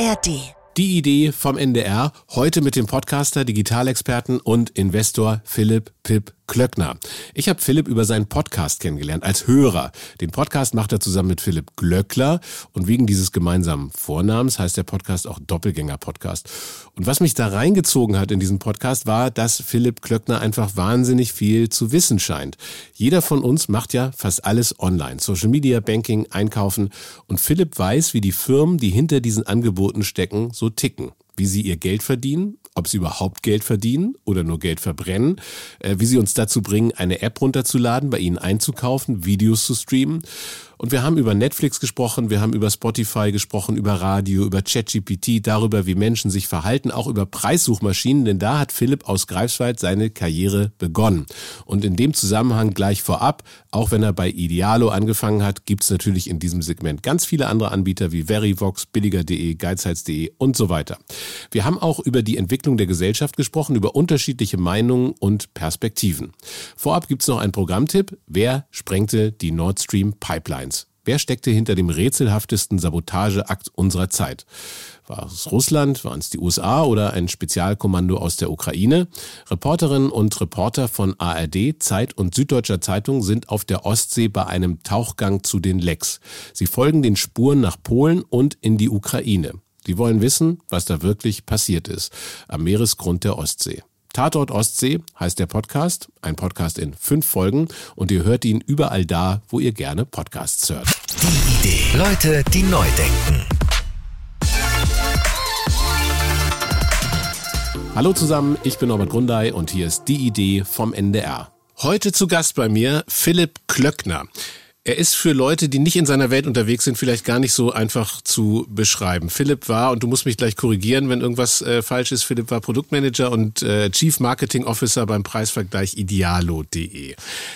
ARD. Die Idee vom NDR, heute mit dem Podcaster, Digitalexperten und Investor Philipp Pip Klöckner. Ich habe Philipp über seinen Podcast kennengelernt als Hörer. Den Podcast macht er zusammen mit Philipp Glöckler und wegen dieses gemeinsamen Vornamens heißt der Podcast auch Doppelgänger Podcast. Und was mich da reingezogen hat in diesen Podcast war, dass Philipp Klöckner einfach wahnsinnig viel zu wissen scheint. Jeder von uns macht ja fast alles online. Social Media, Banking, Einkaufen. Und Philipp weiß, wie die Firmen, die hinter diesen Angeboten stecken, so ticken wie sie ihr Geld verdienen, ob sie überhaupt Geld verdienen oder nur Geld verbrennen, äh, wie sie uns dazu bringen, eine App runterzuladen, bei ihnen einzukaufen, Videos zu streamen und wir haben über Netflix gesprochen, wir haben über Spotify gesprochen, über Radio, über ChatGPT, darüber, wie Menschen sich verhalten, auch über Preissuchmaschinen, denn da hat Philipp aus Greifswald seine Karriere begonnen. Und in dem Zusammenhang gleich vorab, auch wenn er bei Idealo angefangen hat, gibt es natürlich in diesem Segment ganz viele andere Anbieter wie Verivox, billiger.de, geizhals.de und so weiter. Wir haben auch über die Entwicklung der Gesellschaft gesprochen, über unterschiedliche Meinungen und Perspektiven. Vorab gibt es noch einen Programmtipp. Wer sprengte die Nord Stream Pipeline? Wer steckte hinter dem rätselhaftesten Sabotageakt unserer Zeit? War es Russland, waren es die USA oder ein Spezialkommando aus der Ukraine? Reporterinnen und Reporter von ARD, Zeit und Süddeutscher Zeitung sind auf der Ostsee bei einem Tauchgang zu den Lecks. Sie folgen den Spuren nach Polen und in die Ukraine. Sie wollen wissen, was da wirklich passiert ist am Meeresgrund der Ostsee. Tatort Ostsee heißt der Podcast, ein Podcast in fünf Folgen und ihr hört ihn überall da, wo ihr gerne Podcasts hört. Die Idee. Leute, die neu denken. Hallo zusammen, ich bin Norbert Grundei und hier ist die Idee vom NDR. Heute zu Gast bei mir Philipp Klöckner. Er ist für Leute, die nicht in seiner Welt unterwegs sind, vielleicht gar nicht so einfach zu beschreiben. Philipp war, und du musst mich gleich korrigieren, wenn irgendwas äh, falsch ist, Philipp war Produktmanager und äh, Chief Marketing Officer beim Preisvergleich Idealo.de.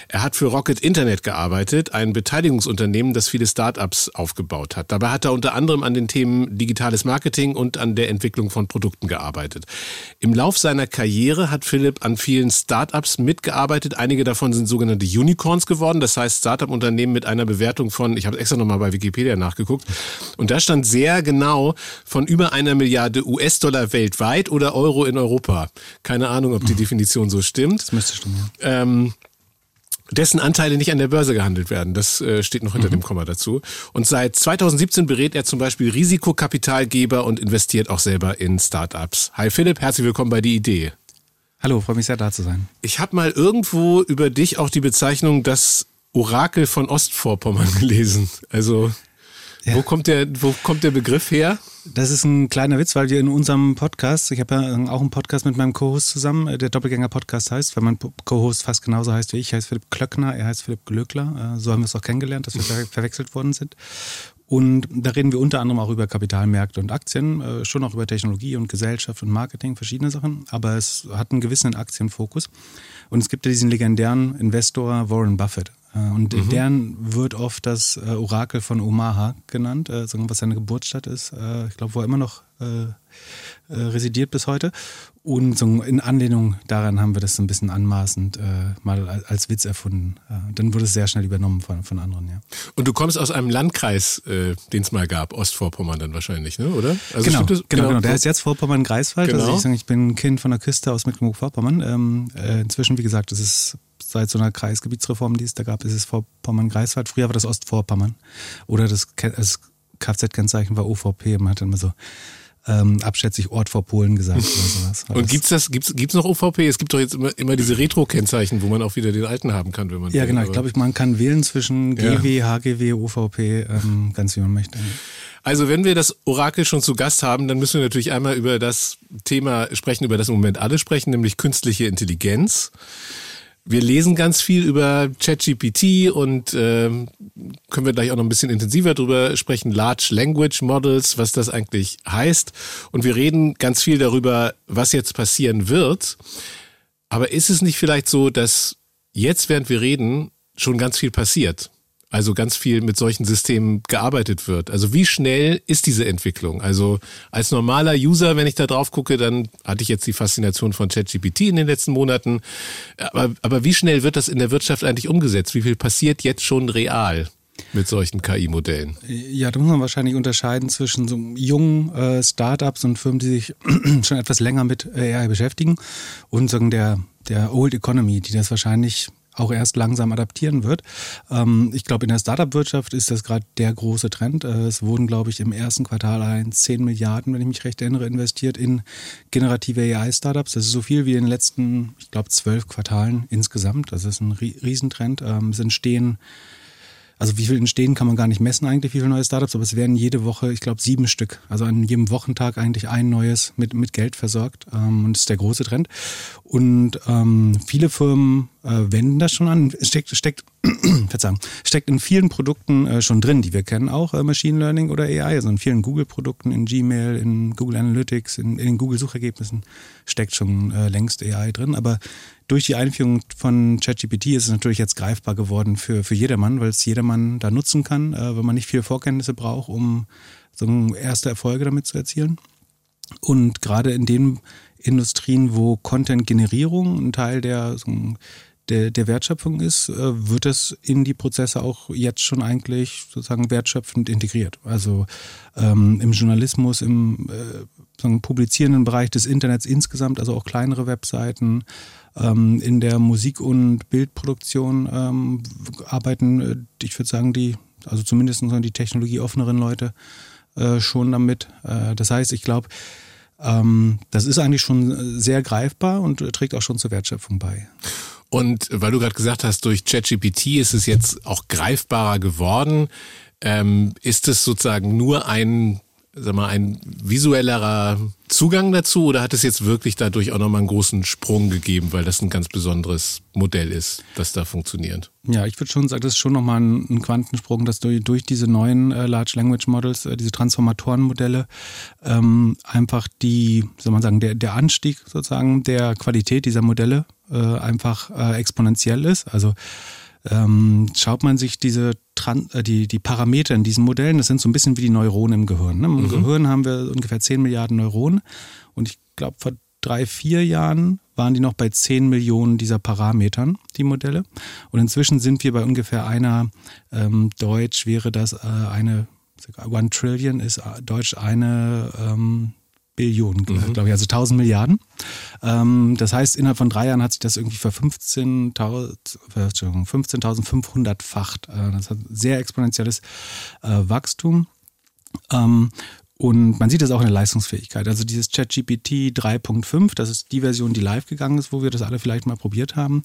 Er hat für Rocket Internet gearbeitet, ein Beteiligungsunternehmen, das viele Startups aufgebaut hat. Dabei hat er unter anderem an den Themen digitales Marketing und an der Entwicklung von Produkten gearbeitet. Im Lauf seiner Karriere hat Philipp an vielen Startups mitgearbeitet. Einige davon sind sogenannte Unicorns geworden, das heißt Startup-Unternehmen mit einer Bewertung von, ich habe extra nochmal bei Wikipedia nachgeguckt, und da stand sehr genau von über einer Milliarde US-Dollar weltweit oder Euro in Europa. Keine Ahnung, ob die mhm. Definition so stimmt. Das müsste stimmen, ja. Ähm, dessen Anteile nicht an der Börse gehandelt werden. Das äh, steht noch hinter mhm. dem Komma dazu. Und seit 2017 berät er zum Beispiel Risikokapitalgeber und investiert auch selber in Startups. Hi Philipp, herzlich willkommen bei Die Idee. Hallo, freue mich sehr da zu sein. Ich habe mal irgendwo über dich auch die Bezeichnung das Orakel von Ostvorpommern gelesen. Also ja. wo kommt der, wo kommt der Begriff her? Das ist ein kleiner Witz, weil wir in unserem Podcast, ich habe ja auch einen Podcast mit meinem Co-Host zusammen, äh, der Doppelgänger-Podcast heißt, weil mein Co-Host fast genauso heißt wie ich, heißt Philipp Klöckner, er heißt Philipp Glöckler. Äh, so haben wir es auch kennengelernt, dass wir verwechselt worden sind. Und da reden wir unter anderem auch über Kapitalmärkte und Aktien, äh, schon auch über Technologie und Gesellschaft und Marketing, verschiedene Sachen, aber es hat einen gewissen Aktienfokus. Und es gibt ja diesen legendären Investor Warren Buffett. Äh, und mhm. deren wird oft das äh, Orakel von Omaha genannt, äh, was seine Geburtsstadt ist. ich glaube, wo er immer noch residiert bis heute. Und so in Anlehnung daran haben wir das so ein bisschen anmaßend mal als Witz erfunden. dann wurde es sehr schnell übernommen von, von anderen, ja. Und du kommst aus einem Landkreis, den es mal gab, Ostvorpommern dann wahrscheinlich, ne? oder? Also genau, genau, genau, genau. Der heißt jetzt Vorpommern-Greifswald. Genau. Also ich, sage, ich bin ein Kind von der Küste aus Mecklenburg-Vorpommern. Ähm, inzwischen, wie gesagt, das ist seit so einer Kreisgebietsreform, die es da gab, ist es Vorpommern-Greifswald. Früher war das Ostvorpommern. Oder das, das Kfz-Kennzeichen war OVP. Man hat immer so ähm, abschätzig Ort vor Polen gesagt oder sowas. Und gibt's das, gibt's, gibt's noch OVP? Es gibt doch jetzt immer, immer diese Retro-Kennzeichen, wo man auch wieder den alten haben kann, wenn man. Ja, will, genau. Ich glaube, man kann wählen zwischen GW, ja. HGW, OVP, ähm, ganz wie man möchte. Also wenn wir das Orakel schon zu Gast haben, dann müssen wir natürlich einmal über das Thema sprechen, über das im Moment alle sprechen, nämlich künstliche Intelligenz. Wir lesen ganz viel über ChatGPT und äh, können wir gleich auch noch ein bisschen intensiver drüber sprechen. Large Language Models, was das eigentlich heißt. Und wir reden ganz viel darüber, was jetzt passieren wird. Aber ist es nicht vielleicht so, dass jetzt, während wir reden, schon ganz viel passiert? Also ganz viel mit solchen Systemen gearbeitet wird. Also wie schnell ist diese Entwicklung? Also als normaler User, wenn ich da drauf gucke, dann hatte ich jetzt die Faszination von ChatGPT in den letzten Monaten. Aber, aber wie schnell wird das in der Wirtschaft eigentlich umgesetzt? Wie viel passiert jetzt schon real? mit solchen KI-Modellen? Ja, da muss man wahrscheinlich unterscheiden zwischen so jungen äh, Startups und Firmen, die sich schon etwas länger mit AI beschäftigen und sagen der, der Old Economy, die das wahrscheinlich auch erst langsam adaptieren wird. Ähm, ich glaube, in der Startup-Wirtschaft ist das gerade der große Trend. Äh, es wurden, glaube ich, im ersten Quartal allein 10 Milliarden, wenn ich mich recht erinnere, investiert in generative AI-Startups. Das ist so viel wie in den letzten, ich glaube, zwölf Quartalen insgesamt. Das ist ein Riesentrend. Ähm, es entstehen also wie viel entstehen, kann man gar nicht messen eigentlich, wie viele neue Startups, aber es werden jede Woche, ich glaube, sieben Stück. Also an jedem Wochentag eigentlich ein neues mit, mit Geld versorgt. Ähm, und das ist der große Trend. Und ähm, viele Firmen äh, wenden das schon an. Steckt, steckt, Verzeihung, steckt in vielen Produkten äh, schon drin, die wir kennen, auch äh, Machine Learning oder AI. Also in vielen Google-Produkten, in Gmail, in Google Analytics, in, in Google-Suchergebnissen steckt schon äh, längst AI drin. Aber durch die Einführung von ChatGPT ist es natürlich jetzt greifbar geworden für, für jedermann, weil es jedermann da nutzen kann, äh, weil man nicht viele Vorkenntnisse braucht, um so erste Erfolge damit zu erzielen. Und gerade in den Industrien, wo Content-Generierung ein Teil der, so, der, der Wertschöpfung ist, äh, wird es in die Prozesse auch jetzt schon eigentlich sozusagen wertschöpfend integriert. Also ähm, im Journalismus, im äh, publizierenden Bereich des Internets insgesamt, also auch kleinere Webseiten, ähm, in der Musik- und Bildproduktion ähm, arbeiten, äh, ich würde sagen, die, also zumindest die technologieoffeneren Leute äh, schon damit. Äh, das heißt, ich glaube, ähm, das ist eigentlich schon sehr greifbar und trägt auch schon zur Wertschöpfung bei. Und weil du gerade gesagt hast, durch ChatGPT ist es jetzt auch greifbarer geworden. Ähm, ist es sozusagen nur ein sag mal, ein visuellerer Zugang dazu oder hat es jetzt wirklich dadurch auch nochmal einen großen Sprung gegeben, weil das ein ganz besonderes Modell ist, das da funktioniert? Ja, ich würde schon sagen, das ist schon nochmal ein, Quantensprung, dass durch, durch diese neuen äh, Large Language Models, äh, diese Transformatorenmodelle, ähm, einfach die, soll man sagen, der, der Anstieg sozusagen der Qualität dieser Modelle äh, einfach äh, exponentiell ist. Also ähm, schaut man sich diese Tran äh, die, die Parameter in diesen Modellen, das sind so ein bisschen wie die Neuronen im Gehirn. Ne? Im mhm. Gehirn haben wir ungefähr 10 Milliarden Neuronen und ich glaube, vor drei, vier Jahren waren die noch bei 10 Millionen dieser Parametern, die Modelle. Und inzwischen sind wir bei ungefähr einer, ähm, Deutsch wäre das äh, eine, One Trillion ist äh, Deutsch eine ähm, Billionen, mhm. glaube ich, also 1000 Milliarden. Ähm, das heißt, innerhalb von drei Jahren hat sich das irgendwie für 15.500 15 facht. Äh, das hat sehr exponentielles äh, Wachstum. Ähm, und man sieht das auch in der Leistungsfähigkeit. Also dieses ChatGPT 3.5, das ist die Version, die live gegangen ist, wo wir das alle vielleicht mal probiert haben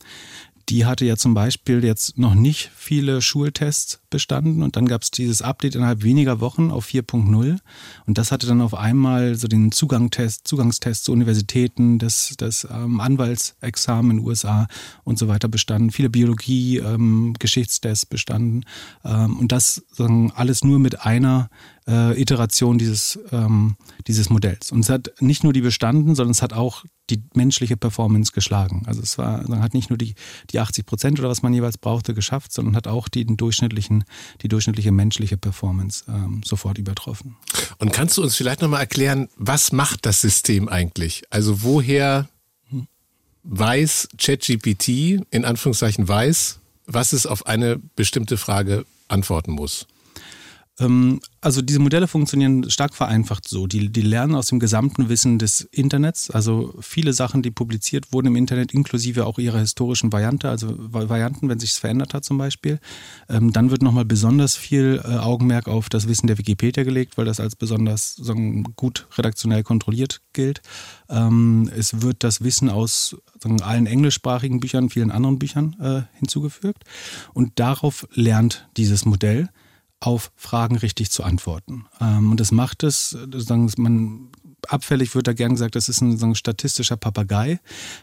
die hatte ja zum Beispiel jetzt noch nicht viele Schultests bestanden und dann gab es dieses Update innerhalb weniger Wochen auf 4.0 und das hatte dann auf einmal so den Zugangstest, Zugangstest zu Universitäten, das, das ähm, Anwaltsexamen in den USA und so weiter bestanden, viele Biologie, ähm, Geschichtstests bestanden. Ähm, und das sagen, alles nur mit einer äh, Iteration dieses, ähm, dieses Modells. Und es hat nicht nur die bestanden, sondern es hat auch die menschliche Performance geschlagen. Also es war, man hat nicht nur die, die 80 Prozent oder was man jeweils brauchte geschafft, sondern hat auch die, den durchschnittlichen, die durchschnittliche menschliche Performance ähm, sofort übertroffen. Und kannst du uns vielleicht nochmal erklären, was macht das System eigentlich? Also woher hm. weiß ChatGPT, in Anführungszeichen weiß, was es auf eine bestimmte Frage antworten muss? Ähm, also diese Modelle funktionieren stark vereinfacht so. Die, die lernen aus dem gesamten Wissen des Internets. Also viele Sachen, die publiziert wurden im Internet, inklusive auch ihrer historischen Variante, also Varianten, wenn sich es verändert hat zum Beispiel. Ähm, dann wird nochmal besonders viel äh, Augenmerk auf das Wissen der Wikipedia gelegt, weil das als besonders sagen, gut redaktionell kontrolliert gilt. Ähm, es wird das Wissen aus allen englischsprachigen Büchern, vielen anderen Büchern äh, hinzugefügt. Und darauf lernt dieses Modell auf Fragen richtig zu antworten. Ähm, und das macht es, sagen man abfällig wird da gern gesagt, das ist ein, so ein statistischer Papagei,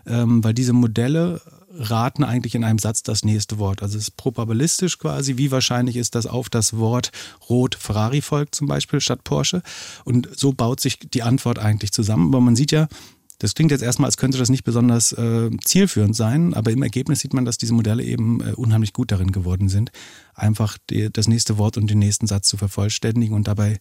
ähm, weil diese Modelle raten eigentlich in einem Satz das nächste Wort. Also es ist probabilistisch quasi, wie wahrscheinlich ist das auf das Wort Rot Ferrari folgt zum Beispiel statt Porsche. Und so baut sich die Antwort eigentlich zusammen. Aber man sieht ja, das klingt jetzt erstmal, als könnte das nicht besonders äh, zielführend sein, aber im Ergebnis sieht man, dass diese Modelle eben äh, unheimlich gut darin geworden sind, einfach die, das nächste Wort und den nächsten Satz zu vervollständigen und dabei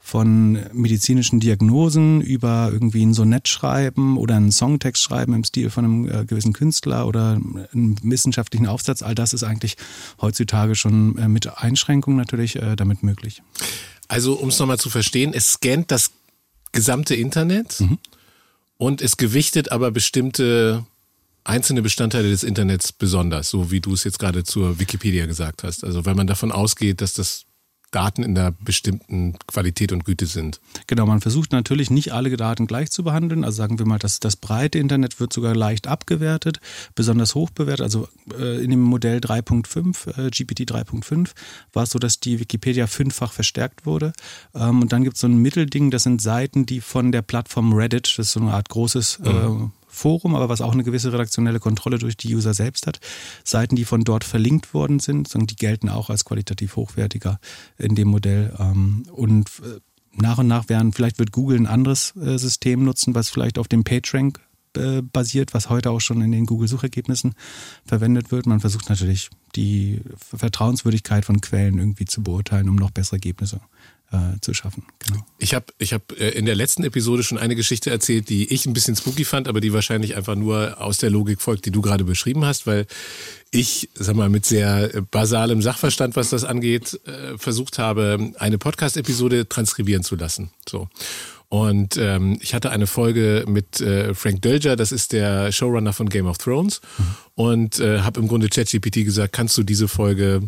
von medizinischen Diagnosen über irgendwie ein Sonett schreiben oder einen Songtext schreiben im Stil von einem äh, gewissen Künstler oder einen wissenschaftlichen Aufsatz. All das ist eigentlich heutzutage schon äh, mit Einschränkungen natürlich äh, damit möglich. Also um es nochmal zu verstehen, es scannt das gesamte Internet mhm. Und es gewichtet aber bestimmte einzelne Bestandteile des Internets besonders, so wie du es jetzt gerade zur Wikipedia gesagt hast. Also weil man davon ausgeht, dass das Daten in einer bestimmten Qualität und Güte sind. Genau, man versucht natürlich nicht alle Daten gleich zu behandeln. Also sagen wir mal, dass das breite Internet wird sogar leicht abgewertet, besonders hoch bewertet. Also äh, in dem Modell 3.5, äh, GPT 3.5, war es so, dass die Wikipedia fünffach verstärkt wurde. Ähm, und dann gibt es so ein Mittelding, das sind Seiten, die von der Plattform Reddit, das ist so eine Art großes mhm. Forum, aber was auch eine gewisse redaktionelle Kontrolle durch die User selbst hat. Seiten, die von dort verlinkt worden sind, die gelten auch als qualitativ hochwertiger in dem Modell. Ähm, und äh, nach und nach werden, vielleicht wird Google ein anderes äh, System nutzen, was vielleicht auf dem PageRank äh, basiert, was heute auch schon in den Google-Suchergebnissen verwendet wird. Man versucht natürlich die Vertrauenswürdigkeit von Quellen irgendwie zu beurteilen, um noch bessere Ergebnisse äh, zu schaffen. Genau. Ich habe ich hab äh, in der letzten Episode schon eine Geschichte erzählt, die ich ein bisschen spooky fand, aber die wahrscheinlich einfach nur aus der Logik folgt, die du gerade beschrieben hast, weil ich, sag mal, mit sehr basalem Sachverstand, was das angeht, äh, versucht habe, eine Podcast-Episode transkribieren zu lassen. So. Und ähm, ich hatte eine Folge mit äh, Frank Dölger, das ist der Showrunner von Game of Thrones, mhm. und äh, habe im Grunde ChatGPT gesagt, kannst du diese Folge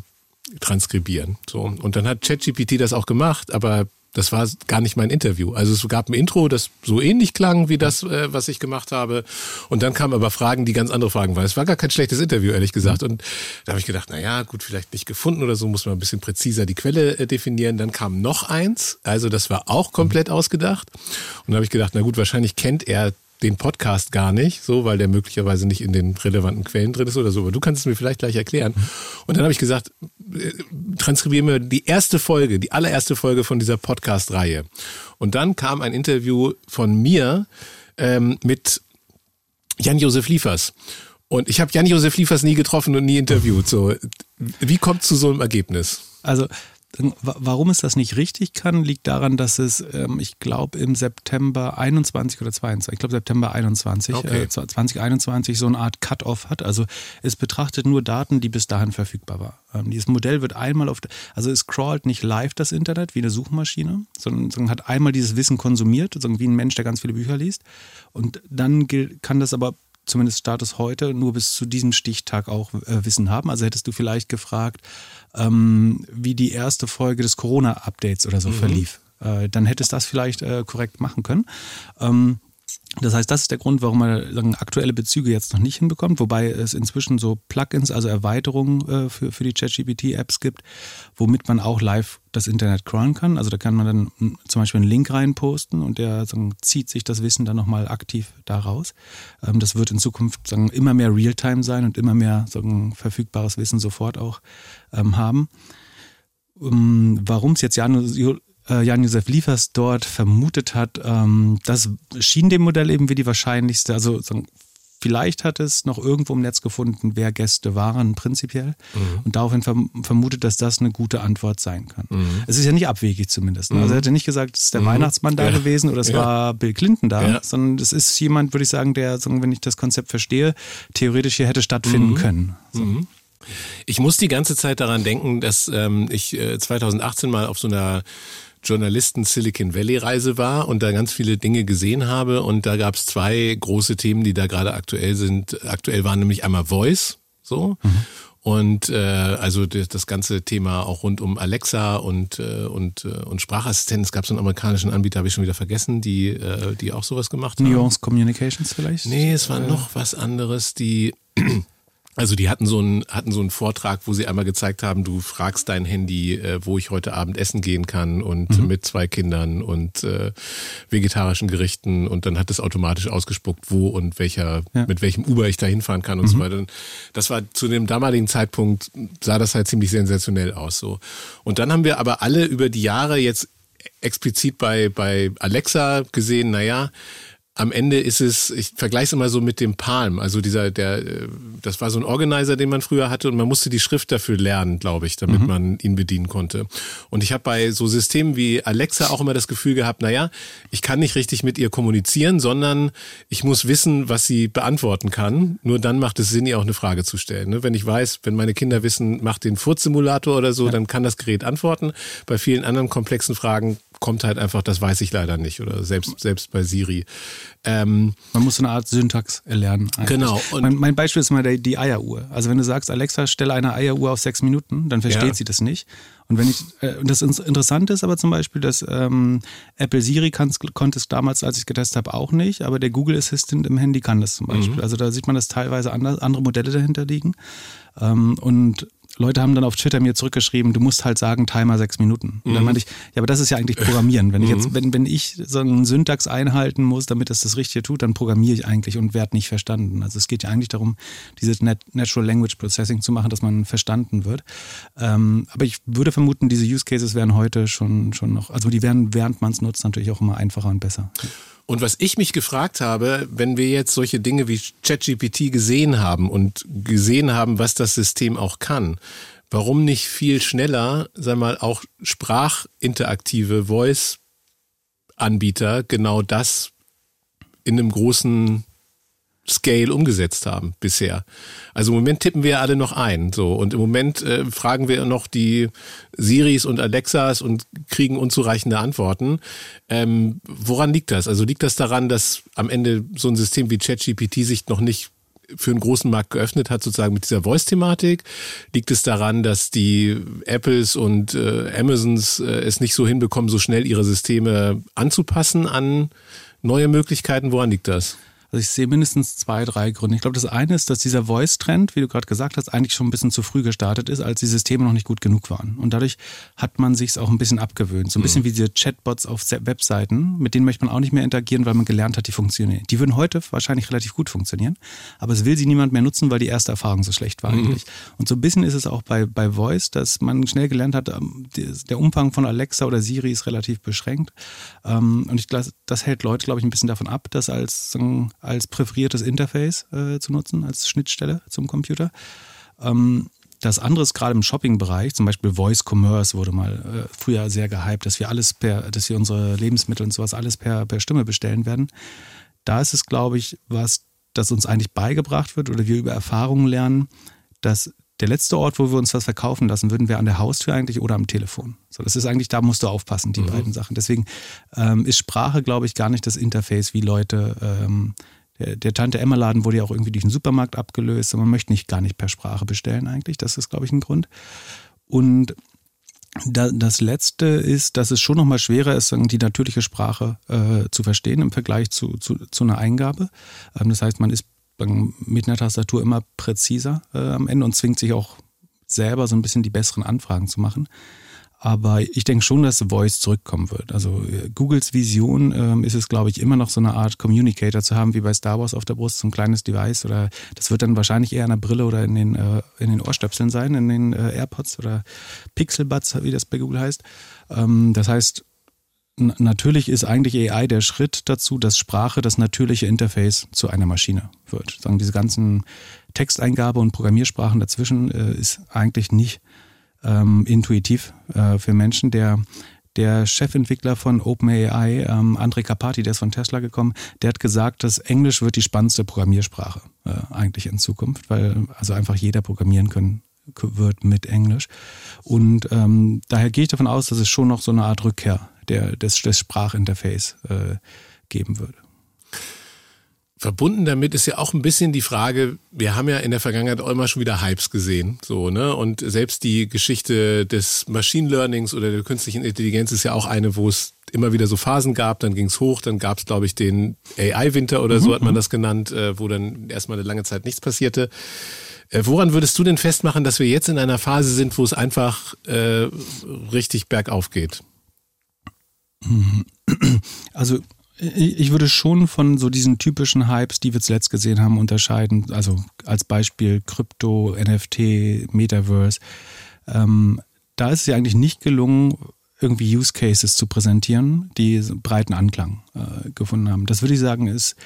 transkribieren. So. Und dann hat ChatGPT das auch gemacht, aber das war gar nicht mein Interview. Also es gab ein Intro, das so ähnlich klang wie das, äh, was ich gemacht habe. Und dann kamen aber Fragen, die ganz andere Fragen waren. Es war gar kein schlechtes Interview, ehrlich gesagt. Und da habe ich gedacht, na ja, gut, vielleicht nicht gefunden oder so, muss man ein bisschen präziser die Quelle äh, definieren. Dann kam noch eins, also das war auch komplett ausgedacht. Und da habe ich gedacht, na gut, wahrscheinlich kennt er den Podcast gar nicht, so, weil der möglicherweise nicht in den relevanten Quellen drin ist oder so. Aber du kannst es mir vielleicht gleich erklären. Und dann habe ich gesagt, äh, transkribieren wir die erste Folge, die allererste Folge von dieser Podcast-Reihe. Und dann kam ein Interview von mir ähm, mit Jan-Josef Liefers. Und ich habe Jan-Josef Liefers nie getroffen und nie interviewt. So, wie kommt zu so einem Ergebnis? Also Warum es das nicht richtig kann, liegt daran, dass es, ähm, ich glaube, im September 21 oder 22, ich glaube September 21, okay. äh, 2021 so eine Art Cut-off hat. Also es betrachtet nur Daten, die bis dahin verfügbar waren. Ähm, dieses Modell wird einmal auf, also es crawlt nicht live das Internet wie eine Suchmaschine, sondern, sondern hat einmal dieses Wissen konsumiert, wie ein Mensch, der ganz viele Bücher liest. Und dann kann das aber zumindest Status heute, nur bis zu diesem Stichtag auch äh, Wissen haben. Also hättest du vielleicht gefragt, ähm, wie die erste Folge des Corona-Updates oder so mhm. verlief. Äh, dann hättest du das vielleicht äh, korrekt machen können. Ähm, das heißt, das ist der Grund, warum man sagen, aktuelle Bezüge jetzt noch nicht hinbekommt, wobei es inzwischen so Plugins, also Erweiterungen äh, für, für die ChatGPT-Apps gibt, womit man auch live das Internet crawlen kann. Also da kann man dann hm, zum Beispiel einen Link reinposten und der sagen, zieht sich das Wissen dann nochmal aktiv daraus. Ähm, das wird in Zukunft sagen, immer mehr Realtime sein und immer mehr sagen, verfügbares Wissen sofort auch ähm, haben. Um, Warum es jetzt Janus äh, Jan-Josef Liefers dort vermutet hat, ähm, das schien dem Modell eben wie die wahrscheinlichste, also Vielleicht hat es noch irgendwo im Netz gefunden, wer Gäste waren, prinzipiell. Mhm. Und daraufhin vermutet, dass das eine gute Antwort sein kann. Mhm. Es ist ja nicht abwegig zumindest. Ne? Also mhm. Er hätte nicht gesagt, es ist der mhm. Weihnachtsmann da ja. gewesen oder es ja. war Bill Clinton da, ja. sondern es ist jemand, würde ich sagen, der, wenn ich das Konzept verstehe, theoretisch hier hätte stattfinden mhm. können. So. Ich muss die ganze Zeit daran denken, dass ähm, ich äh, 2018 mal auf so einer Journalisten Silicon Valley Reise war und da ganz viele Dinge gesehen habe. Und da gab es zwei große Themen, die da gerade aktuell sind. Aktuell waren nämlich einmal Voice, so. Mhm. Und äh, also das ganze Thema auch rund um Alexa und äh, und äh, und Sprachassistenten. Es gab so einen amerikanischen Anbieter, habe ich schon wieder vergessen, die äh, die auch sowas gemacht haben. Nuance Communications vielleicht? Nee, es war noch was anderes. Die also die hatten so einen hatten so einen Vortrag, wo sie einmal gezeigt haben, du fragst dein Handy, äh, wo ich heute Abend essen gehen kann und mhm. mit zwei Kindern und äh, vegetarischen Gerichten und dann hat es automatisch ausgespuckt, wo und welcher ja. mit welchem Uber ich da hinfahren kann und mhm. so weiter. Das war zu dem damaligen Zeitpunkt sah das halt ziemlich sensationell aus so. Und dann haben wir aber alle über die Jahre jetzt explizit bei bei Alexa gesehen, naja, am Ende ist es, ich vergleiche es immer so mit dem Palm, also dieser, der, äh, das war so ein Organizer, den man früher hatte und man musste die Schrift dafür lernen, glaube ich, damit mhm. man ihn bedienen konnte. Und ich habe bei so Systemen wie Alexa auch immer das Gefühl gehabt, naja, ich kann nicht richtig mit ihr kommunizieren, sondern ich muss wissen, was sie beantworten kann. Nur dann macht es Sinn, ihr auch eine Frage zu stellen. Ne? Wenn ich weiß, wenn meine Kinder wissen, macht den Furzsimulator oder so, ja. dann kann das Gerät antworten. Bei vielen anderen komplexen Fragen kommt halt einfach, das weiß ich leider nicht oder selbst, selbst bei Siri. Ähm, Man muss so eine Art Syntax erlernen. Eigentlich. Genau. Mein, mein, Beispiel ist mal die, die Eieruhr. Also wenn du sagst, Alexa, stelle eine Eieruhr auf sechs Minuten, dann versteht ja. sie das nicht. Und wenn ich, äh, das Interessante ist aber zum Beispiel, dass ähm, Apple Siri konnte es damals, als ich getestet habe, auch nicht, aber der Google Assistant im Handy kann das zum Beispiel. Mhm. Also da sieht man, dass teilweise andere, andere Modelle dahinter liegen. Ähm, und Leute haben dann auf Twitter mir zurückgeschrieben, du musst halt sagen, Timer sechs Minuten. Und dann mhm. meinte ich, ja, aber das ist ja eigentlich Programmieren. Wenn ich jetzt, mhm. wenn, wenn ich so einen Syntax einhalten muss, damit es das Richtige tut, dann programmiere ich eigentlich und werde nicht verstanden. Also es geht ja eigentlich darum, dieses Natural Language Processing zu machen, dass man verstanden wird. Ähm, aber ich würde vermuten, diese Use Cases wären heute schon, schon noch, also die werden, während man es nutzt, natürlich auch immer einfacher und besser. Und was ich mich gefragt habe, wenn wir jetzt solche Dinge wie ChatGPT gesehen haben und gesehen haben, was das System auch kann, warum nicht viel schneller, sag mal, auch sprachinteraktive Voice-Anbieter genau das in einem großen Scale umgesetzt haben bisher. Also im Moment tippen wir alle noch ein, so und im Moment äh, fragen wir noch die Siris und Alexas und kriegen unzureichende Antworten. Ähm, woran liegt das? Also liegt das daran, dass am Ende so ein System wie ChatGPT sich noch nicht für einen großen Markt geöffnet hat, sozusagen mit dieser Voice-Thematik? Liegt es daran, dass die Apples und äh, Amazons äh, es nicht so hinbekommen, so schnell ihre Systeme anzupassen an neue Möglichkeiten? Woran liegt das? Also ich sehe mindestens zwei, drei Gründe. Ich glaube, das eine ist, dass dieser Voice-Trend, wie du gerade gesagt hast, eigentlich schon ein bisschen zu früh gestartet ist, als die Systeme noch nicht gut genug waren. Und dadurch hat man sich auch ein bisschen abgewöhnt. So ein bisschen mhm. wie diese Chatbots auf Webseiten, mit denen möchte man auch nicht mehr interagieren, weil man gelernt hat, die funktionieren. Die würden heute wahrscheinlich relativ gut funktionieren, aber es will sie niemand mehr nutzen, weil die erste Erfahrung so schlecht war mhm. eigentlich. Und so ein bisschen ist es auch bei, bei Voice, dass man schnell gelernt hat, ähm, der Umfang von Alexa oder Siri ist relativ beschränkt. Ähm, und ich glaube, das hält Leute, glaube ich, ein bisschen davon ab, das als als präferiertes Interface äh, zu nutzen, als Schnittstelle zum Computer. Ähm, das andere ist gerade im Shopping-Bereich, zum Beispiel Voice Commerce wurde mal äh, früher sehr gehypt, dass wir alles per, dass wir unsere Lebensmittel und sowas alles per, per Stimme bestellen werden. Da ist es, glaube ich, was, das uns eigentlich beigebracht wird oder wir über Erfahrungen lernen, dass der letzte Ort, wo wir uns was verkaufen lassen würden, wäre an der Haustür eigentlich oder am Telefon. So, das ist eigentlich, da musst du aufpassen, die mhm. beiden Sachen. Deswegen ähm, ist Sprache, glaube ich, gar nicht das Interface, wie Leute ähm, der, der Tante Emma Laden wurde ja auch irgendwie durch den Supermarkt abgelöst und man möchte nicht gar nicht per Sprache bestellen eigentlich. Das ist, glaube ich, ein Grund. Und das letzte ist, dass es schon nochmal schwerer ist, die natürliche Sprache äh, zu verstehen im Vergleich zu, zu, zu einer Eingabe. Ähm, das heißt, man ist mit einer Tastatur immer präziser äh, am Ende und zwingt sich auch selber so ein bisschen die besseren Anfragen zu machen. Aber ich denke schon, dass Voice zurückkommen wird. Also äh, Googles Vision ähm, ist es, glaube ich, immer noch so eine Art Communicator zu haben, wie bei Star Wars auf der Brust, so ein kleines Device. Oder das wird dann wahrscheinlich eher in der Brille oder in den, äh, in den Ohrstöpseln sein, in den äh, AirPods oder Pixelbuds, wie das bei Google heißt. Ähm, das heißt, natürlich ist eigentlich AI der Schritt dazu, dass Sprache das natürliche Interface zu einer Maschine wird. Sagen diese ganzen Texteingabe und Programmiersprachen dazwischen äh, ist eigentlich nicht ähm, intuitiv äh, für Menschen. Der, der Chefentwickler von OpenAI, ähm, André Kapati, der ist von Tesla gekommen, der hat gesagt, dass Englisch wird die spannendste Programmiersprache äh, eigentlich in Zukunft, weil also einfach jeder programmieren können wird mit Englisch. Und ähm, daher gehe ich davon aus, dass es schon noch so eine Art Rückkehr der, des, des Sprachinterface äh, geben würde. Verbunden damit ist ja auch ein bisschen die Frage, wir haben ja in der Vergangenheit auch immer schon wieder Hypes gesehen, so, ne? Und selbst die Geschichte des Machine Learnings oder der künstlichen Intelligenz ist ja auch eine, wo es immer wieder so Phasen gab, dann ging es hoch, dann gab es, glaube ich, den AI-Winter oder so mhm. hat man das genannt, äh, wo dann erstmal eine lange Zeit nichts passierte. Äh, woran würdest du denn festmachen, dass wir jetzt in einer Phase sind, wo es einfach äh, richtig bergauf geht? Also ich würde schon von so diesen typischen Hypes, die wir zuletzt gesehen haben, unterscheiden. Also als Beispiel Krypto, NFT, Metaverse. Ähm, da ist es ja eigentlich nicht gelungen, irgendwie Use Cases zu präsentieren, die breiten Anklang äh, gefunden haben. Das würde ich sagen, ist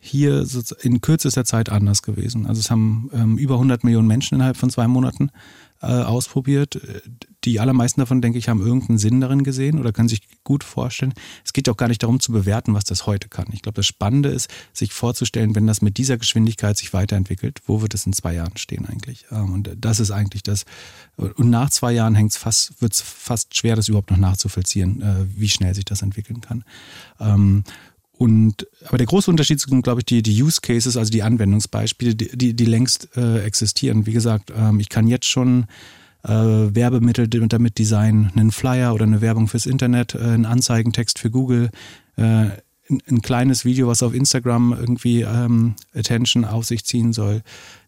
hier in kürzester Zeit anders gewesen. Also es haben ähm, über 100 Millionen Menschen innerhalb von zwei Monaten äh, ausprobiert. Die allermeisten davon, denke ich, haben irgendeinen Sinn darin gesehen oder können sich gut vorstellen. Es geht auch gar nicht darum zu bewerten, was das heute kann. Ich glaube, das Spannende ist, sich vorzustellen, wenn das mit dieser Geschwindigkeit sich weiterentwickelt, wo wird es in zwei Jahren stehen eigentlich? Ähm, und das ist eigentlich das. Und nach zwei Jahren hängt's fast, wird es fast schwer, das überhaupt noch nachzuvollziehen, äh, wie schnell sich das entwickeln kann. Ähm, und aber der große Unterschied sind, glaube ich, die, die Use Cases, also die Anwendungsbeispiele, die, die, die längst äh, existieren. Wie gesagt, ähm, ich kann jetzt schon äh, Werbemittel damit designen, einen Flyer oder eine Werbung fürs Internet, äh, einen Anzeigentext für Google, äh, ein, ein, kleines Video, was auf Instagram irgendwie ähm, Attention auf sich ziehen soll.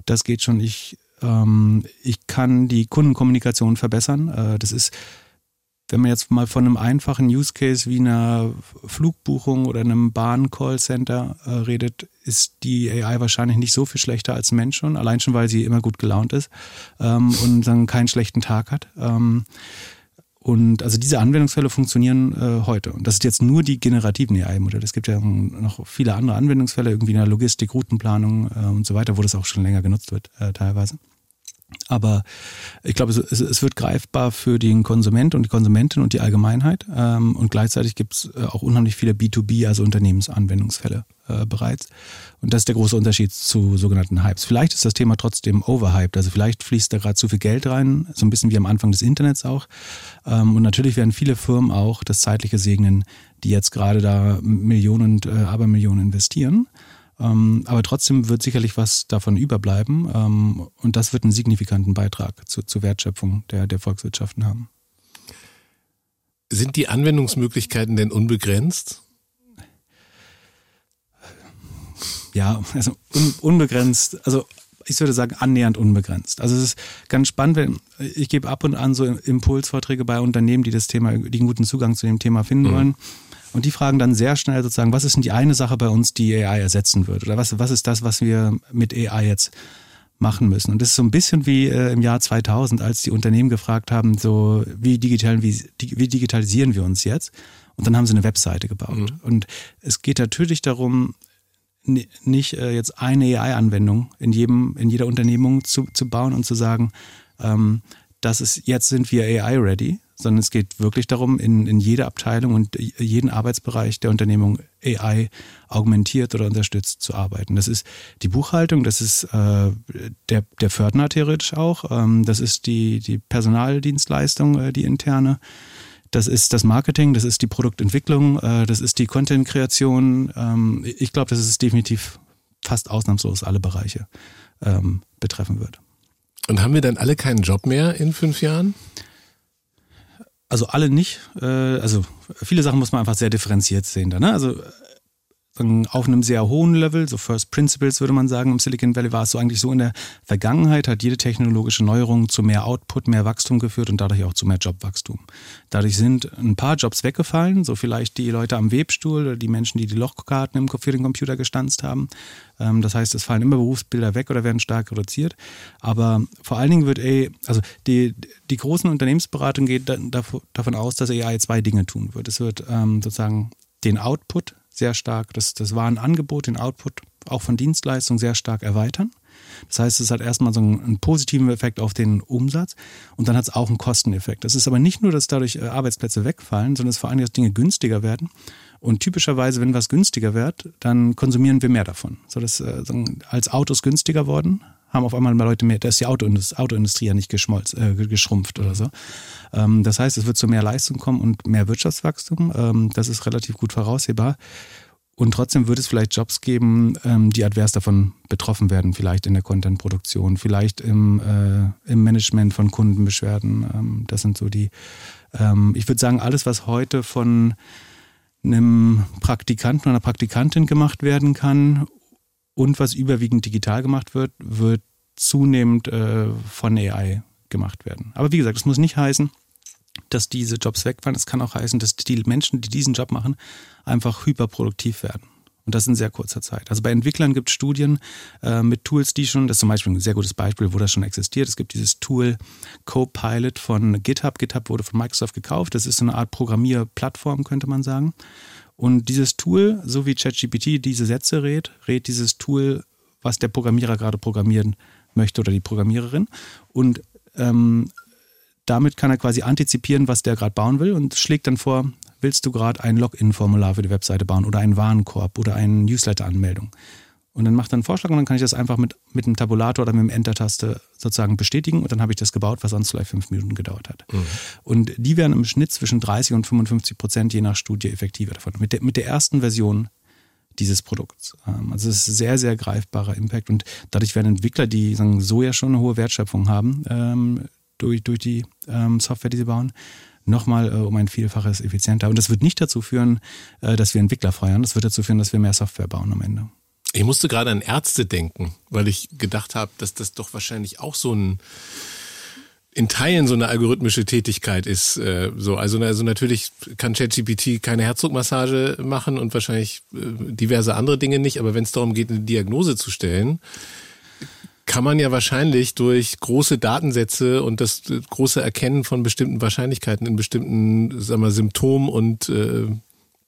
Das geht schon. Ich, ähm, ich kann die Kundenkommunikation verbessern. Äh, das ist wenn man jetzt mal von einem einfachen Use Case wie einer Flugbuchung oder einem Bahn-Call-Center äh, redet, ist die AI wahrscheinlich nicht so viel schlechter als ein Mensch schon, allein schon, weil sie immer gut gelaunt ist ähm, und dann keinen schlechten Tag hat. Ähm, und also diese Anwendungsfälle funktionieren äh, heute. Und das ist jetzt nur die generativen AI-Modelle. Es gibt ja noch viele andere Anwendungsfälle, irgendwie in der Logistik, Routenplanung äh, und so weiter, wo das auch schon länger genutzt wird, äh, teilweise. Aber ich glaube, es, es, wird greifbar für den Konsument und die Konsumentin und die Allgemeinheit. Ähm, und gleichzeitig gibt es äh, auch unheimlich viele B2B, also Unternehmensanwendungsfälle äh, bereits. Und das ist der große Unterschied zu sogenannten Hypes. Vielleicht ist das Thema trotzdem overhyped. Also vielleicht fließt da gerade zu viel Geld rein, so ein bisschen wie am Anfang des Internets auch. Ähm, und natürlich werden viele Firmen auch das Zeitliche segnen, die jetzt gerade da Millionen und äh, Abermillionen investieren. Ähm, aber trotzdem wird sicherlich was davon überbleiben ähm, und das wird einen signifikanten Beitrag zu, zur Wertschöpfung der, der Volkswirtschaften haben. Sind die Anwendungsmöglichkeiten denn unbegrenzt? Ja, also un, unbegrenzt, also ich würde sagen annähernd unbegrenzt. Also es ist ganz spannend, wenn ich gebe ab und an so Impulsvorträge bei Unternehmen, die das Thema, die einen guten Zugang zu dem Thema finden mhm. wollen. Und die fragen dann sehr schnell sozusagen, was ist denn die eine Sache bei uns, die AI ersetzen wird? Oder was, was ist das, was wir mit AI jetzt machen müssen? Und das ist so ein bisschen wie äh, im Jahr 2000, als die Unternehmen gefragt haben, so wie, digital, wie, wie digitalisieren wir uns jetzt? Und dann haben sie eine Webseite gebaut. Mhm. Und es geht natürlich darum, nicht äh, jetzt eine AI-Anwendung in jedem, in jeder Unternehmung zu, zu bauen und zu sagen, ähm, das ist, jetzt sind wir AI-ready, sondern es geht wirklich darum, in, in jeder Abteilung und jeden Arbeitsbereich der Unternehmung AI augmentiert oder unterstützt zu arbeiten. Das ist die Buchhaltung, das ist äh, der, der Fördner theoretisch auch, ähm, das ist die, die Personaldienstleistung, äh, die interne, das ist das Marketing, das ist die Produktentwicklung, äh, das ist die Content-Kreation. Ähm, ich glaube, dass es definitiv fast ausnahmslos alle Bereiche ähm, betreffen wird. Und haben wir dann alle keinen Job mehr in fünf Jahren? Also alle nicht. Äh, also viele Sachen muss man einfach sehr differenziert sehen. Da, ne? Also auf einem sehr hohen Level, so First Principles würde man sagen, im Silicon Valley war es so eigentlich so in der Vergangenheit, hat jede technologische Neuerung zu mehr Output, mehr Wachstum geführt und dadurch auch zu mehr Jobwachstum. Dadurch sind ein paar Jobs weggefallen, so vielleicht die Leute am Webstuhl oder die Menschen, die die Lochkarten für den Computer gestanzt haben. Ähm, das heißt, es fallen immer Berufsbilder weg oder werden stark reduziert. Aber vor allen Dingen wird AI, also die, die großen Unternehmensberatung geht davon aus, dass AI zwei Dinge tun wird. Es wird ähm, sozusagen den Output sehr stark das, das Warenangebot, den Output auch von Dienstleistungen sehr stark erweitern. Das heißt, es hat erstmal so einen, einen positiven Effekt auf den Umsatz und dann hat es auch einen Kosteneffekt. Das ist aber nicht nur, dass dadurch äh, Arbeitsplätze wegfallen, sondern es vor allem, dass Dinge günstiger werden. Und typischerweise, wenn was günstiger wird, dann konsumieren wir mehr davon. So dass äh, als Autos günstiger worden, haben auf einmal mal Leute mehr, da ist die Autoindustrie, ja nicht geschmolz, äh, geschrumpft oder so. Ähm, das heißt, es wird zu mehr Leistung kommen und mehr Wirtschaftswachstum. Ähm, das ist relativ gut voraussehbar. Und trotzdem wird es vielleicht Jobs geben, ähm, die advers davon betroffen werden, vielleicht in der Content-Produktion, vielleicht im, äh, im Management von Kundenbeschwerden. Ähm, das sind so die, ähm, ich würde sagen, alles, was heute von einem Praktikanten oder einer Praktikantin gemacht werden kann und was überwiegend digital gemacht wird, wird zunehmend äh, von AI gemacht werden. Aber wie gesagt, das muss nicht heißen, dass diese Jobs wegfallen. Es kann auch heißen, dass die Menschen, die diesen Job machen, einfach hyperproduktiv werden. Und das in sehr kurzer Zeit. Also bei Entwicklern gibt es Studien äh, mit Tools, die schon, das ist zum Beispiel ein sehr gutes Beispiel, wo das schon existiert. Es gibt dieses Tool Copilot von GitHub. GitHub wurde von Microsoft gekauft. Das ist so eine Art Programmierplattform, könnte man sagen. Und dieses Tool, so wie ChatGPT diese Sätze rät, rät dieses Tool, was der Programmierer gerade programmieren möchte oder die Programmiererin. Und ähm, damit kann er quasi antizipieren, was der gerade bauen will und schlägt dann vor, willst du gerade ein Login-Formular für die Webseite bauen oder einen Warenkorb oder eine Newsletter-Anmeldung? Und dann macht er einen Vorschlag und dann kann ich das einfach mit, mit einem Tabulator oder mit dem Enter-Taste sozusagen bestätigen und dann habe ich das gebaut, was sonst vielleicht fünf Minuten gedauert hat. Mhm. Und die werden im Schnitt zwischen 30 und 55 Prozent je nach Studie effektiver davon. Mit der, mit der ersten Version dieses Produkts. Ähm, also es ist sehr, sehr greifbarer Impact und dadurch werden Entwickler, die sagen, so ja schon eine hohe Wertschöpfung haben, ähm, durch, durch die ähm, Software, die sie bauen, nochmal äh, um ein Vielfaches effizienter. Und das wird nicht dazu führen, äh, dass wir Entwickler feuern, das wird dazu führen, dass wir mehr Software bauen am Ende. Ich musste gerade an Ärzte denken, weil ich gedacht habe, dass das doch wahrscheinlich auch so ein in Teilen so eine algorithmische Tätigkeit ist. Äh, so, also, also natürlich kann ChatGPT keine Herzdruckmassage machen und wahrscheinlich äh, diverse andere Dinge nicht, aber wenn es darum geht, eine Diagnose zu stellen, kann man ja wahrscheinlich durch große Datensätze und das große Erkennen von bestimmten Wahrscheinlichkeiten in bestimmten sagen wir, Symptomen und äh,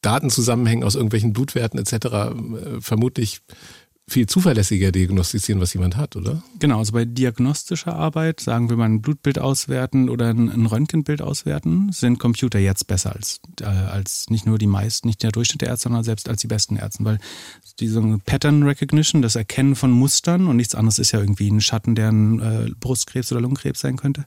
Datenzusammenhängen aus irgendwelchen Blutwerten etc. Äh, vermutlich viel zuverlässiger diagnostizieren, was jemand hat, oder? Genau, also bei diagnostischer Arbeit, sagen wir mal ein Blutbild auswerten oder ein, Röntgenbild auswerten, sind Computer jetzt besser als, äh, als nicht nur die meisten, nicht der Durchschnitt der Ärzte, sondern selbst als die besten Ärzte, weil diese Pattern Recognition, das Erkennen von Mustern und nichts anderes ist ja irgendwie ein Schatten, der ein äh, Brustkrebs oder Lungenkrebs sein könnte.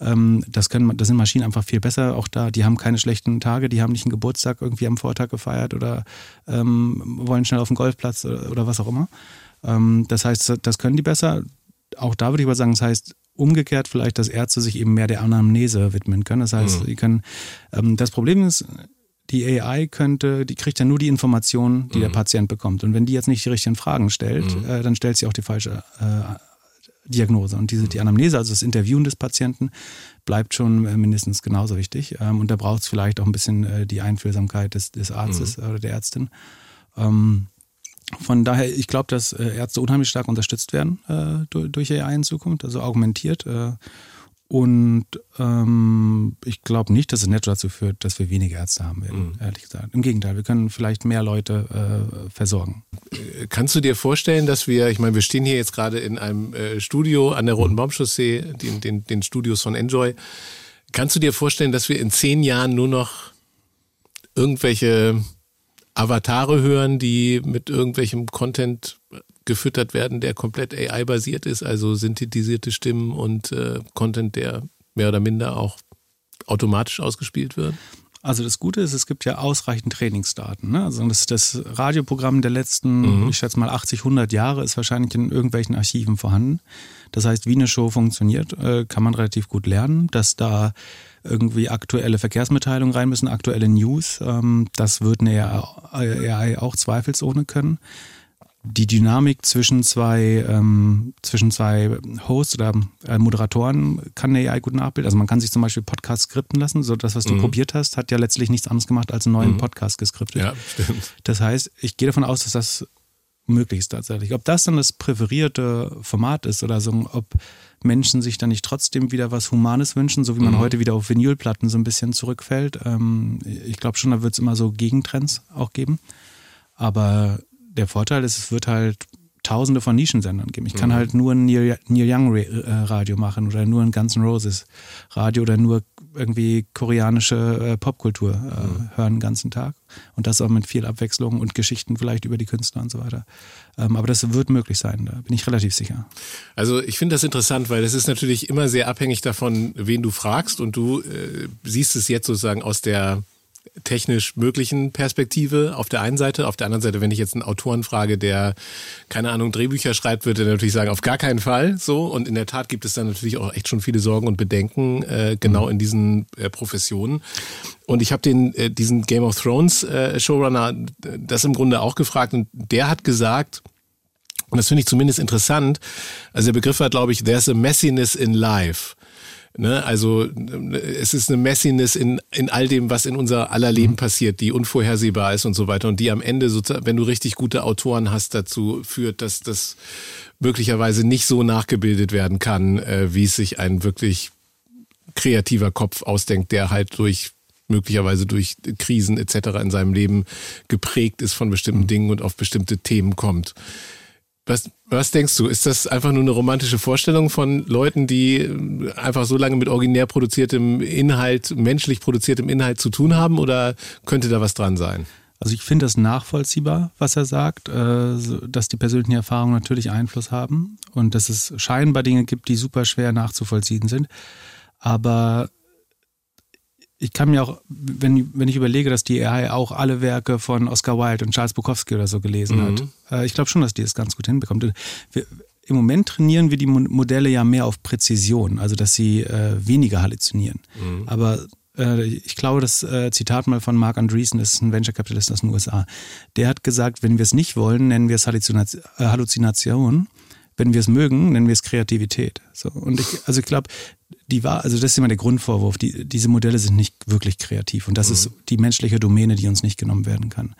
Ähm, das können, das sind Maschinen einfach viel besser. Auch da, die haben keine schlechten Tage, die haben nicht einen Geburtstag irgendwie am Vortag gefeiert oder ähm, wollen schnell auf den Golfplatz oder, oder was auch immer. Ähm, das heißt, das können die besser. Auch da würde ich mal sagen, das heißt, umgekehrt vielleicht, dass Ärzte sich eben mehr der Anamnese widmen können. Das heißt, mhm. die können, ähm, das Problem ist, die AI könnte, die kriegt ja nur die Informationen, die mhm. der Patient bekommt. Und wenn die jetzt nicht die richtigen Fragen stellt, mhm. äh, dann stellt sie auch die falsche äh, Diagnose. Und diese, die Anamnese, also das Interviewen des Patienten, bleibt schon äh, mindestens genauso wichtig. Ähm, und da braucht es vielleicht auch ein bisschen äh, die Einfühlsamkeit des, des Arztes mhm. oder der Ärztin. Ähm, von daher, ich glaube, dass äh, Ärzte unheimlich stark unterstützt werden äh, durch, durch, AI in Zukunft, also augmentiert. Äh, und ähm, ich glaube nicht, dass es netto dazu führt, dass wir weniger Ärzte haben werden, mhm. ehrlich gesagt. Im Gegenteil, wir können vielleicht mehr Leute äh, versorgen. Äh, kannst du dir vorstellen, dass wir, ich meine, wir stehen hier jetzt gerade in einem äh, Studio an der Roten Baumchaussee, den, den, den Studios von Enjoy. Kannst du dir vorstellen, dass wir in zehn Jahren nur noch irgendwelche Avatare hören, die mit irgendwelchem Content gefüttert werden, der komplett AI-basiert ist, also synthetisierte Stimmen und äh, Content, der mehr oder minder auch automatisch ausgespielt wird? Also das Gute ist, es gibt ja ausreichend Trainingsdaten. Ne? Also das, das Radioprogramm der letzten, mhm. ich schätze mal 80, 100 Jahre ist wahrscheinlich in irgendwelchen Archiven vorhanden. Das heißt, wie eine Show funktioniert, äh, kann man relativ gut lernen, dass da irgendwie aktuelle Verkehrsmitteilungen rein müssen, aktuelle News. Ähm, das wird eine AI auch zweifelsohne können. Die Dynamik zwischen zwei, ähm, zwischen zwei Hosts oder äh, Moderatoren kann eine AI gut nachbilden. Also man kann sich zum Beispiel Podcasts skripten lassen. So das, was du mhm. probiert hast, hat ja letztlich nichts anderes gemacht, als einen neuen mhm. Podcast geskriptet. Ja, stimmt. Das heißt, ich gehe davon aus, dass das möglich ist tatsächlich. Ob das dann das präferierte Format ist oder so, ob Menschen sich dann nicht trotzdem wieder was Humanes wünschen, so wie man mhm. heute wieder auf Vinylplatten so ein bisschen zurückfällt. Ähm, ich glaube schon, da wird es immer so Gegentrends auch geben. Aber der Vorteil ist, es wird halt tausende von Nischensendern geben. Ich kann mhm. halt nur ein Neil, Neil Young äh, Radio machen oder nur ein Guns N' Roses Radio oder nur irgendwie koreanische äh, Popkultur äh, mhm. hören den ganzen Tag. Und das auch mit viel Abwechslung und Geschichten vielleicht über die Künstler und so weiter. Ähm, aber das wird möglich sein, da bin ich relativ sicher. Also ich finde das interessant, weil das ist natürlich immer sehr abhängig davon, wen du fragst. Und du äh, siehst es jetzt sozusagen aus der technisch möglichen Perspektive auf der einen Seite. Auf der anderen Seite, wenn ich jetzt einen Autoren frage, der, keine Ahnung, Drehbücher schreibt, würde er natürlich sagen, auf gar keinen Fall so. Und in der Tat gibt es dann natürlich auch echt schon viele Sorgen und Bedenken äh, genau in diesen äh, Professionen. Und ich habe den äh, diesen Game of Thrones äh, Showrunner das im Grunde auch gefragt und der hat gesagt, und das finde ich zumindest interessant, also der Begriff war, glaube ich, there's a messiness in life. Ne? Also es ist eine Messiness in, in all dem, was in unser aller Leben mhm. passiert, die unvorhersehbar ist und so weiter und die am Ende, sozusagen, wenn du richtig gute Autoren hast, dazu führt, dass das möglicherweise nicht so nachgebildet werden kann, äh, wie es sich ein wirklich kreativer Kopf ausdenkt, der halt durch möglicherweise durch Krisen etc. in seinem Leben geprägt ist von bestimmten mhm. Dingen und auf bestimmte Themen kommt. Was, was denkst du? Ist das einfach nur eine romantische Vorstellung von Leuten, die einfach so lange mit originär produziertem Inhalt, menschlich produziertem Inhalt zu tun haben oder könnte da was dran sein? Also ich finde das nachvollziehbar, was er sagt, äh, dass die persönlichen Erfahrungen natürlich Einfluss haben und dass es scheinbar Dinge gibt, die super schwer nachzuvollziehen sind. Aber ich kann mir auch, wenn, wenn ich überlege, dass die AI auch alle Werke von Oscar Wilde und Charles Bukowski oder so gelesen mhm. hat, äh, ich glaube schon, dass die es ganz gut hinbekommt. Wir, Im Moment trainieren wir die Modelle ja mehr auf Präzision, also dass sie äh, weniger halluzinieren. Mhm. Aber äh, ich glaube, das äh, Zitat mal von Mark Andreessen, das ist ein Venture-Kapitalist aus den USA, der hat gesagt, wenn wir es nicht wollen, nennen wir es Halluzination. Wenn wir es mögen, nennen wir es Kreativität. So, und ich, also ich glaube, die war, also das ist immer der Grundvorwurf, die, diese Modelle sind nicht wirklich kreativ und das mhm. ist die menschliche Domäne, die uns nicht genommen werden kann.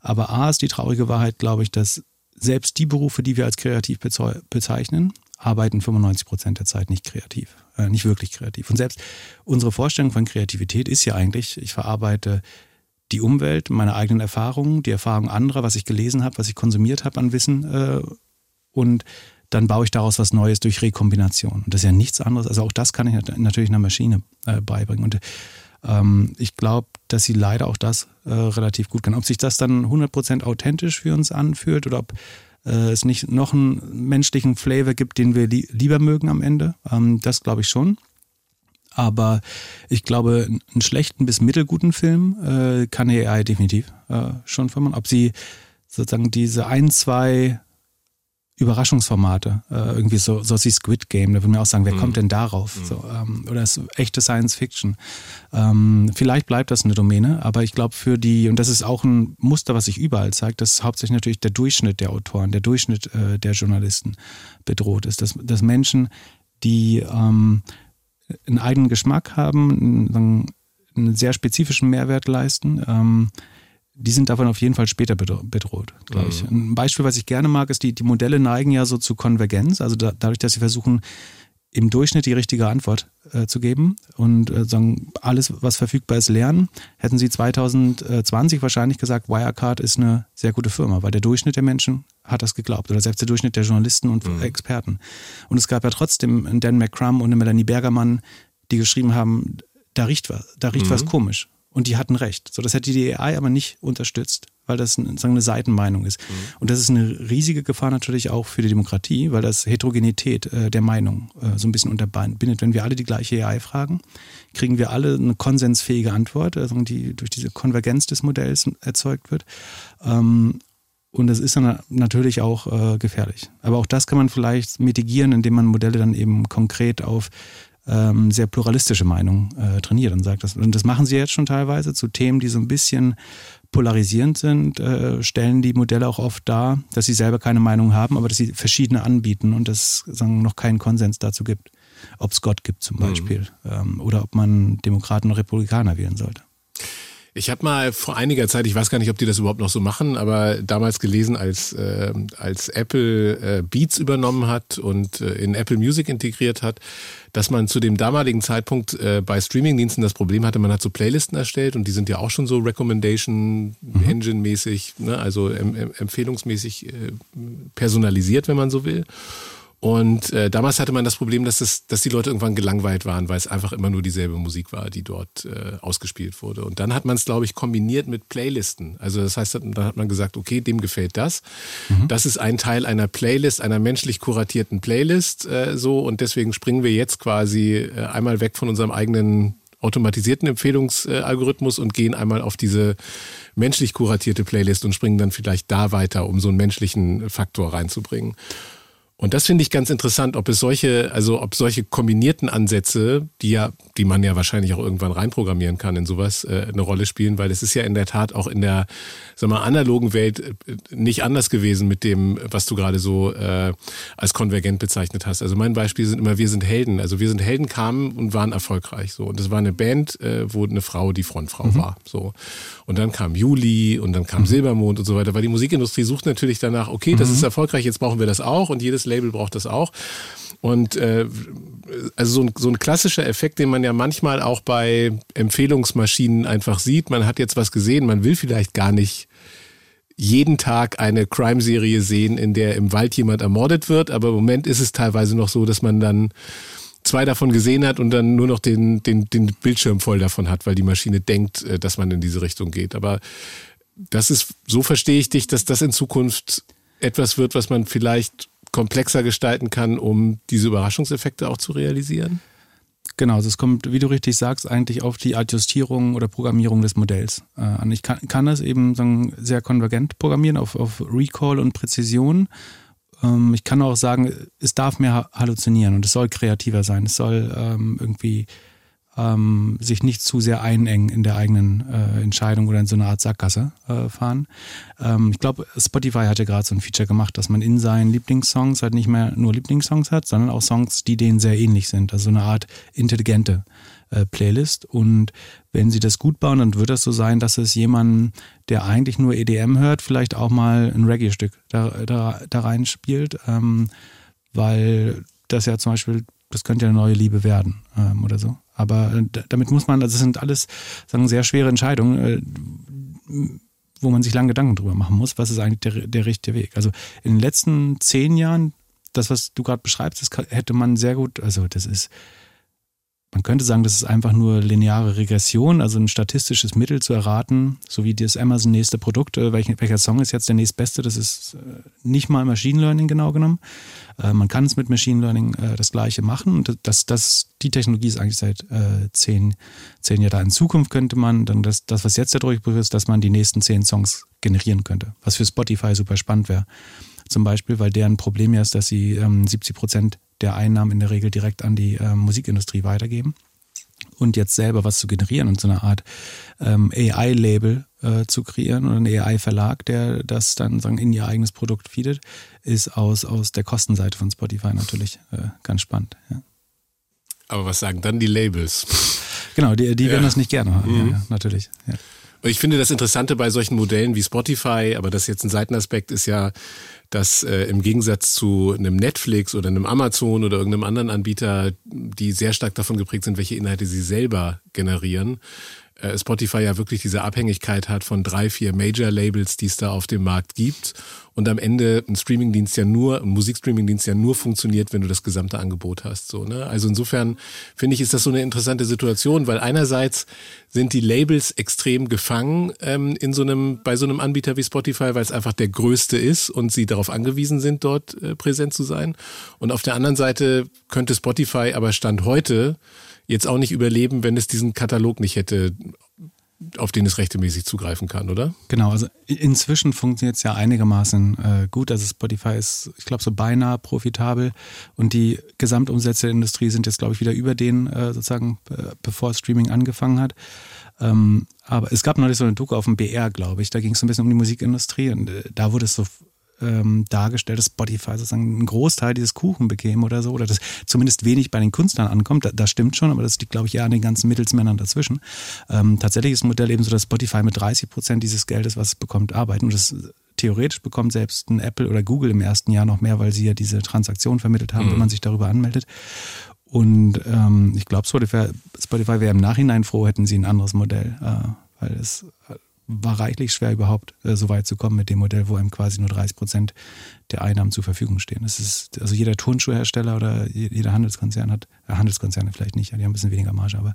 Aber A ist die traurige Wahrheit, glaube ich, dass selbst die Berufe, die wir als kreativ bezeichnen, arbeiten 95 Prozent der Zeit nicht kreativ, äh, nicht wirklich kreativ. Und selbst unsere Vorstellung von Kreativität ist ja eigentlich, ich verarbeite die Umwelt, meine eigenen Erfahrungen, die Erfahrungen anderer, was ich gelesen habe, was ich konsumiert habe an Wissen äh, und dann baue ich daraus was Neues durch Rekombination. Und das ist ja nichts anderes. Also auch das kann ich natürlich einer Maschine äh, beibringen. Und ähm, ich glaube, dass sie leider auch das äh, relativ gut kann. Ob sich das dann 100% authentisch für uns anfühlt oder ob äh, es nicht noch einen menschlichen Flavor gibt, den wir li lieber mögen am Ende, ähm, das glaube ich schon. Aber ich glaube, einen schlechten bis mittelguten Film äh, kann AI definitiv äh, schon vermachen. Ob sie sozusagen diese ein, zwei Überraschungsformate, äh, irgendwie so, so wie Squid Game, da würde man auch sagen, wer mhm. kommt denn darauf? Mhm. So, ähm, oder ist echte Science Fiction. Ähm, vielleicht bleibt das eine Domäne, aber ich glaube für die, und das ist auch ein Muster, was sich überall zeigt, dass hauptsächlich natürlich der Durchschnitt der Autoren, der Durchschnitt äh, der Journalisten bedroht ist. Dass, dass Menschen, die ähm, einen eigenen Geschmack haben, einen, einen sehr spezifischen Mehrwert leisten, ähm, die sind davon auf jeden Fall später bedroht, glaube ich. Mhm. Ein Beispiel, was ich gerne mag, ist, die, die Modelle neigen ja so zu Konvergenz, also da, dadurch, dass sie versuchen, im Durchschnitt die richtige Antwort äh, zu geben und äh, sagen, alles, was verfügbar ist, lernen, hätten sie 2020 wahrscheinlich gesagt, Wirecard ist eine sehr gute Firma, weil der Durchschnitt der Menschen hat das geglaubt oder selbst der Durchschnitt der Journalisten und mhm. Experten. Und es gab ja trotzdem einen Dan McCrum und eine Melanie Bergermann, die geschrieben haben, da riecht was, da riecht mhm. was komisch. Und die hatten recht. So, das hätte die AI aber nicht unterstützt, weil das sagen, eine Seitenmeinung ist. Mhm. Und das ist eine riesige Gefahr natürlich auch für die Demokratie, weil das Heterogenität äh, der Meinung äh, so ein bisschen unterbindet. Wenn wir alle die gleiche AI fragen, kriegen wir alle eine konsensfähige Antwort, also die durch diese Konvergenz des Modells erzeugt wird. Ähm, und das ist dann natürlich auch äh, gefährlich. Aber auch das kann man vielleicht mitigieren, indem man Modelle dann eben konkret auf ähm, sehr pluralistische Meinung äh, trainiert und sagt das. Und das machen sie jetzt schon teilweise zu Themen, die so ein bisschen polarisierend sind, äh, stellen die Modelle auch oft dar, dass sie selber keine Meinung haben, aber dass sie verschiedene anbieten und es sagen, noch keinen Konsens dazu gibt, ob es Gott gibt zum mhm. Beispiel mhm. ähm, oder ob man Demokraten oder Republikaner wählen sollte. Ich habe mal vor einiger Zeit, ich weiß gar nicht, ob die das überhaupt noch so machen, aber damals gelesen, als, äh, als Apple äh, Beats übernommen hat und äh, in Apple Music integriert hat, dass man zu dem damaligen Zeitpunkt äh, bei Streamingdiensten das Problem hatte, man hat so Playlisten erstellt und die sind ja auch schon so Recommendation Engine mäßig, ne, also em empfehlungsmäßig äh, personalisiert, wenn man so will. Und äh, damals hatte man das Problem, dass, das, dass die Leute irgendwann gelangweilt waren, weil es einfach immer nur dieselbe Musik war, die dort äh, ausgespielt wurde. Und dann hat man es, glaube ich, kombiniert mit Playlisten. Also das heißt, dann hat man gesagt, okay, dem gefällt das. Mhm. Das ist ein Teil einer Playlist, einer menschlich kuratierten Playlist äh, so. Und deswegen springen wir jetzt quasi äh, einmal weg von unserem eigenen automatisierten Empfehlungsalgorithmus und gehen einmal auf diese menschlich kuratierte Playlist und springen dann vielleicht da weiter, um so einen menschlichen Faktor reinzubringen. Und das finde ich ganz interessant, ob es solche, also ob solche kombinierten Ansätze, die ja, die man ja wahrscheinlich auch irgendwann reinprogrammieren kann in sowas, äh, eine Rolle spielen, weil es ist ja in der Tat auch in der, sag mal, analogen Welt äh, nicht anders gewesen mit dem, was du gerade so äh, als konvergent bezeichnet hast. Also mein Beispiel sind immer, wir sind Helden. Also wir sind Helden kamen und waren erfolgreich so. Und das war eine Band, äh, wo eine Frau die Frontfrau mhm. war. So. Und dann kam Juli und dann kam mhm. Silbermond und so weiter, weil die Musikindustrie sucht natürlich danach, okay, das mhm. ist erfolgreich, jetzt brauchen wir das auch und jedes Label braucht das auch. Und äh, also so ein, so ein klassischer Effekt, den man ja manchmal auch bei Empfehlungsmaschinen einfach sieht. Man hat jetzt was gesehen, man will vielleicht gar nicht jeden Tag eine Crime-Serie sehen, in der im Wald jemand ermordet wird, aber im Moment ist es teilweise noch so, dass man dann zwei davon gesehen hat und dann nur noch den, den, den Bildschirm voll davon hat, weil die Maschine denkt, äh, dass man in diese Richtung geht. Aber das ist, so verstehe ich dich, dass das in Zukunft etwas wird, was man vielleicht komplexer gestalten kann, um diese Überraschungseffekte auch zu realisieren? Genau, also es kommt, wie du richtig sagst, eigentlich auf die Adjustierung oder Programmierung des Modells äh, an. Ich kann, kann das eben sehr konvergent programmieren auf, auf Recall und Präzision. Ähm, ich kann auch sagen, es darf mehr halluzinieren und es soll kreativer sein. Es soll ähm, irgendwie ähm, sich nicht zu sehr einengen in der eigenen äh, Entscheidung oder in so eine Art Sackgasse äh, fahren. Ähm, ich glaube, Spotify hat ja gerade so ein Feature gemacht, dass man in seinen Lieblingssongs halt nicht mehr nur Lieblingssongs hat, sondern auch Songs, die denen sehr ähnlich sind. Also eine Art intelligente äh, Playlist. Und wenn sie das gut bauen, dann wird das so sein, dass es jemanden, der eigentlich nur EDM hört, vielleicht auch mal ein Reggae-Stück da, da, da reinspielt, ähm, weil das ja zum Beispiel, das könnte ja eine neue Liebe werden ähm, oder so. Aber äh, damit muss man, also das sind alles sagen, sehr schwere Entscheidungen, äh, wo man sich lange Gedanken drüber machen muss, was ist eigentlich der, der richtige Weg. Also in den letzten zehn Jahren, das, was du gerade beschreibst, das hätte man sehr gut, also das ist man könnte sagen, das ist einfach nur lineare Regression, also ein statistisches Mittel zu erraten, so wie das Amazon nächste Produkt, äh, welcher Song ist jetzt der nächstbeste, das ist äh, nicht mal Machine Learning genau genommen. Äh, man kann es mit Machine Learning das gleiche machen. Das, das, die Technologie ist eigentlich seit zehn, zehn Jahren da. In Zukunft könnte man dann das, das was jetzt der Durchbruch ist, dass man die nächsten zehn Songs generieren könnte, was für Spotify super spannend wäre. Zum Beispiel, weil deren Problem ja ist, dass sie ähm, 70 Prozent der Einnahmen in der Regel direkt an die äh, Musikindustrie weitergeben. Und jetzt selber was zu generieren und so eine Art ähm, AI-Label äh, zu kreieren oder einen AI-Verlag, der das dann sagen, in ihr eigenes Produkt feedet, ist aus, aus der Kostenseite von Spotify natürlich äh, ganz spannend. Ja. Aber was sagen dann die Labels? Genau, die, die ja. werden das nicht gerne haben, mhm. ja, natürlich. Ich finde das Interessante bei solchen Modellen wie Spotify, aber das jetzt ein Seitenaspekt, ist ja, dass äh, im Gegensatz zu einem Netflix oder einem Amazon oder irgendeinem anderen Anbieter, die sehr stark davon geprägt sind, welche Inhalte sie selber generieren, Spotify ja wirklich diese Abhängigkeit hat von drei, vier Major-Labels, die es da auf dem Markt gibt. Und am Ende ein Streamingdienst ja nur, ein Musikstreamingdienst ja nur funktioniert, wenn du das gesamte Angebot hast. So, ne? Also insofern finde ich, ist das so eine interessante Situation, weil einerseits sind die Labels extrem gefangen ähm, in so einem, bei so einem Anbieter wie Spotify, weil es einfach der größte ist und sie darauf angewiesen sind, dort äh, präsent zu sein. Und auf der anderen Seite könnte Spotify aber Stand heute jetzt auch nicht überleben, wenn es diesen Katalog nicht hätte, auf den es rechtmäßig zugreifen kann, oder? Genau, also inzwischen funktioniert es ja einigermaßen äh, gut. Also Spotify ist, ich glaube, so beinahe profitabel und die Gesamtumsätze der Industrie sind jetzt, glaube ich, wieder über den äh, sozusagen, äh, bevor Streaming angefangen hat. Ähm, aber es gab neulich so eine Doku auf dem BR, glaube ich. Da ging es so ein bisschen um die Musikindustrie und äh, da wurde es so ähm, dargestellt, dass Spotify sozusagen einen Großteil dieses Kuchen bekäme oder so, oder dass zumindest wenig bei den Künstlern ankommt. Das stimmt schon, aber das liegt, glaube ich, eher an den ganzen Mittelsmännern dazwischen. Ähm, tatsächlich ist das Modell eben so, dass Spotify mit 30 Prozent dieses Geldes, was es bekommt, arbeiten. Und das theoretisch bekommt selbst ein Apple oder Google im ersten Jahr noch mehr, weil sie ja diese Transaktion vermittelt haben, mhm. wenn man sich darüber anmeldet. Und ähm, ich glaube, Spotify, Spotify wäre im Nachhinein froh, hätten sie ein anderes Modell, äh, weil es war reichlich schwer überhaupt äh, so weit zu kommen mit dem Modell, wo einem quasi nur 30 Prozent der Einnahmen zur Verfügung stehen. Das ist, also jeder Turnschuhhersteller oder jeder Handelskonzern hat, äh, Handelskonzerne vielleicht nicht, die haben ein bisschen weniger Marge, aber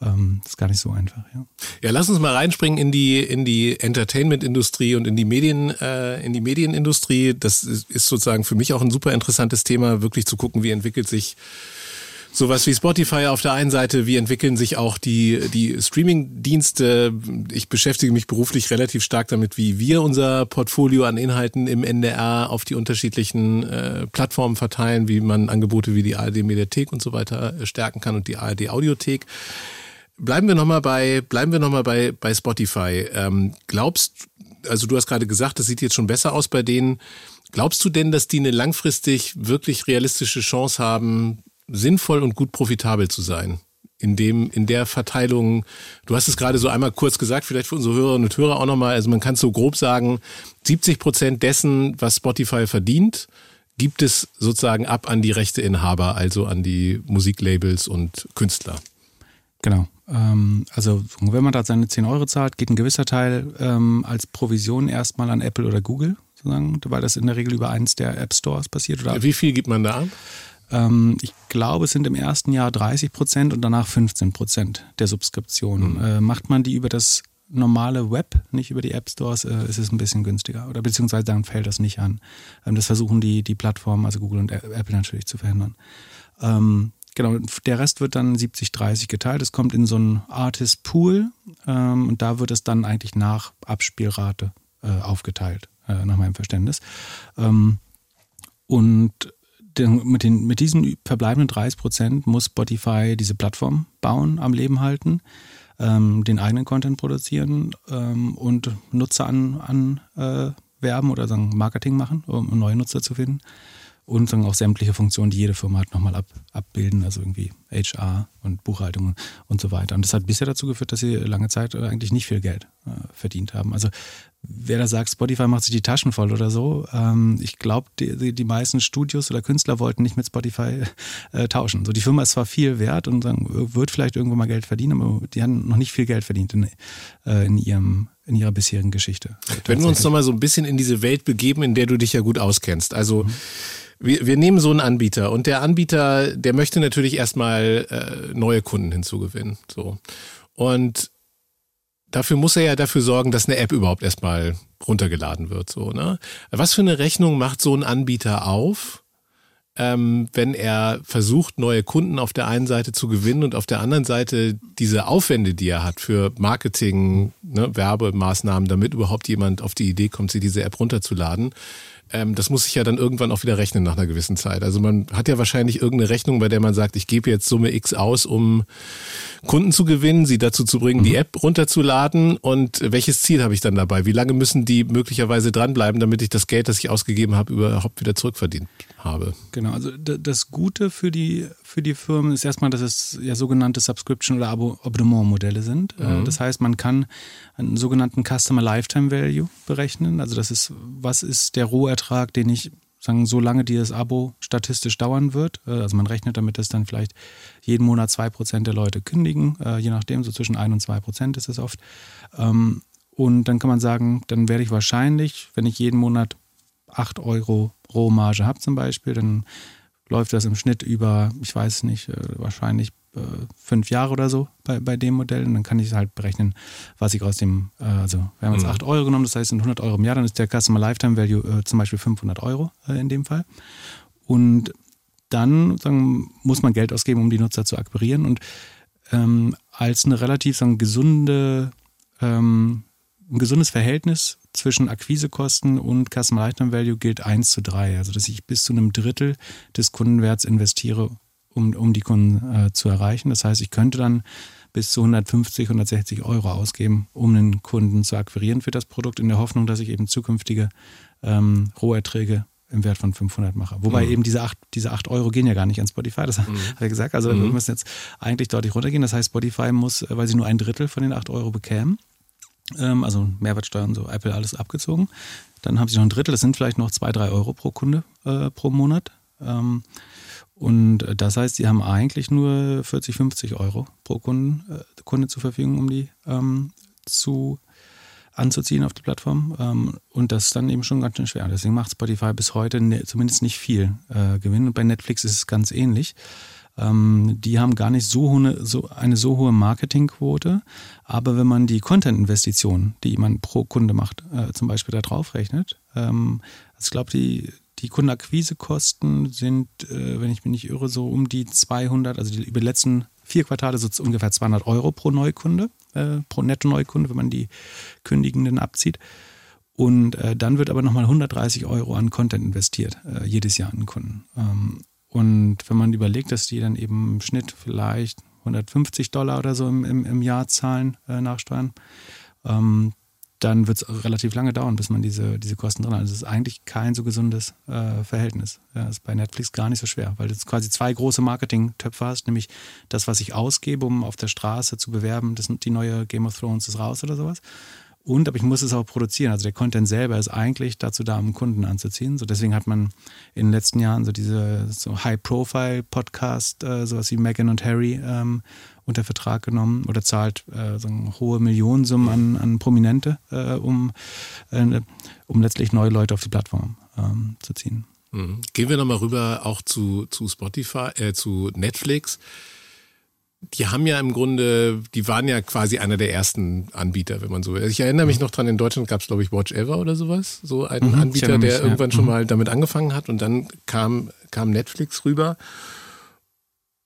ähm, ist gar nicht so einfach. Ja. ja, lass uns mal reinspringen in die, in die Entertainment-Industrie und in die Medien, äh, in die Medienindustrie. Das ist sozusagen für mich auch ein super interessantes Thema, wirklich zu gucken, wie entwickelt sich Sowas wie Spotify auf der einen Seite, wie entwickeln sich auch die, die Streaming-Dienste? Ich beschäftige mich beruflich relativ stark damit, wie wir unser Portfolio an Inhalten im NDR auf die unterschiedlichen äh, Plattformen verteilen, wie man Angebote wie die ARD-Mediathek und so weiter äh, stärken kann und die ARD-Audiothek. Bleiben wir nochmal bei, bleiben wir noch mal bei, bei Spotify. Ähm, glaubst, also du hast gerade gesagt, das sieht jetzt schon besser aus bei denen. Glaubst du denn, dass die eine langfristig wirklich realistische Chance haben, sinnvoll und gut profitabel zu sein? In dem, in der Verteilung, du hast es gerade so einmal kurz gesagt, vielleicht für unsere Hörerinnen und Hörer auch nochmal, also man kann es so grob sagen, 70 Prozent dessen, was Spotify verdient, gibt es sozusagen ab an die Rechteinhaber, also an die Musiklabels und Künstler. Genau. Ähm, also wenn man da seine 10 Euro zahlt, geht ein gewisser Teil ähm, als Provision erstmal an Apple oder Google, sozusagen, weil das in der Regel über eins der App Stores passiert. Oder Wie viel gibt man da an? Ähm, ich glaube, es sind im ersten Jahr 30 Prozent und danach 15 Prozent der Subskriptionen. Mhm. Äh, macht man die über das normale Web, nicht über die App Stores, äh, ist es ein bisschen günstiger. Oder beziehungsweise dann fällt das nicht an. Ähm, das versuchen die, die Plattformen, also Google und Apple natürlich zu verhindern. Ähm, Genau, der Rest wird dann 70-30 geteilt. Es kommt in so einen Artist Pool ähm, und da wird es dann eigentlich nach Abspielrate äh, aufgeteilt, äh, nach meinem Verständnis. Ähm, und den, mit, den, mit diesen verbleibenden 30 Prozent muss Spotify diese Plattform bauen, am Leben halten, ähm, den eigenen Content produzieren ähm, und Nutzer an, an äh, oder sagen Marketing machen, um neue Nutzer zu finden und dann auch sämtliche Funktionen, die jede Firma hat, nochmal ab, abbilden, also irgendwie HR und Buchhaltung und so weiter. Und das hat bisher dazu geführt, dass sie lange Zeit eigentlich nicht viel Geld äh, verdient haben. Also wer da sagt, Spotify macht sich die Taschen voll oder so, ähm, ich glaube, die, die meisten Studios oder Künstler wollten nicht mit Spotify äh, tauschen. So die Firma ist zwar viel wert und dann wird vielleicht irgendwo mal Geld verdienen, aber die haben noch nicht viel Geld verdient in, äh, in ihrem in ihrer bisherigen Geschichte. Wenn wir uns nochmal so ein bisschen in diese Welt begeben, in der du dich ja gut auskennst. Also mhm wir, wir nehmen so einen Anbieter und der Anbieter, der möchte natürlich erstmal äh, neue Kunden hinzugewinnen. So. Und dafür muss er ja dafür sorgen, dass eine App überhaupt erstmal runtergeladen wird. So, ne? Was für eine Rechnung macht so ein Anbieter auf, ähm, wenn er versucht, neue Kunden auf der einen Seite zu gewinnen und auf der anderen Seite diese Aufwände, die er hat für Marketing, ne, Werbemaßnahmen, damit überhaupt jemand auf die Idee kommt, sich diese App runterzuladen, ähm, das muss sich ja dann irgendwann auch wieder rechnen nach einer gewissen Zeit. Also man hat ja wahrscheinlich irgendeine Rechnung, bei der man sagt, ich gebe jetzt Summe X aus, um Kunden zu gewinnen, sie dazu zu bringen, mhm. die App runterzuladen und welches Ziel habe ich dann dabei? Wie lange müssen die möglicherweise dranbleiben, damit ich das Geld, das ich ausgegeben habe, überhaupt wieder zurückverdient habe? Genau, also das Gute für die, für die Firmen ist erstmal, dass es ja sogenannte Subscription- oder Abonnement-Modelle sind. Äh, mhm. Das heißt, man kann einen sogenannten Customer Lifetime Value berechnen. Also das ist, was ist der Rohertrag, den ich sagen, so lange dieses Abo statistisch dauern wird. Äh, also man rechnet damit, dass dann vielleicht jeden Monat zwei Prozent der Leute kündigen, äh, je nachdem, so zwischen ein und zwei Prozent ist es oft. Ähm, und dann kann man sagen, dann werde ich wahrscheinlich, wenn ich jeden Monat acht Euro Rohmarge habe zum Beispiel, dann läuft das im Schnitt über, ich weiß nicht, äh, wahrscheinlich äh, fünf Jahre oder so bei, bei dem Modell und dann kann ich halt berechnen, was ich aus dem, äh, also wir haben jetzt mhm. 8 Euro genommen, das heißt sind 100 Euro im Jahr, dann ist der Customer Lifetime Value äh, zum Beispiel 500 Euro äh, in dem Fall. Und dann sagen, muss man Geld ausgeben, um die Nutzer zu akquirieren und ähm, als eine relativ sagen, gesunde, ähm, ein gesundes Verhältnis zwischen Akquisekosten und Customer Lifetime Value gilt 1 zu 3. Also dass ich bis zu einem Drittel des Kundenwerts investiere, um, um die Kunden äh, zu erreichen. Das heißt, ich könnte dann bis zu 150, 160 Euro ausgeben, um einen Kunden zu akquirieren für das Produkt, in der Hoffnung, dass ich eben zukünftige ähm, Roherträge im Wert von 500 mache. Wobei mhm. eben diese 8, diese 8 Euro gehen ja gar nicht an Spotify, das mhm. hat er gesagt. Also mhm. wir müssen jetzt eigentlich deutlich runtergehen. Das heißt, Spotify muss, weil sie nur ein Drittel von den 8 Euro bekämen, ähm, also Mehrwertsteuer und so, Apple alles abgezogen, dann haben sie noch ein Drittel, das sind vielleicht noch 2, 3 Euro pro Kunde äh, pro Monat. Ähm, und das heißt, sie haben eigentlich nur 40, 50 Euro pro Kunden, äh, Kunde zur Verfügung, um die ähm, zu anzuziehen auf die Plattform. Ähm, und das ist dann eben schon ganz schön schwer. Deswegen macht Spotify bis heute ne, zumindest nicht viel äh, Gewinn. Und bei Netflix ist es ganz ähnlich. Ähm, die haben gar nicht so, hohe, so eine so hohe Marketingquote. Aber wenn man die Content-Investitionen, die man pro Kunde macht, äh, zum Beispiel da drauf rechnet, ähm, also ich glaube, die, die Kundenakquisekosten sind, äh, wenn ich mich nicht irre, so um die 200, also die, über die letzten vier Quartale so ungefähr 200 Euro pro Neukunde, äh, pro Netto-Neukunde, wenn man die Kündigenden abzieht. Und äh, dann wird aber nochmal 130 Euro an Content investiert, äh, jedes Jahr an Kunden. Ähm, und wenn man überlegt, dass die dann eben im Schnitt vielleicht 150 Dollar oder so im, im, im Jahr zahlen äh, nach Steuern, ähm, dann wird es relativ lange dauern, bis man diese, diese Kosten drin hat. Also es ist eigentlich kein so gesundes äh, Verhältnis. Ja, ist bei Netflix gar nicht so schwer, weil du quasi zwei große Marketing-Töpfe hast, nämlich das, was ich ausgebe, um auf der Straße zu bewerben, das, die neue Game of Thrones ist raus oder sowas. Und, aber ich muss es auch produzieren. Also der Content selber ist eigentlich dazu da, um Kunden anzuziehen. So deswegen hat man in den letzten Jahren so diese so High-Profile-Podcast, äh, sowas wie Meghan und Harry ähm, unter Vertrag genommen oder zahlt äh, so hohe Millionensummen an, an Prominente, äh, um, äh, um letztlich neue Leute auf die Plattform ähm, zu ziehen. Mhm. Gehen wir nochmal rüber auch zu, zu Spotify, äh, zu Netflix die haben ja im Grunde, die waren ja quasi einer der ersten Anbieter, wenn man so will. Ich erinnere mich noch dran, in Deutschland gab es, glaube ich, Watch Ever oder sowas. So einen mhm, Anbieter, der mich, irgendwann ja. schon mhm. mal damit angefangen hat und dann kam, kam Netflix rüber.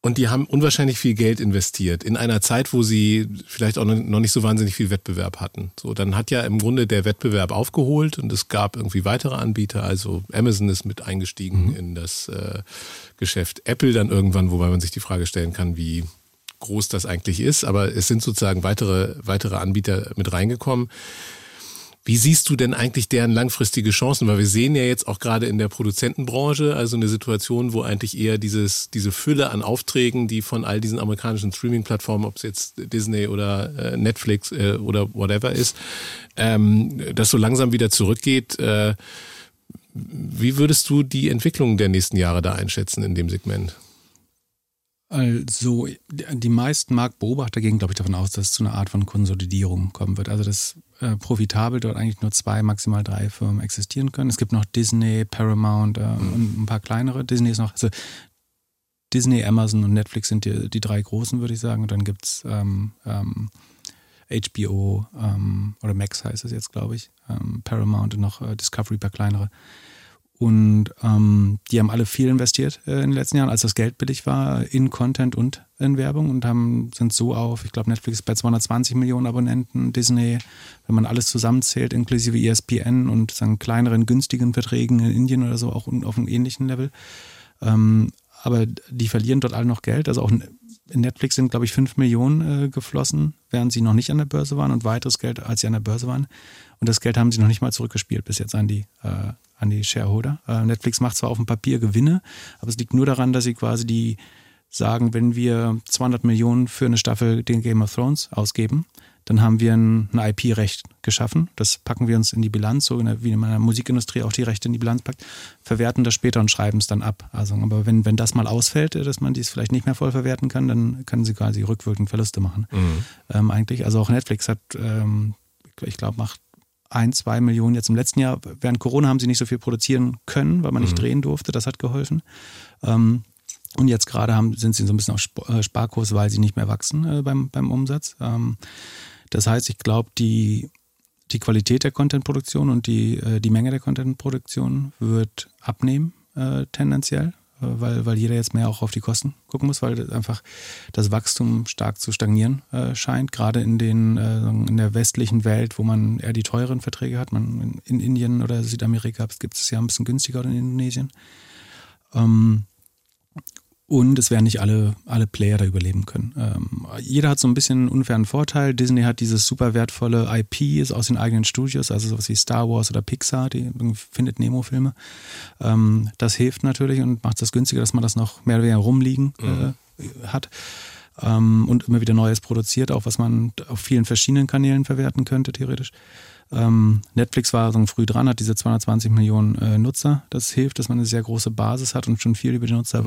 Und die haben unwahrscheinlich viel Geld investiert in einer Zeit, wo sie vielleicht auch noch nicht so wahnsinnig viel Wettbewerb hatten. So, dann hat ja im Grunde der Wettbewerb aufgeholt und es gab irgendwie weitere Anbieter. Also Amazon ist mit eingestiegen mhm. in das äh, Geschäft. Apple dann irgendwann, wobei man sich die Frage stellen kann, wie groß das eigentlich ist, aber es sind sozusagen weitere, weitere Anbieter mit reingekommen. Wie siehst du denn eigentlich deren langfristige Chancen? Weil wir sehen ja jetzt auch gerade in der Produzentenbranche, also eine Situation, wo eigentlich eher dieses, diese Fülle an Aufträgen, die von all diesen amerikanischen Streaming-Plattformen, ob es jetzt Disney oder äh, Netflix äh, oder whatever ist, ähm, das so langsam wieder zurückgeht. Äh, wie würdest du die Entwicklung der nächsten Jahre da einschätzen in dem Segment? Also die meisten Marktbeobachter gehen, glaube ich, davon aus, dass es zu einer Art von Konsolidierung kommen wird. Also dass äh, profitabel dort eigentlich nur zwei, maximal drei Firmen existieren können. Es gibt noch Disney, Paramount äh, mhm. und ein paar kleinere. Disney ist noch, also Disney, Amazon und Netflix sind die, die drei großen, würde ich sagen. Und dann gibt es ähm, ähm, HBO ähm, oder Max heißt es jetzt, glaube ich. Ähm, Paramount und noch äh, Discovery, ein paar kleinere. Und ähm, die haben alle viel investiert äh, in den letzten Jahren, als das Geld billig war, in Content und in Werbung und haben, sind so auf, ich glaube, Netflix ist bei 220 Millionen Abonnenten, Disney, wenn man alles zusammenzählt, inklusive ESPN und sagen, kleineren, günstigen Verträgen in Indien oder so, auch auf einem ähnlichen Level. Ähm, aber die verlieren dort alle noch Geld. Also auch in Netflix sind, glaube ich, 5 Millionen äh, geflossen, während sie noch nicht an der Börse waren und weiteres Geld, als sie an der Börse waren. Und das Geld haben sie noch nicht mal zurückgespielt bis jetzt an die äh, an die Shareholder. Äh, Netflix macht zwar auf dem Papier Gewinne, aber es liegt nur daran, dass sie quasi die sagen, wenn wir 200 Millionen für eine Staffel den Game of Thrones ausgeben, dann haben wir ein, ein IP-Recht geschaffen. Das packen wir uns in die Bilanz, so in der, wie in meiner Musikindustrie auch die Rechte in die Bilanz packt, verwerten das später und schreiben es dann ab. Also, aber wenn, wenn das mal ausfällt, dass man dies vielleicht nicht mehr voll verwerten kann, dann können sie quasi rückwirkend Verluste machen. Mhm. Ähm, eigentlich, also auch Netflix hat, ähm, ich glaube, macht ein, zwei Millionen jetzt im letzten Jahr. Während Corona haben sie nicht so viel produzieren können, weil man nicht mhm. drehen durfte. Das hat geholfen. Ähm, und jetzt gerade haben, sind sie so ein bisschen auf äh, Sparkurs, weil sie nicht mehr wachsen äh, beim, beim Umsatz. Ähm, das heißt, ich glaube, die, die Qualität der Contentproduktion und die, äh, die Menge der Contentproduktion wird abnehmen, äh, tendenziell weil, weil jeder jetzt mehr auch auf die Kosten gucken muss, weil einfach das Wachstum stark zu stagnieren äh, scheint, gerade in, den, äh, in der westlichen Welt, wo man eher die teuren Verträge hat. Man, in Indien oder Südamerika gibt es ja ein bisschen günstiger oder in Indonesien. Ähm, und es werden nicht alle, alle Player da überleben können. Ähm, jeder hat so ein bisschen einen unfairen Vorteil. Disney hat dieses super wertvolle IP aus den eigenen Studios, also sowas wie Star Wars oder Pixar, die findet Nemo-Filme. Ähm, das hilft natürlich und macht es günstiger, dass man das noch mehr oder weniger rumliegen äh, mhm. hat. Ähm, und immer wieder Neues produziert, auch was man auf vielen verschiedenen Kanälen verwerten könnte, theoretisch. Ähm, Netflix war so früh dran, hat diese 220 Millionen äh, Nutzer. Das hilft, dass man eine sehr große Basis hat und schon viel über die Nutzer mhm.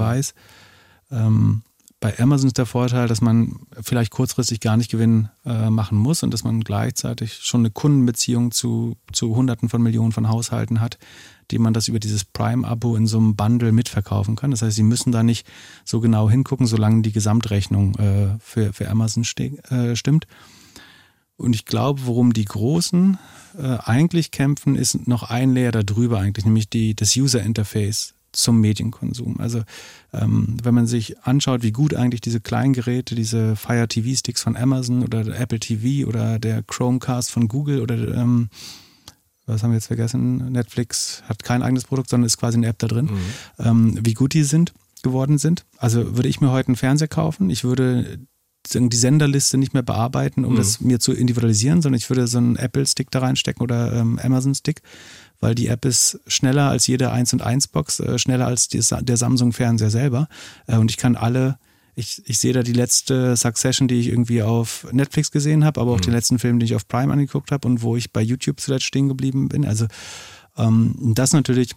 Ähm, bei Amazon ist der Vorteil, dass man vielleicht kurzfristig gar nicht Gewinn äh, machen muss und dass man gleichzeitig schon eine Kundenbeziehung zu, zu Hunderten von Millionen von Haushalten hat, die man das über dieses Prime-Abo in so einem Bundle mitverkaufen kann. Das heißt, sie müssen da nicht so genau hingucken, solange die Gesamtrechnung äh, für, für Amazon äh, stimmt. Und ich glaube, worum die Großen äh, eigentlich kämpfen, ist noch ein Layer darüber eigentlich, nämlich die, das User Interface zum Medienkonsum. Also ähm, wenn man sich anschaut, wie gut eigentlich diese kleinen Geräte, diese Fire TV Sticks von Amazon oder der Apple TV oder der Chromecast von Google oder ähm, was haben wir jetzt vergessen? Netflix hat kein eigenes Produkt, sondern ist quasi eine App da drin. Mhm. Ähm, wie gut die sind geworden sind. Also würde ich mir heute einen Fernseher kaufen. Ich würde die Senderliste nicht mehr bearbeiten, um mhm. das mir zu individualisieren, sondern ich würde so einen Apple-Stick da reinstecken oder ähm, Amazon-Stick, weil die App ist schneller als jede 1 und 1 Box, äh, schneller als die, der Samsung-Fernseher selber. Äh, und ich kann alle, ich, ich sehe da die letzte Succession, die ich irgendwie auf Netflix gesehen habe, aber auch mhm. den letzten Film, den ich auf Prime angeguckt habe und wo ich bei YouTube zuletzt stehen geblieben bin. Also ähm, das natürlich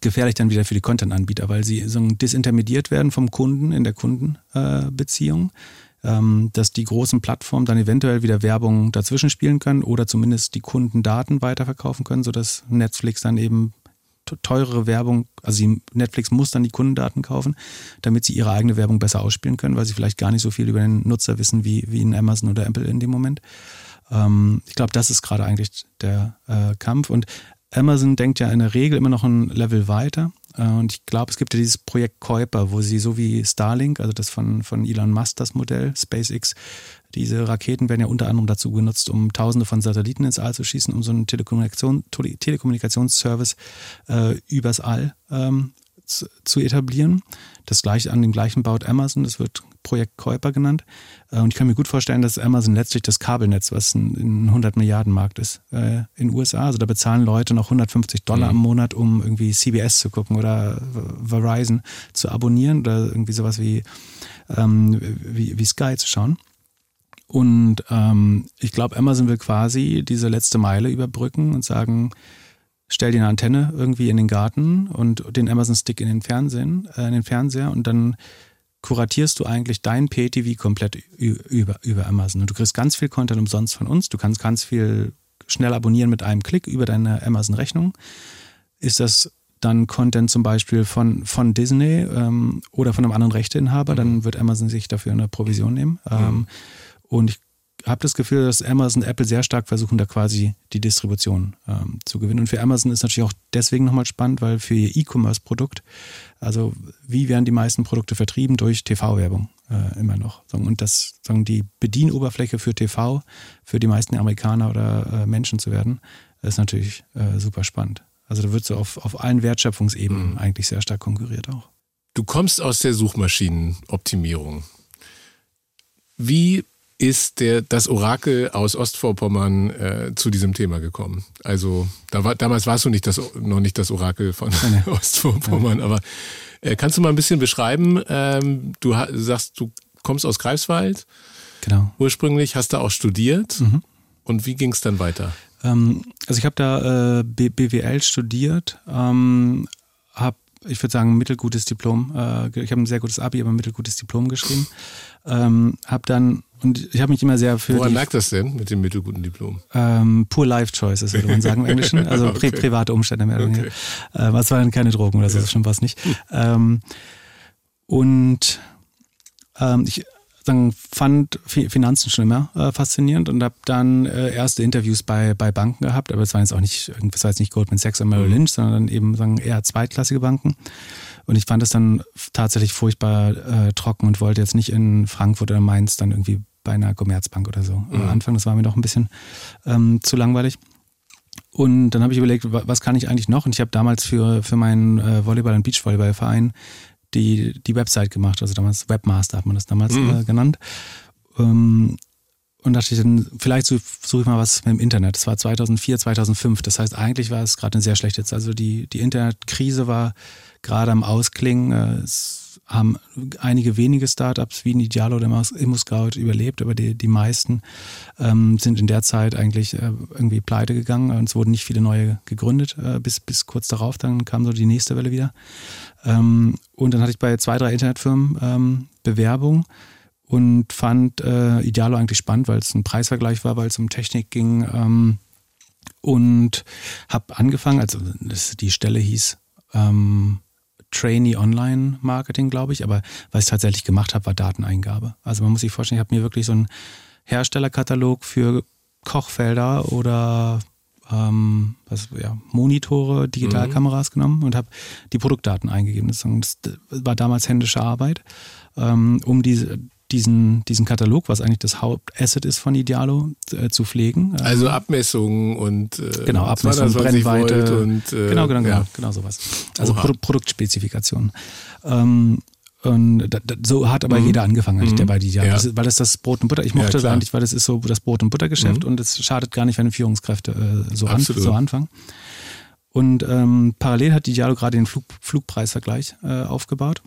gefährlich dann wieder für die Content-Anbieter, weil sie so disintermediert werden vom Kunden in der Kundenbeziehung. Äh, dass die großen Plattformen dann eventuell wieder Werbung dazwischen spielen können oder zumindest die Kundendaten weiterverkaufen können, sodass Netflix dann eben teurere Werbung, also Netflix muss dann die Kundendaten kaufen, damit sie ihre eigene Werbung besser ausspielen können, weil sie vielleicht gar nicht so viel über den Nutzer wissen wie, wie in Amazon oder Apple in dem Moment. Ähm, ich glaube, das ist gerade eigentlich der äh, Kampf. Und Amazon denkt ja in der Regel immer noch ein Level weiter. Äh, und ich glaube, es gibt ja dieses Projekt Kuiper, wo sie so wie Starlink, also das von, von Elon Musk, das Modell, SpaceX, diese Raketen werden ja unter anderem dazu genutzt, um tausende von Satelliten ins All zu schießen, um so einen Telekommunikation, Telekommunikationsservice äh, übers All ähm, zu, etablieren. Das gleiche an dem gleichen baut Amazon, das wird Projekt Kuiper genannt. Äh, und ich kann mir gut vorstellen, dass Amazon letztlich das Kabelnetz, was ein 100 Milliarden Markt ist, äh, in den USA, also da bezahlen Leute noch 150 Dollar mhm. im Monat, um irgendwie CBS zu gucken oder Verizon zu abonnieren oder irgendwie sowas wie, ähm, wie, wie Sky zu schauen. Und ähm, ich glaube, Amazon will quasi diese letzte Meile überbrücken und sagen, stell dir eine Antenne irgendwie in den Garten und den Amazon Stick in den Fernsehen, äh, in den Fernseher und dann kuratierst du eigentlich dein PTV komplett über, über Amazon. Und du kriegst ganz viel Content umsonst von uns. Du kannst ganz viel schnell abonnieren mit einem Klick über deine Amazon-Rechnung. Ist das dann Content zum Beispiel von, von Disney ähm, oder von einem anderen Rechteinhaber, dann mhm. wird Amazon sich dafür eine Provision nehmen. Mhm. Ähm, und ich habe das Gefühl, dass Amazon und Apple sehr stark versuchen, da quasi die Distribution ähm, zu gewinnen. Und für Amazon ist natürlich auch deswegen nochmal spannend, weil für ihr E-Commerce-Produkt, also wie werden die meisten Produkte vertrieben? Durch TV-Werbung äh, immer noch. Und das, sagen die Bedienoberfläche für TV, für die meisten Amerikaner oder äh, Menschen zu werden, ist natürlich äh, super spannend. Also da wird so auf, auf allen Wertschöpfungsebenen mhm. eigentlich sehr stark konkurriert auch. Du kommst aus der Suchmaschinenoptimierung. Wie ist der, das Orakel aus Ostvorpommern äh, zu diesem Thema gekommen. Also da war, damals warst du nicht das, noch nicht das Orakel von Nein. Ostvorpommern, aber äh, kannst du mal ein bisschen beschreiben? Ähm, du sagst, du kommst aus Greifswald. Genau. Ursprünglich hast du auch studiert. Mhm. Und wie ging es dann weiter? Ähm, also ich habe da äh, BWL studiert, ähm, habe ich würde sagen, ein mittelgutes Diplom. Äh, ich habe ein sehr gutes Abi, aber ein mittelgutes Diplom geschrieben. Ähm, habe dann, und ich habe mich immer sehr für. Woran lag das denn mit dem mittelguten Diplom? Ähm, poor Life Choices, würde man sagen im Englischen. Also okay. pri private Umstände mehr oder weniger. Okay. Äh, was waren keine Drogen oder so, ja. schon was nicht. Ähm, und ähm, ich sagen, fand Finanzen schon immer äh, faszinierend und habe dann äh, erste Interviews bei, bei Banken gehabt, aber es waren jetzt auch nicht, das war jetzt nicht Goldman Sachs oder Merrill mhm. Lynch, sondern eben sagen, eher zweitklassige Banken. Und ich fand das dann tatsächlich furchtbar äh, trocken und wollte jetzt nicht in Frankfurt oder Mainz dann irgendwie bei einer Commerzbank oder so. Mhm. Am Anfang, das war mir noch ein bisschen ähm, zu langweilig. Und dann habe ich überlegt, was kann ich eigentlich noch? Und ich habe damals für, für meinen äh, Volleyball- und Beachvolleyballverein die, die Website gemacht, also damals Webmaster hat man das damals mhm. äh, genannt. Ähm, und dachte ich dann, vielleicht suche ich mal was im Internet. Das war 2004, 2005. Das heißt, eigentlich war es gerade eine sehr schlechte Zeit. Also die, die Internetkrise war gerade am Ausklingen. Äh, es haben einige wenige Startups wie Idealo oder ImmoScout überlebt, aber die, die meisten ähm, sind in der Zeit eigentlich äh, irgendwie pleite gegangen und es wurden nicht viele neue gegründet, äh, bis, bis kurz darauf. Dann kam so die nächste Welle wieder. Ähm, und dann hatte ich bei zwei, drei Internetfirmen ähm, Bewerbung und fand äh, Idealo eigentlich spannend, weil es ein Preisvergleich war, weil es um Technik ging. Ähm, und habe angefangen, also das, die Stelle hieß ähm, Trainee Online Marketing, glaube ich, aber was ich tatsächlich gemacht habe, war Dateneingabe. Also man muss sich vorstellen, ich habe mir wirklich so ein Herstellerkatalog für Kochfelder oder ähm, was, ja, Monitore, Digitalkameras mhm. genommen und habe die Produktdaten eingegeben. Das war damals händische Arbeit, ähm, um diese diesen, diesen Katalog, was eigentlich das Hauptasset ist von Idealo, äh, zu pflegen. Also Abmessungen und äh, genau, Abmessungen, Brennweite und äh, genau, genau, genau, ja. genau sowas. Also Pro Produktspezifikationen. Ähm, und da, da, so hat aber mhm. jeder angefangen, eigentlich, der mhm. bei Idealo. Ja. Das, weil das das Brot und Butter, ich mochte ja, das eigentlich, weil das ist so das Brot- und Buttergeschäft mhm. und es schadet gar nicht, wenn Führungskräfte äh, so, an, so anfangen. Und ähm, parallel hat Idealo gerade den Flug, Flugpreisvergleich äh, aufgebaut.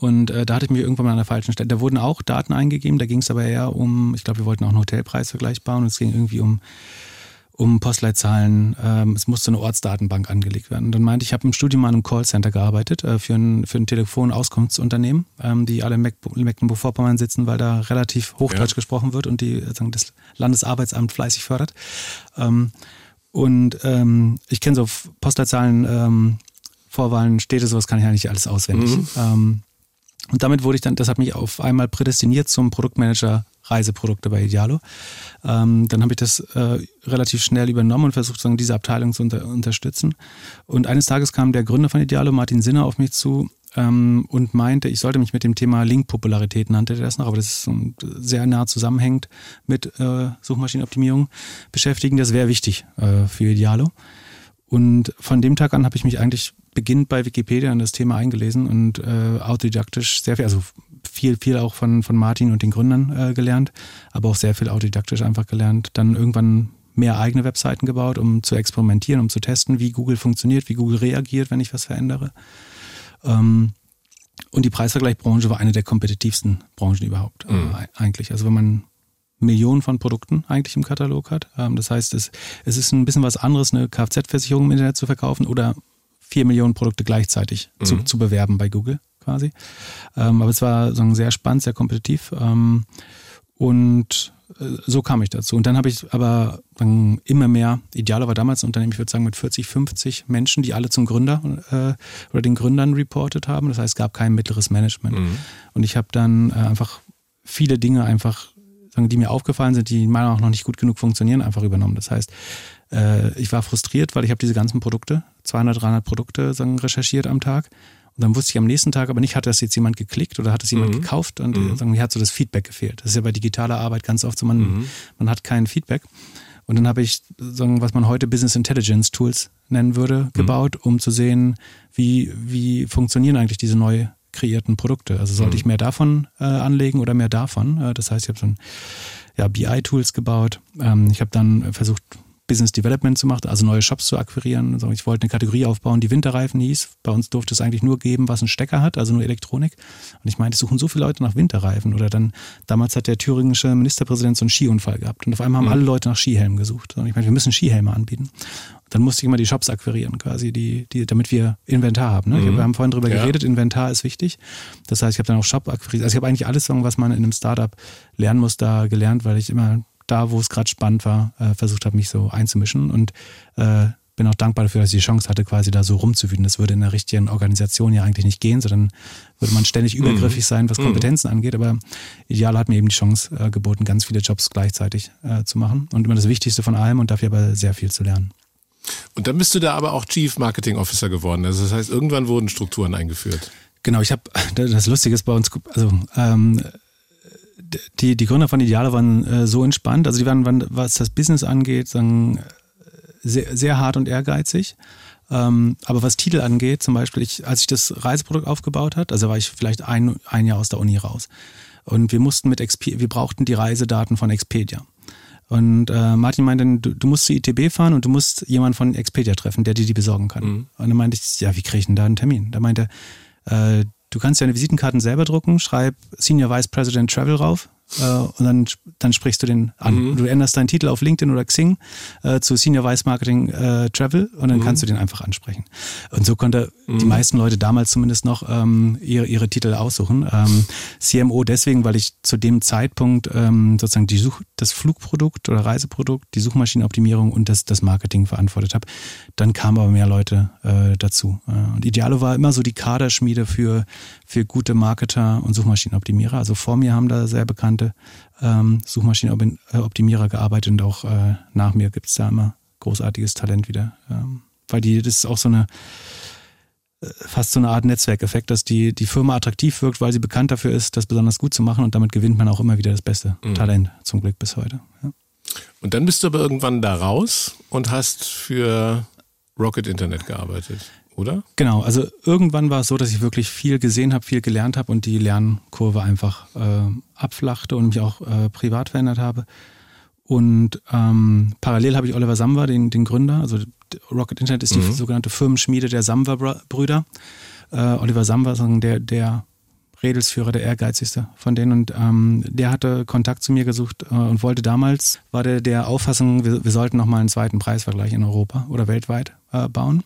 Und äh, da hatte ich mich irgendwann mal an der falschen Stelle. Da wurden auch Daten eingegeben, da ging es aber eher um, ich glaube, wir wollten auch einen Hotelpreisvergleich bauen und es ging irgendwie um, um Postleitzahlen. Ähm, es musste eine Ortsdatenbank angelegt werden. Und dann meinte ich, ich habe im Studium mal im Callcenter gearbeitet äh, für ein, für ein Telefonauskunftsunternehmen, ähm, die alle in Mecklenburg-Vorpommern sitzen, weil da relativ Hochdeutsch ja. gesprochen wird und die sagen, das Landesarbeitsamt fleißig fördert. Ähm, und ähm, ich kenne so Postleitzahlen, ähm, Vorwahlen, Städte, sowas kann ich ja nicht alles auswendig. Mhm. Und damit wurde ich dann, das hat mich auf einmal prädestiniert zum Produktmanager Reiseprodukte bei Idealo. Ähm, dann habe ich das äh, relativ schnell übernommen und versucht, sozusagen diese Abteilung zu unter, unterstützen. Und eines Tages kam der Gründer von Idealo, Martin Sinner, auf mich zu ähm, und meinte, ich sollte mich mit dem Thema Link-Popularität, nannte er das noch, aber das ist um, sehr nah zusammenhängt mit äh, Suchmaschinenoptimierung beschäftigen. Das wäre wichtig äh, für Idealo. Und von dem Tag an habe ich mich eigentlich beginnend bei Wikipedia in das Thema eingelesen und äh, autodidaktisch sehr viel, also viel, viel auch von, von Martin und den Gründern äh, gelernt, aber auch sehr viel autodidaktisch einfach gelernt. Dann irgendwann mehr eigene Webseiten gebaut, um zu experimentieren, um zu testen, wie Google funktioniert, wie Google reagiert, wenn ich was verändere. Ähm, und die Preisvergleichbranche war eine der kompetitivsten Branchen überhaupt, mhm. äh, eigentlich. Also wenn man Millionen von Produkten eigentlich im Katalog hat. Ähm, das heißt, es, es ist ein bisschen was anderes, eine Kfz-Versicherung im Internet zu verkaufen oder vier Millionen Produkte gleichzeitig mhm. zu, zu bewerben bei Google quasi. Ähm, aber es war so sehr spannend, sehr kompetitiv. Ähm, und äh, so kam ich dazu. Und dann habe ich aber dann immer mehr, Idealer war damals ein Unternehmen, ich würde sagen mit 40, 50 Menschen, die alle zum Gründer äh, oder den Gründern reportet haben. Das heißt, es gab kein mittleres Management. Mhm. Und ich habe dann äh, einfach viele Dinge einfach die mir aufgefallen sind, die meiner Meinung nach noch nicht gut genug funktionieren, einfach übernommen. Das heißt, äh, ich war frustriert, weil ich habe diese ganzen Produkte, 200, 300 Produkte sagen, recherchiert am Tag. Und dann wusste ich am nächsten Tag aber nicht, hat das jetzt jemand geklickt oder hat es jemand mhm. gekauft und mhm. sagen, mir hat so das Feedback gefehlt. Das ist ja bei digitaler Arbeit ganz oft so, man, mhm. man hat kein Feedback. Und dann habe ich, sagen, was man heute Business Intelligence Tools nennen würde, mhm. gebaut, um zu sehen, wie, wie funktionieren eigentlich diese neu kreierten Produkte. Also sollte ich mhm. mehr davon äh, anlegen oder mehr davon? Äh, das heißt, ich habe so ein ja, BI-Tools gebaut. Ähm, ich habe dann versucht, Business Development zu machen, also neue Shops zu akquirieren. Ich wollte eine Kategorie aufbauen, die Winterreifen hieß. Bei uns durfte es eigentlich nur geben, was einen Stecker hat, also nur Elektronik. Und ich meinte, es suchen so viele Leute nach Winterreifen. Oder dann, damals hat der thüringische Ministerpräsident so einen Skiunfall gehabt. Und auf einmal haben mhm. alle Leute nach Skihelmen gesucht. Und ich meinte, wir müssen Skihelme anbieten. Dann musste ich immer die Shops akquirieren, quasi, die, die, damit wir Inventar haben. Ne? Mhm. Wir haben vorhin drüber ja. geredet, Inventar ist wichtig. Das heißt, ich habe dann auch Shop akquiriert. Also ich habe eigentlich alles, was man in einem Startup lernen muss, da gelernt, weil ich immer da, wo es gerade spannend war, äh, versucht habe, mich so einzumischen und äh, bin auch dankbar dafür, dass ich die Chance hatte, quasi da so rumzuwüten. Das würde in der richtigen Organisation ja eigentlich nicht gehen, sondern würde man ständig mhm. übergriffig sein, was mhm. Kompetenzen angeht. Aber Ideal hat mir eben die Chance äh, geboten, ganz viele Jobs gleichzeitig äh, zu machen und immer das Wichtigste von allem und dafür aber sehr viel zu lernen. Und dann bist du da aber auch Chief Marketing Officer geworden. Also das heißt, irgendwann wurden Strukturen eingeführt. Genau, ich habe das Lustige ist bei uns, also ähm, die, die Gründer von Ideale waren äh, so entspannt. Also die waren, waren, was das Business angeht, sagen, sehr, sehr hart und ehrgeizig. Ähm, aber was Titel angeht, zum Beispiel, ich, als ich das Reiseprodukt aufgebaut hat, also war ich vielleicht ein, ein Jahr aus der Uni raus. Und wir mussten mit Exp wir brauchten die Reisedaten von Expedia. Und äh, Martin meinte, du, du musst zur ITB fahren und du musst jemanden von Expedia treffen, der dir die besorgen kann. Mhm. Und dann meinte ich, ja, wie kriege ich denn da einen Termin? Da meinte er, äh, Du kannst ja eine Visitenkarten selber drucken, schreib Senior Vice President Travel rauf, äh, und dann, dann sprichst du den an. Mhm. Du änderst deinen Titel auf LinkedIn oder Xing äh, zu Senior Vice Marketing äh, Travel und dann mhm. kannst du den einfach ansprechen. Und so konnte mhm. die meisten Leute damals zumindest noch ähm, ihre, ihre Titel aussuchen. Ähm, CMO deswegen, weil ich zu dem Zeitpunkt ähm, sozusagen die Such das Flugprodukt oder Reiseprodukt, die Suchmaschinenoptimierung und das, das Marketing verantwortet habe. Dann kamen aber mehr Leute äh, dazu. Äh, und Idealo war immer so die Kaderschmiede für für gute Marketer und Suchmaschinenoptimierer. Also vor mir haben da sehr bekannte ähm, Suchmaschinenoptimierer gearbeitet und auch äh, nach mir gibt es da immer großartiges Talent wieder. Ähm, weil die, das ist auch so eine äh, fast so eine Art Netzwerkeffekt, dass die, die Firma attraktiv wirkt, weil sie bekannt dafür ist, das besonders gut zu machen und damit gewinnt man auch immer wieder das beste mhm. Talent, zum Glück bis heute. Ja. Und dann bist du aber irgendwann da raus und hast für Rocket Internet gearbeitet, oder? Genau, also irgendwann war es so, dass ich wirklich viel gesehen habe, viel gelernt habe und die Lernkurve einfach äh, abflachte und mich auch äh, privat verändert habe. Und ähm, parallel habe ich Oliver Samwer, den, den Gründer, also Rocket Internet ist die mhm. sogenannte Firmenschmiede der Samwer-Brüder. Äh, Oliver Samwer ist der, der Redelsführer, der ehrgeizigste von denen. Und ähm, der hatte Kontakt zu mir gesucht äh, und wollte damals, war der der Auffassung, wir, wir sollten nochmal einen zweiten Preisvergleich in Europa oder weltweit äh, bauen.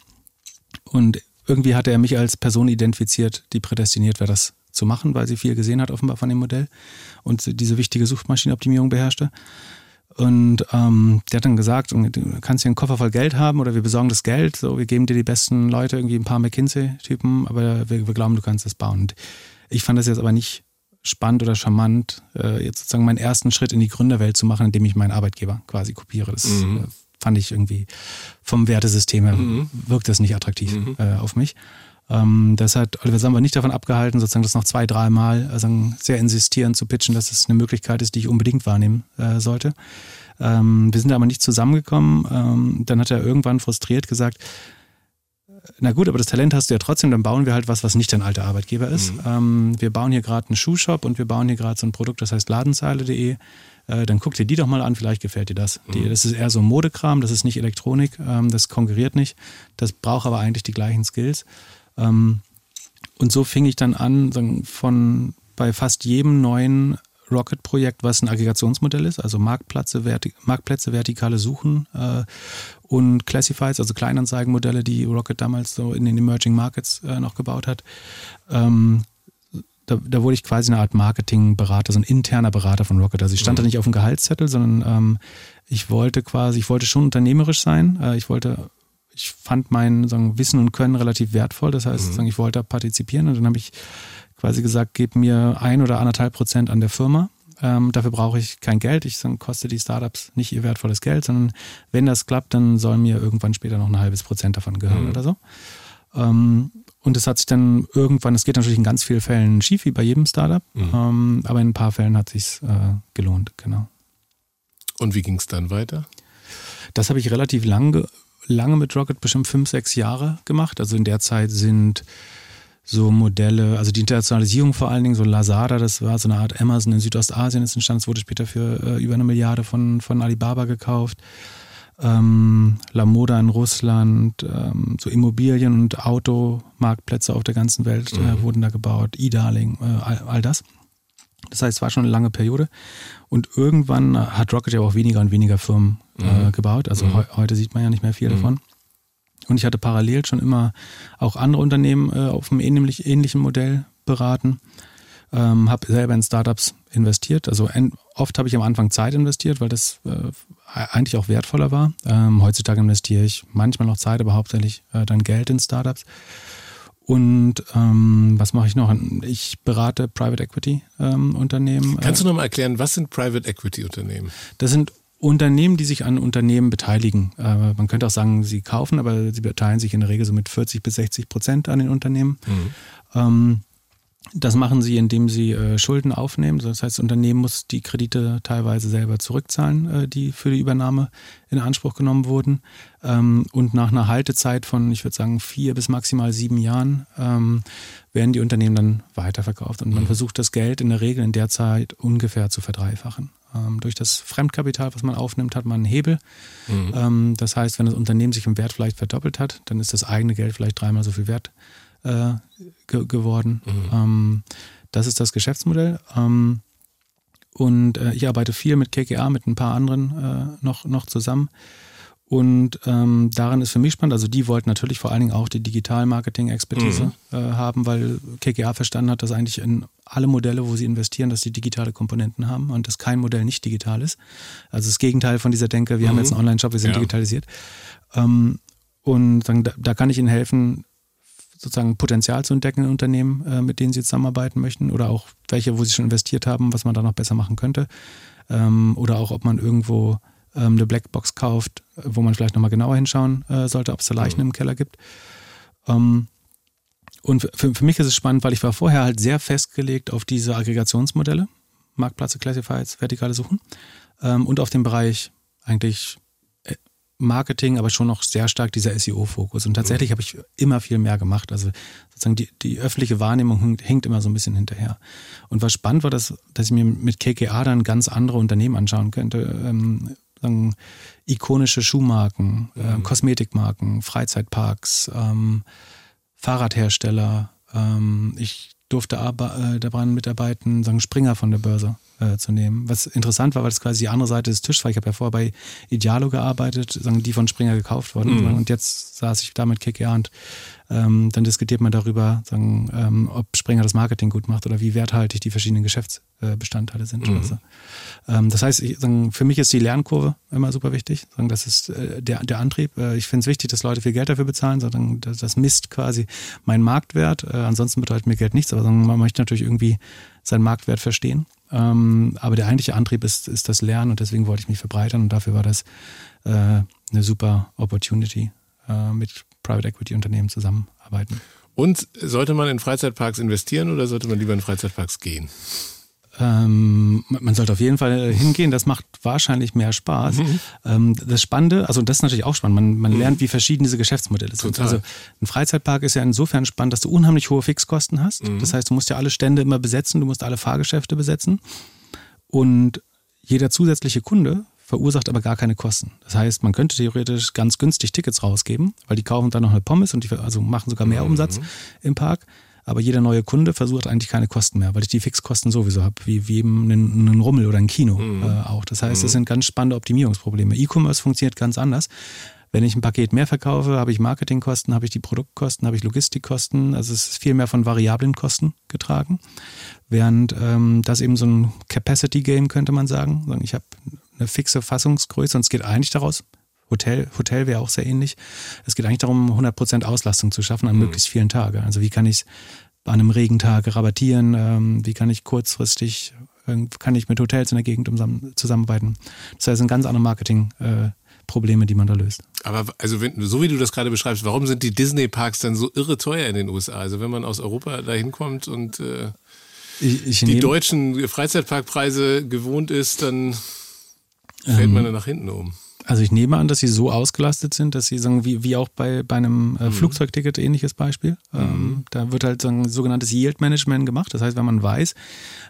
Und irgendwie hatte er mich als Person identifiziert, die prädestiniert wäre, das zu machen, weil sie viel gesehen hat offenbar von dem Modell und diese wichtige Suchmaschinenoptimierung beherrschte. Und ähm, der hat dann gesagt, du kannst hier einen Koffer voll Geld haben oder wir besorgen das Geld, so wir geben dir die besten Leute, irgendwie ein paar McKinsey-Typen, aber wir, wir, glauben, du kannst das bauen. Und ich fand das jetzt aber nicht spannend oder charmant, äh, jetzt sozusagen meinen ersten Schritt in die Gründerwelt zu machen, indem ich meinen Arbeitgeber quasi kopiere. Das mhm. äh, fand ich irgendwie vom Wertesystem her mhm. wirkt das nicht attraktiv mhm. äh, auf mich. Ähm, das hat Oliver Samba nicht davon abgehalten, sozusagen das noch zwei, dreimal also sehr insistierend zu pitchen, dass es eine Möglichkeit ist, die ich unbedingt wahrnehmen äh, sollte. Ähm, wir sind aber nicht zusammengekommen. Ähm, dann hat er irgendwann frustriert gesagt, na gut, aber das Talent hast du ja trotzdem, dann bauen wir halt was, was nicht dein alter Arbeitgeber ist. Mhm. Ähm, wir bauen hier gerade einen Schuhshop und wir bauen hier gerade so ein Produkt, das heißt ladenzeile.de. Äh, dann guck dir die doch mal an, vielleicht gefällt dir das. Mhm. Die, das ist eher so Modekram, das ist nicht Elektronik, ähm, das konkurriert nicht. Das braucht aber eigentlich die gleichen Skills. Ähm, und so fing ich dann an, von bei fast jedem neuen Rocket-Projekt, was ein Aggregationsmodell ist, also Marktplätze, verti Marktplätze vertikale Suchen äh, und Classifieds, also Kleinanzeigenmodelle, die Rocket damals so in den Emerging Markets äh, noch gebaut hat. Ähm, da, da, wurde ich quasi eine Art Marketingberater, so ein interner Berater von Rocket. Also ich stand mhm. da nicht auf dem Gehaltszettel, sondern ähm, ich wollte quasi, ich wollte schon unternehmerisch sein. Äh, ich wollte ich fand mein sagen, Wissen und Können relativ wertvoll. Das heißt, mhm. sagen, ich wollte partizipieren und dann habe ich quasi gesagt, gib mir ein oder anderthalb Prozent an der Firma. Ähm, dafür brauche ich kein Geld. Ich dann koste die Startups nicht ihr wertvolles Geld, sondern wenn das klappt, dann soll mir irgendwann später noch ein halbes Prozent davon gehören mhm. oder so. Ähm, und es hat sich dann irgendwann, es geht natürlich in ganz vielen Fällen schief, wie bei jedem Startup, mhm. ähm, aber in ein paar Fällen hat sich äh, gelohnt, genau. Und wie ging es dann weiter? Das habe ich relativ lange lange mit Rocket, bestimmt fünf, sechs Jahre gemacht. Also in der Zeit sind so Modelle, also die Internationalisierung vor allen Dingen, so Lazada, das war so eine Art Amazon in Südostasien ist entstanden, es wurde später für äh, über eine Milliarde von, von Alibaba gekauft. Ähm, La Moda in Russland, ähm, so Immobilien- und Automarktplätze auf der ganzen Welt äh, mhm. wurden da gebaut, E-Darling, äh, all, all das. Das heißt, es war schon eine lange Periode. Und irgendwann hat Rocket ja auch weniger und weniger Firmen äh, mhm. gebaut. Also mhm. he heute sieht man ja nicht mehr viel mhm. davon. Und ich hatte parallel schon immer auch andere Unternehmen äh, auf einem ähnlich, ähnlichen Modell beraten. Ähm, habe selber in Startups investiert. Also oft habe ich am Anfang Zeit investiert, weil das äh, eigentlich auch wertvoller war. Ähm, heutzutage investiere ich manchmal noch Zeit, aber hauptsächlich äh, dann Geld in Startups. Und ähm, was mache ich noch? Ich berate Private Equity ähm, Unternehmen. Kannst du noch mal erklären, was sind Private Equity Unternehmen? Das sind Unternehmen, die sich an Unternehmen beteiligen. Äh, man könnte auch sagen, sie kaufen, aber sie beteiligen sich in der Regel so mit 40 bis 60 Prozent an den Unternehmen. Mhm. Das machen sie, indem sie äh, Schulden aufnehmen. Das heißt, das Unternehmen muss die Kredite teilweise selber zurückzahlen, äh, die für die Übernahme in Anspruch genommen wurden. Ähm, und nach einer Haltezeit von, ich würde sagen, vier bis maximal sieben Jahren ähm, werden die Unternehmen dann weiterverkauft. Und man mhm. versucht das Geld in der Regel in der Zeit ungefähr zu verdreifachen. Ähm, durch das Fremdkapital, was man aufnimmt, hat man einen Hebel. Mhm. Ähm, das heißt, wenn das Unternehmen sich im Wert vielleicht verdoppelt hat, dann ist das eigene Geld vielleicht dreimal so viel wert äh, ge geworden. Mhm. Ähm, das ist das Geschäftsmodell. Ähm, und äh, ich arbeite viel mit KKA, mit ein paar anderen äh, noch, noch zusammen. Und ähm, daran ist für mich spannend, also die wollten natürlich vor allen Dingen auch die Digital-Marketing-Expertise mhm. äh, haben, weil KKA verstanden hat, dass eigentlich in alle Modelle, wo sie investieren, dass die digitale Komponenten haben und dass kein Modell nicht digital ist. Also das Gegenteil von dieser Denke, wir mhm. haben jetzt einen Online-Shop, wir sind ja. digitalisiert. Ähm, und dann, da, da, kann ich Ihnen helfen, sozusagen Potenzial zu entdecken in Unternehmen, äh, mit denen sie zusammenarbeiten möchten oder auch welche, wo sie schon investiert haben, was man da noch besser machen könnte. Ähm, oder auch, ob man irgendwo ähm, eine Blackbox kauft, wo man vielleicht nochmal genauer hinschauen äh, sollte, ob es da Leichen mhm. im Keller gibt. Ähm, und für, für mich ist es spannend, weil ich war vorher halt sehr festgelegt auf diese Aggregationsmodelle, Marktplätze, Classifieds, vertikale Suchen und auf den Bereich eigentlich Marketing, aber schon noch sehr stark dieser SEO-Fokus. Und tatsächlich habe ich immer viel mehr gemacht. Also sozusagen die, die öffentliche Wahrnehmung hinkt immer so ein bisschen hinterher. Und was spannend war, dass, dass ich mir mit KKA dann ganz andere Unternehmen anschauen könnte. Ähm, sagen, ikonische Schuhmarken, äh, mhm. Kosmetikmarken, Freizeitparks, ähm, Fahrradhersteller. Ähm, ich durfte äh, daran mitarbeiten, sagen Springer von der Börse äh, zu nehmen. Was interessant war, weil das quasi die andere Seite des Tisches war. Ich habe ja vorher bei Idealo gearbeitet, sagen, die von Springer gekauft wurden. Mhm. Und jetzt saß ich da mit KKA und ähm, dann diskutiert man darüber, sagen, ähm, ob Springer das Marketing gut macht oder wie werthaltig die verschiedenen Geschäftsbestandteile sind. Mhm. Also, ähm, das heißt, ich, sagen, für mich ist die Lernkurve immer super wichtig. Sagen, das ist äh, der, der Antrieb. Äh, ich finde es wichtig, dass Leute viel Geld dafür bezahlen. Sagen, das, das misst quasi meinen Marktwert. Äh, ansonsten bedeutet mir Geld nichts, aber man möchte natürlich irgendwie seinen Marktwert verstehen. Ähm, aber der eigentliche Antrieb ist, ist das Lernen und deswegen wollte ich mich verbreitern und dafür war das äh, eine super Opportunity äh, mit Private Equity Unternehmen zusammenarbeiten. Und sollte man in Freizeitparks investieren oder sollte man lieber in Freizeitparks gehen? Ähm, man sollte auf jeden Fall hingehen, das macht wahrscheinlich mehr Spaß. Mhm. Ähm, das Spannende, also das ist natürlich auch spannend, man, man mhm. lernt, wie verschieden diese Geschäftsmodelle sind. Total. Also ein Freizeitpark ist ja insofern spannend, dass du unheimlich hohe Fixkosten hast. Mhm. Das heißt, du musst ja alle Stände immer besetzen, du musst alle Fahrgeschäfte besetzen. Und jeder zusätzliche Kunde verursacht aber gar keine Kosten. Das heißt, man könnte theoretisch ganz günstig Tickets rausgeben, weil die kaufen dann noch eine Pommes und die also machen sogar mehr mhm. Umsatz im Park. Aber jeder neue Kunde versucht eigentlich keine Kosten mehr, weil ich die Fixkosten sowieso habe, wie, wie eben einen, einen Rummel oder ein Kino mhm. äh, auch. Das heißt, das mhm. sind ganz spannende Optimierungsprobleme. E-Commerce funktioniert ganz anders. Wenn ich ein Paket mehr verkaufe, habe ich Marketingkosten, habe ich die Produktkosten, habe ich Logistikkosten. Also es ist viel mehr von variablen Kosten getragen. Während ähm, das eben so ein Capacity-Game könnte man sagen. Ich habe eine fixe Fassungsgröße und es geht eigentlich daraus, Hotel, Hotel wäre auch sehr ähnlich. Es geht eigentlich darum, 100% Auslastung zu schaffen an mhm. möglichst vielen Tagen. Also wie kann ich es an einem Regentag rabattieren? Ähm, wie kann ich kurzfristig, äh, kann ich mit Hotels in der Gegend zusammenarbeiten? Das heißt, sind ganz andere Marketing- äh, Probleme, die man da löst. Aber also wenn, so wie du das gerade beschreibst, warum sind die Disney-Parks dann so irre teuer in den USA? Also wenn man aus Europa da hinkommt und äh, ich, ich die deutschen Freizeitparkpreise gewohnt ist, dann fällt ähm, man da nach hinten um. Also ich nehme an, dass sie so ausgelastet sind, dass sie sagen, wie, wie auch bei, bei einem äh, mhm. Flugzeugticket ähnliches Beispiel. Mhm. Ähm, da wird halt so ein sogenanntes Yield Management gemacht. Das heißt, wenn man weiß,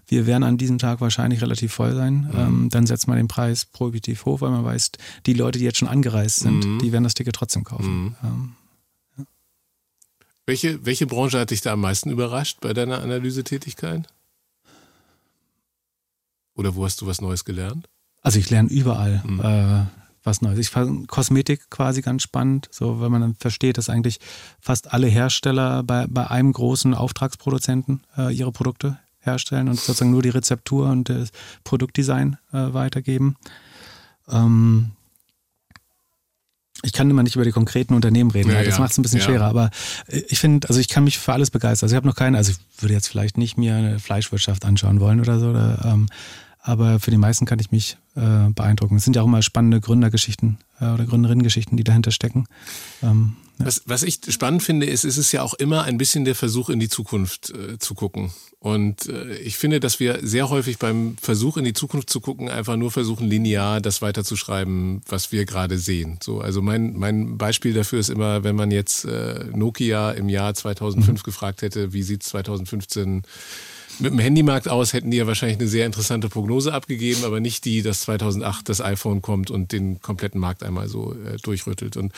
wir werden an diesem Tag wahrscheinlich relativ voll sein, mhm. ähm, dann setzt man den Preis prohibitiv hoch, weil man weiß, die Leute, die jetzt schon angereist sind, mhm. die werden das Ticket trotzdem kaufen. Mhm. Ähm, ja. welche, welche Branche hat dich da am meisten überrascht bei deiner Analysetätigkeit? Oder wo hast du was Neues gelernt? Also ich lerne überall. Mhm. Äh, was Neues. Ich fand Kosmetik quasi ganz spannend, so weil man dann versteht, dass eigentlich fast alle Hersteller bei, bei einem großen Auftragsproduzenten äh, ihre Produkte herstellen und sozusagen nur die Rezeptur und das Produktdesign äh, weitergeben. Ähm, ich kann immer nicht über die konkreten Unternehmen reden, ja, das ja. macht es ein bisschen ja. schwerer, aber ich finde, also ich kann mich für alles begeistern. Also ich habe noch keine, also ich würde jetzt vielleicht nicht mir eine Fleischwirtschaft anschauen wollen oder so, oder, ähm, aber für die meisten kann ich mich äh, beeindrucken. Es sind ja auch immer spannende Gründergeschichten äh, oder Gründerinnengeschichten, die dahinter stecken. Ähm, ja. was, was ich spannend finde, ist, ist es ja auch immer ein bisschen der Versuch, in die Zukunft äh, zu gucken. Und äh, ich finde, dass wir sehr häufig beim Versuch, in die Zukunft zu gucken, einfach nur versuchen, linear das weiterzuschreiben, was wir gerade sehen. So, also mein, mein Beispiel dafür ist immer, wenn man jetzt äh, Nokia im Jahr 2005 mhm. gefragt hätte, wie sieht 2015 mit dem Handymarkt aus hätten die ja wahrscheinlich eine sehr interessante Prognose abgegeben, aber nicht die, dass 2008 das iPhone kommt und den kompletten Markt einmal so äh, durchrüttelt. Und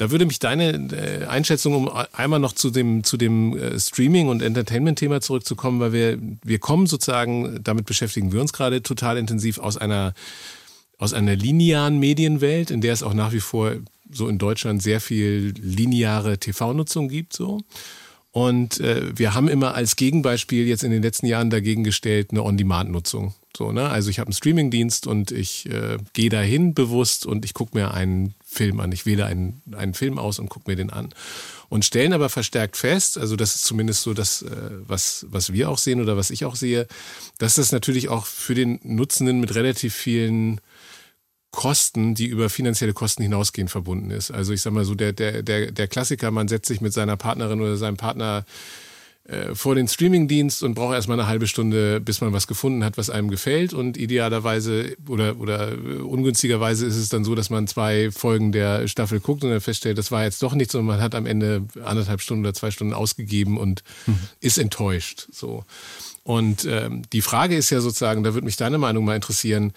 da würde mich deine äh, Einschätzung, um einmal noch zu dem, zu dem äh, Streaming- und Entertainment-Thema zurückzukommen, weil wir, wir kommen sozusagen, damit beschäftigen wir uns gerade total intensiv aus einer, aus einer linearen Medienwelt, in der es auch nach wie vor so in Deutschland sehr viel lineare TV-Nutzung gibt, so. Und äh, wir haben immer als Gegenbeispiel jetzt in den letzten Jahren dagegen gestellt eine On-Demand-Nutzung. So, ne? Also ich habe einen Streamingdienst und ich äh, gehe dahin bewusst und ich gucke mir einen Film an. Ich wähle einen, einen Film aus und gucke mir den an. Und stellen aber verstärkt fest, also das ist zumindest so das, äh, was, was wir auch sehen oder was ich auch sehe, dass das natürlich auch für den Nutzenden mit relativ vielen Kosten, die über finanzielle Kosten hinausgehen, verbunden ist. Also ich sag mal so, der, der, der, der Klassiker, man setzt sich mit seiner Partnerin oder seinem Partner äh, vor den Streamingdienst und braucht erstmal eine halbe Stunde, bis man was gefunden hat, was einem gefällt. Und idealerweise oder, oder ungünstigerweise ist es dann so, dass man zwei Folgen der Staffel guckt und dann feststellt, das war jetzt doch nichts und man hat am Ende anderthalb Stunden oder zwei Stunden ausgegeben und mhm. ist enttäuscht. So. Und ähm, die Frage ist ja sozusagen, da würde mich deine Meinung mal interessieren,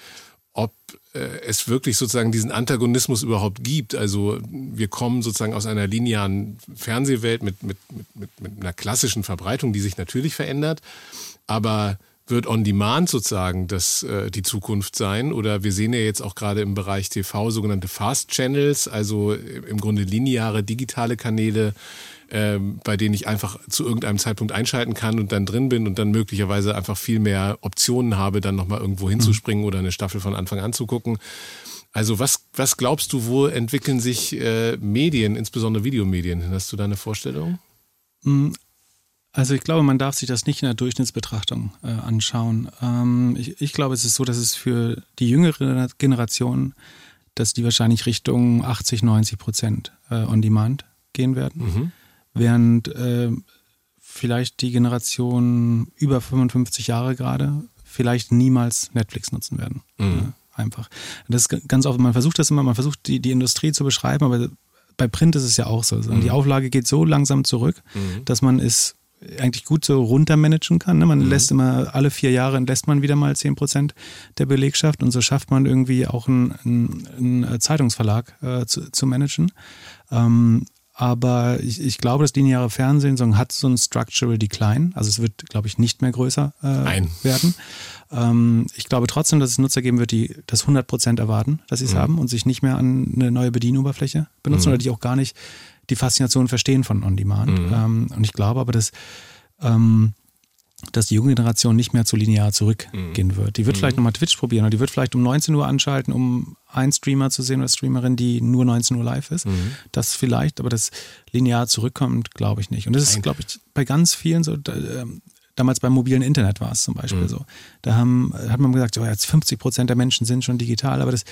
ob äh, es wirklich sozusagen diesen Antagonismus überhaupt gibt. Also wir kommen sozusagen aus einer linearen Fernsehwelt mit, mit, mit, mit einer klassischen Verbreitung, die sich natürlich verändert, aber wird On Demand sozusagen das äh, die Zukunft sein? Oder wir sehen ja jetzt auch gerade im Bereich TV sogenannte Fast Channels, also im Grunde lineare digitale Kanäle, ähm, bei denen ich einfach zu irgendeinem Zeitpunkt einschalten kann und dann drin bin und dann möglicherweise einfach viel mehr Optionen habe, dann nochmal irgendwo hinzuspringen mhm. oder eine Staffel von Anfang an zu gucken. Also was, was glaubst du, wo entwickeln sich äh, Medien, insbesondere Videomedien? Hast du da eine Vorstellung? Mm, also ich glaube, man darf sich das nicht in der Durchschnittsbetrachtung äh, anschauen. Ähm, ich, ich, glaube, es ist so, dass es für die jüngere Generation, dass die wahrscheinlich Richtung 80, 90 Prozent äh, on Demand gehen werden. Mhm während äh, vielleicht die Generation über 55 Jahre gerade vielleicht niemals Netflix nutzen werden. Mhm. Ja, einfach. Das ist ganz oft, man versucht das immer, man versucht die, die Industrie zu beschreiben, aber bei Print ist es ja auch so. Mhm. Die Auflage geht so langsam zurück, mhm. dass man es eigentlich gut so runtermanagen kann. Ne? Man mhm. lässt immer alle vier Jahre lässt man wieder mal 10 Prozent der Belegschaft und so schafft man irgendwie auch einen, einen Zeitungsverlag äh, zu, zu managen. Ähm, aber ich, ich glaube, das lineare Fernsehen so, hat so ein Structural Decline. Also es wird, glaube ich, nicht mehr größer äh, werden. Ähm, ich glaube trotzdem, dass es Nutzer geben wird, die das 100 Prozent erwarten, dass sie es mhm. haben und sich nicht mehr an eine neue Bedienoberfläche benutzen mhm. oder die auch gar nicht die Faszination verstehen von On-Demand. Mhm. Ähm, und ich glaube aber, dass ähm, dass die junge Generation nicht mehr zu linear zurückgehen mhm. wird. Die wird mhm. vielleicht nochmal Twitch probieren oder die wird vielleicht um 19 Uhr anschalten, um einen Streamer zu sehen oder Streamerin, die nur 19 Uhr live ist. Mhm. Das vielleicht, aber das linear zurückkommt, glaube ich nicht. Und das ist, glaube ich, bei ganz vielen so. Äh, damals beim mobilen Internet war es zum Beispiel mhm. so. Da haben, hat man gesagt, oh, jetzt 50 Prozent der Menschen sind schon digital, aber das,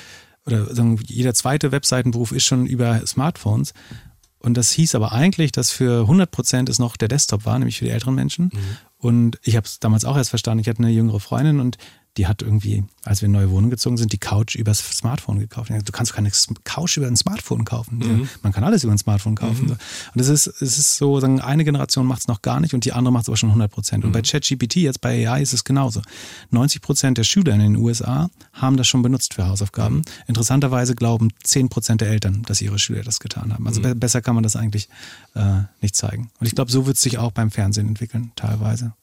oder sagen, jeder zweite Webseitenberuf ist schon über Smartphones. Und das hieß aber eigentlich, dass für 100 Prozent es noch der Desktop war, nämlich für die älteren Menschen. Mhm. Und ich habe es damals auch erst verstanden. Ich hatte eine jüngere Freundin und die hat irgendwie, als wir in neue Wohnung gezogen sind, die Couch übers Smartphone gekauft. Du kannst keine Couch über ein Smartphone kaufen. Mhm. Man kann alles über ein Smartphone kaufen. Mhm. Und es ist, es ist so, sagen, eine Generation macht es noch gar nicht und die andere macht es aber schon 100 Prozent. Und mhm. bei ChatGPT, jetzt bei AI, ist es genauso. 90 Prozent der Schüler in den USA haben das schon benutzt für Hausaufgaben. Mhm. Interessanterweise glauben 10 Prozent der Eltern, dass ihre Schüler das getan haben. Also mhm. besser kann man das eigentlich äh, nicht zeigen. Und ich glaube, so wird es sich auch beim Fernsehen entwickeln, teilweise.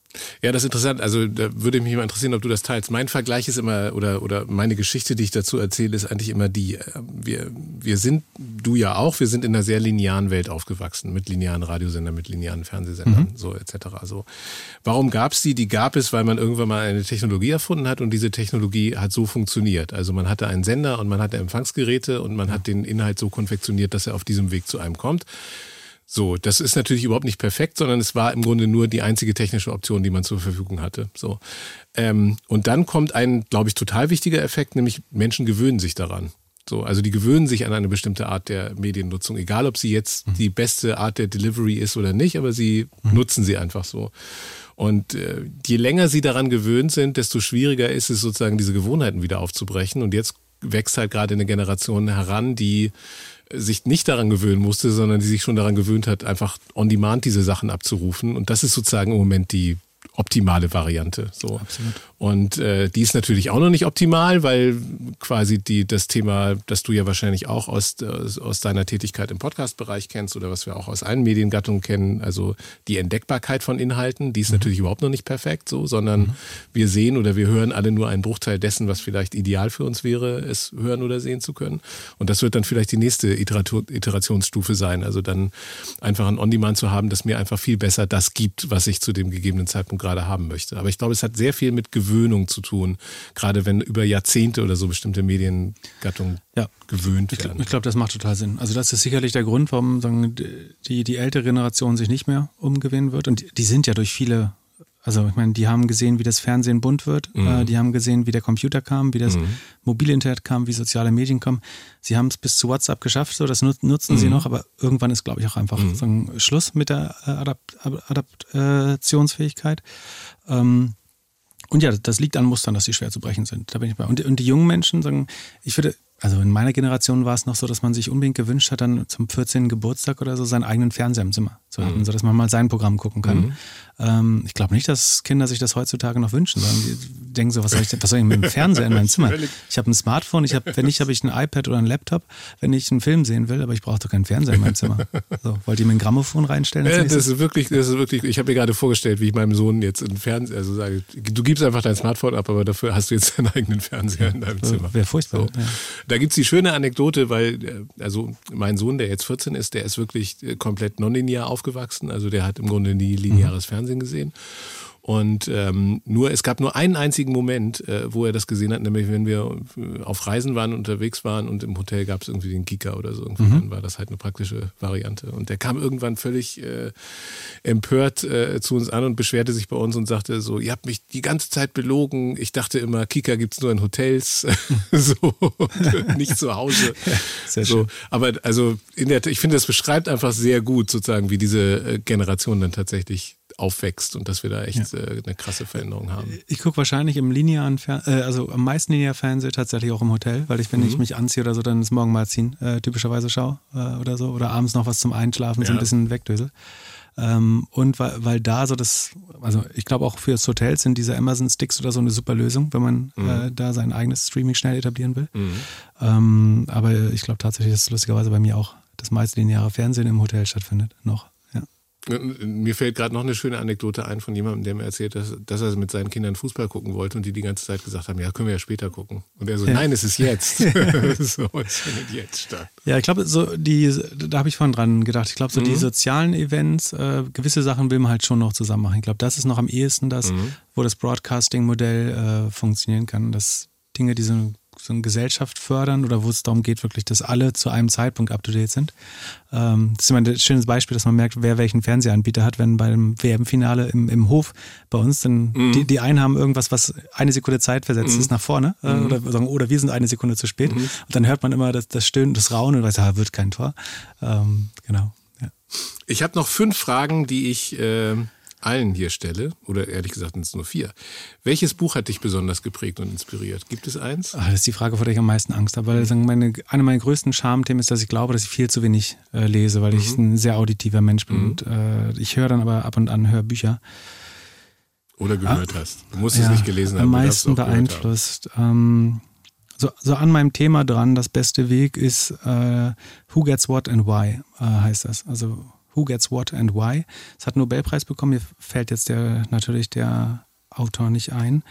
Ja, das ist interessant. Also da würde mich mal interessieren, ob du das teilst. Mein Vergleich ist immer, oder, oder meine Geschichte, die ich dazu erzähle, ist eigentlich immer die, äh, wir, wir sind, du ja auch, wir sind in einer sehr linearen Welt aufgewachsen, mit linearen Radiosendern, mit linearen Fernsehsendern, mhm. so etc. So. Warum gab es die? Die gab es, weil man irgendwann mal eine Technologie erfunden hat und diese Technologie hat so funktioniert. Also man hatte einen Sender und man hatte Empfangsgeräte und man hat den Inhalt so konfektioniert, dass er auf diesem Weg zu einem kommt. So, das ist natürlich überhaupt nicht perfekt, sondern es war im Grunde nur die einzige technische Option, die man zur Verfügung hatte. So. Ähm, und dann kommt ein, glaube ich, total wichtiger Effekt, nämlich Menschen gewöhnen sich daran. So, also die gewöhnen sich an eine bestimmte Art der Mediennutzung, egal ob sie jetzt mhm. die beste Art der Delivery ist oder nicht, aber sie mhm. nutzen sie einfach so. Und äh, je länger sie daran gewöhnt sind, desto schwieriger ist es sozusagen, diese Gewohnheiten wieder aufzubrechen. Und jetzt wächst halt gerade eine Generation heran, die sich nicht daran gewöhnen musste, sondern die sich schon daran gewöhnt hat, einfach on demand diese Sachen abzurufen. Und das ist sozusagen im Moment die optimale Variante. So. Absolut. Und äh, die ist natürlich auch noch nicht optimal, weil quasi die, das Thema, das du ja wahrscheinlich auch aus, aus deiner Tätigkeit im Podcast-Bereich kennst oder was wir auch aus allen Mediengattungen kennen, also die Entdeckbarkeit von Inhalten, die ist mhm. natürlich überhaupt noch nicht perfekt, so, sondern mhm. wir sehen oder wir hören alle nur einen Bruchteil dessen, was vielleicht ideal für uns wäre, es hören oder sehen zu können. Und das wird dann vielleicht die nächste Iterationsstufe sein. Also dann einfach ein On-Demand zu haben, das mir einfach viel besser das gibt, was ich zu dem gegebenen Zeitpunkt Zeitpunkt gerade haben möchte. Aber ich glaube, es hat sehr viel mit Gewöhnung zu tun, gerade wenn über Jahrzehnte oder so bestimmte Mediengattungen ja. gewöhnt werden. Ich, ich glaube, das macht total Sinn. Also das ist sicherlich der Grund, warum sagen, die, die ältere Generation sich nicht mehr umgewöhnen wird. Und die sind ja durch viele also ich meine, die haben gesehen, wie das Fernsehen bunt wird, mhm. äh, die haben gesehen, wie der Computer kam, wie das mhm. mobile Internet kam, wie soziale Medien kommen. Sie haben es bis zu WhatsApp geschafft, so das nutzen mhm. sie noch, aber irgendwann ist, glaube ich, auch einfach mhm. so ein Schluss mit der äh, Adapt Adaptationsfähigkeit. Ähm, und ja, das liegt an Mustern, dass sie schwer zu brechen sind. Da bin ich bei. Und, und die jungen Menschen sagen, ich würde, also in meiner Generation war es noch so, dass man sich unbedingt gewünscht hat, dann zum 14. Geburtstag oder so seinen eigenen Fernseher im Zimmer zu haben, mhm. sodass man mal sein Programm gucken kann. Mhm. Ähm, ich glaube nicht, dass Kinder sich das heutzutage noch wünschen, sondern die denken so, was soll ich, was soll ich mit dem Fernseher in meinem Zimmer? Ich habe ein Smartphone, ich hab, wenn nicht, habe ich ein iPad oder ein Laptop, wenn ich einen Film sehen will, aber ich brauche doch keinen Fernseher in meinem Zimmer. So, wollt ihr mir ein Grammophon reinstellen? Ja, das ist wirklich, das ist wirklich, ich habe mir gerade vorgestellt, wie ich meinem Sohn jetzt einen Fernseher, also sage, du gibst einfach dein Smartphone ab, aber dafür hast du jetzt deinen eigenen Fernseher in deinem Zimmer. Wäre furchtbar. So. Ja. Da gibt's die schöne Anekdote, weil, äh, also mein Sohn, der jetzt 14 ist, der ist wirklich äh, komplett nonlinear aufgewachsen, also der hat im Grunde nie lineares mhm. Fernsehen gesehen. Und ähm, nur, es gab nur einen einzigen Moment, äh, wo er das gesehen hat, nämlich wenn wir äh, auf Reisen waren, unterwegs waren und im Hotel gab es irgendwie den Kika oder so. Irgendwie, mhm. Dann war das halt eine praktische Variante. Und der kam irgendwann völlig äh, empört äh, zu uns an und beschwerte sich bei uns und sagte so, ihr habt mich die ganze Zeit belogen. Ich dachte immer, Kika gibt's nur in Hotels, so nicht zu Hause. Sehr so. Schön. Aber also in der, ich finde, das beschreibt einfach sehr gut sozusagen, wie diese äh, Generation dann tatsächlich aufwächst und dass wir da echt ja. äh, eine krasse Veränderung haben. Ich gucke wahrscheinlich im linearen Fernsehen, äh, also am meisten linear Fernsehen tatsächlich auch im Hotel, weil ich, wenn mhm. ich mich anziehe oder so, dann das Morgenmagazin äh, typischerweise schaue äh, oder so oder abends noch was zum Einschlafen, ja. so ein bisschen wegdösel. Ähm, und weil, weil da so das, also ich glaube auch für das Hotel sind diese Amazon Sticks oder so eine super Lösung, wenn man mhm. äh, da sein eigenes Streaming schnell etablieren will. Mhm. Ähm, aber ich glaube tatsächlich, dass lustigerweise bei mir auch das meiste lineare Fernsehen im Hotel stattfindet, noch. Mir fällt gerade noch eine schöne Anekdote ein von jemandem, der mir erzählt, dass, dass er mit seinen Kindern Fußball gucken wollte und die die ganze Zeit gesagt haben, ja, können wir ja später gucken. Und er so, ja. nein, es ist jetzt. so, es findet jetzt statt. Ja, ich glaube, so die, da habe ich vorhin dran gedacht. Ich glaube, so mhm. die sozialen Events, äh, gewisse Sachen will man halt schon noch zusammen machen. Ich glaube, das ist noch am ehesten das, mhm. wo das Broadcasting-Modell äh, funktionieren kann. Das Dinge, die so so eine Gesellschaft fördern oder wo es darum geht, wirklich, dass alle zu einem Zeitpunkt up to date sind. Ähm, das ist immer ein schönes Beispiel, dass man merkt, wer welchen Fernsehanbieter hat, wenn beim WM-Finale im, im Hof bei uns, dann mhm. die, die einen haben irgendwas, was eine Sekunde Zeit versetzt mhm. ist nach vorne äh, mhm. oder sagen, oder wir sind eine Sekunde zu spät. Mhm. Und dann hört man immer das, das Stöhnen, das Raunen und weiß, ah, wird kein Tor. Ähm, genau. Ja. Ich habe noch fünf Fragen, die ich äh allen hier stelle, oder ehrlich gesagt sind es nur vier. Welches Buch hat dich besonders geprägt und inspiriert? Gibt es eins? Ach, das ist die Frage, vor der ich am meisten Angst habe, weil sagen, meine, eine meiner größten Schamthemen ist, dass ich glaube, dass ich viel zu wenig äh, lese, weil mhm. ich ein sehr auditiver Mensch bin. Mhm. Und, äh, ich höre dann aber ab und an Hörbücher. Oder gehört ah, hast. Du musst ja, es nicht gelesen haben. Am meisten beeinflusst. Ähm, so, so an meinem Thema dran, das beste Weg ist äh, Who Gets What and Why, äh, heißt das. Also Who Gets What and Why. Es hat einen Nobelpreis bekommen. Mir fällt jetzt der, natürlich der Autor nicht ein.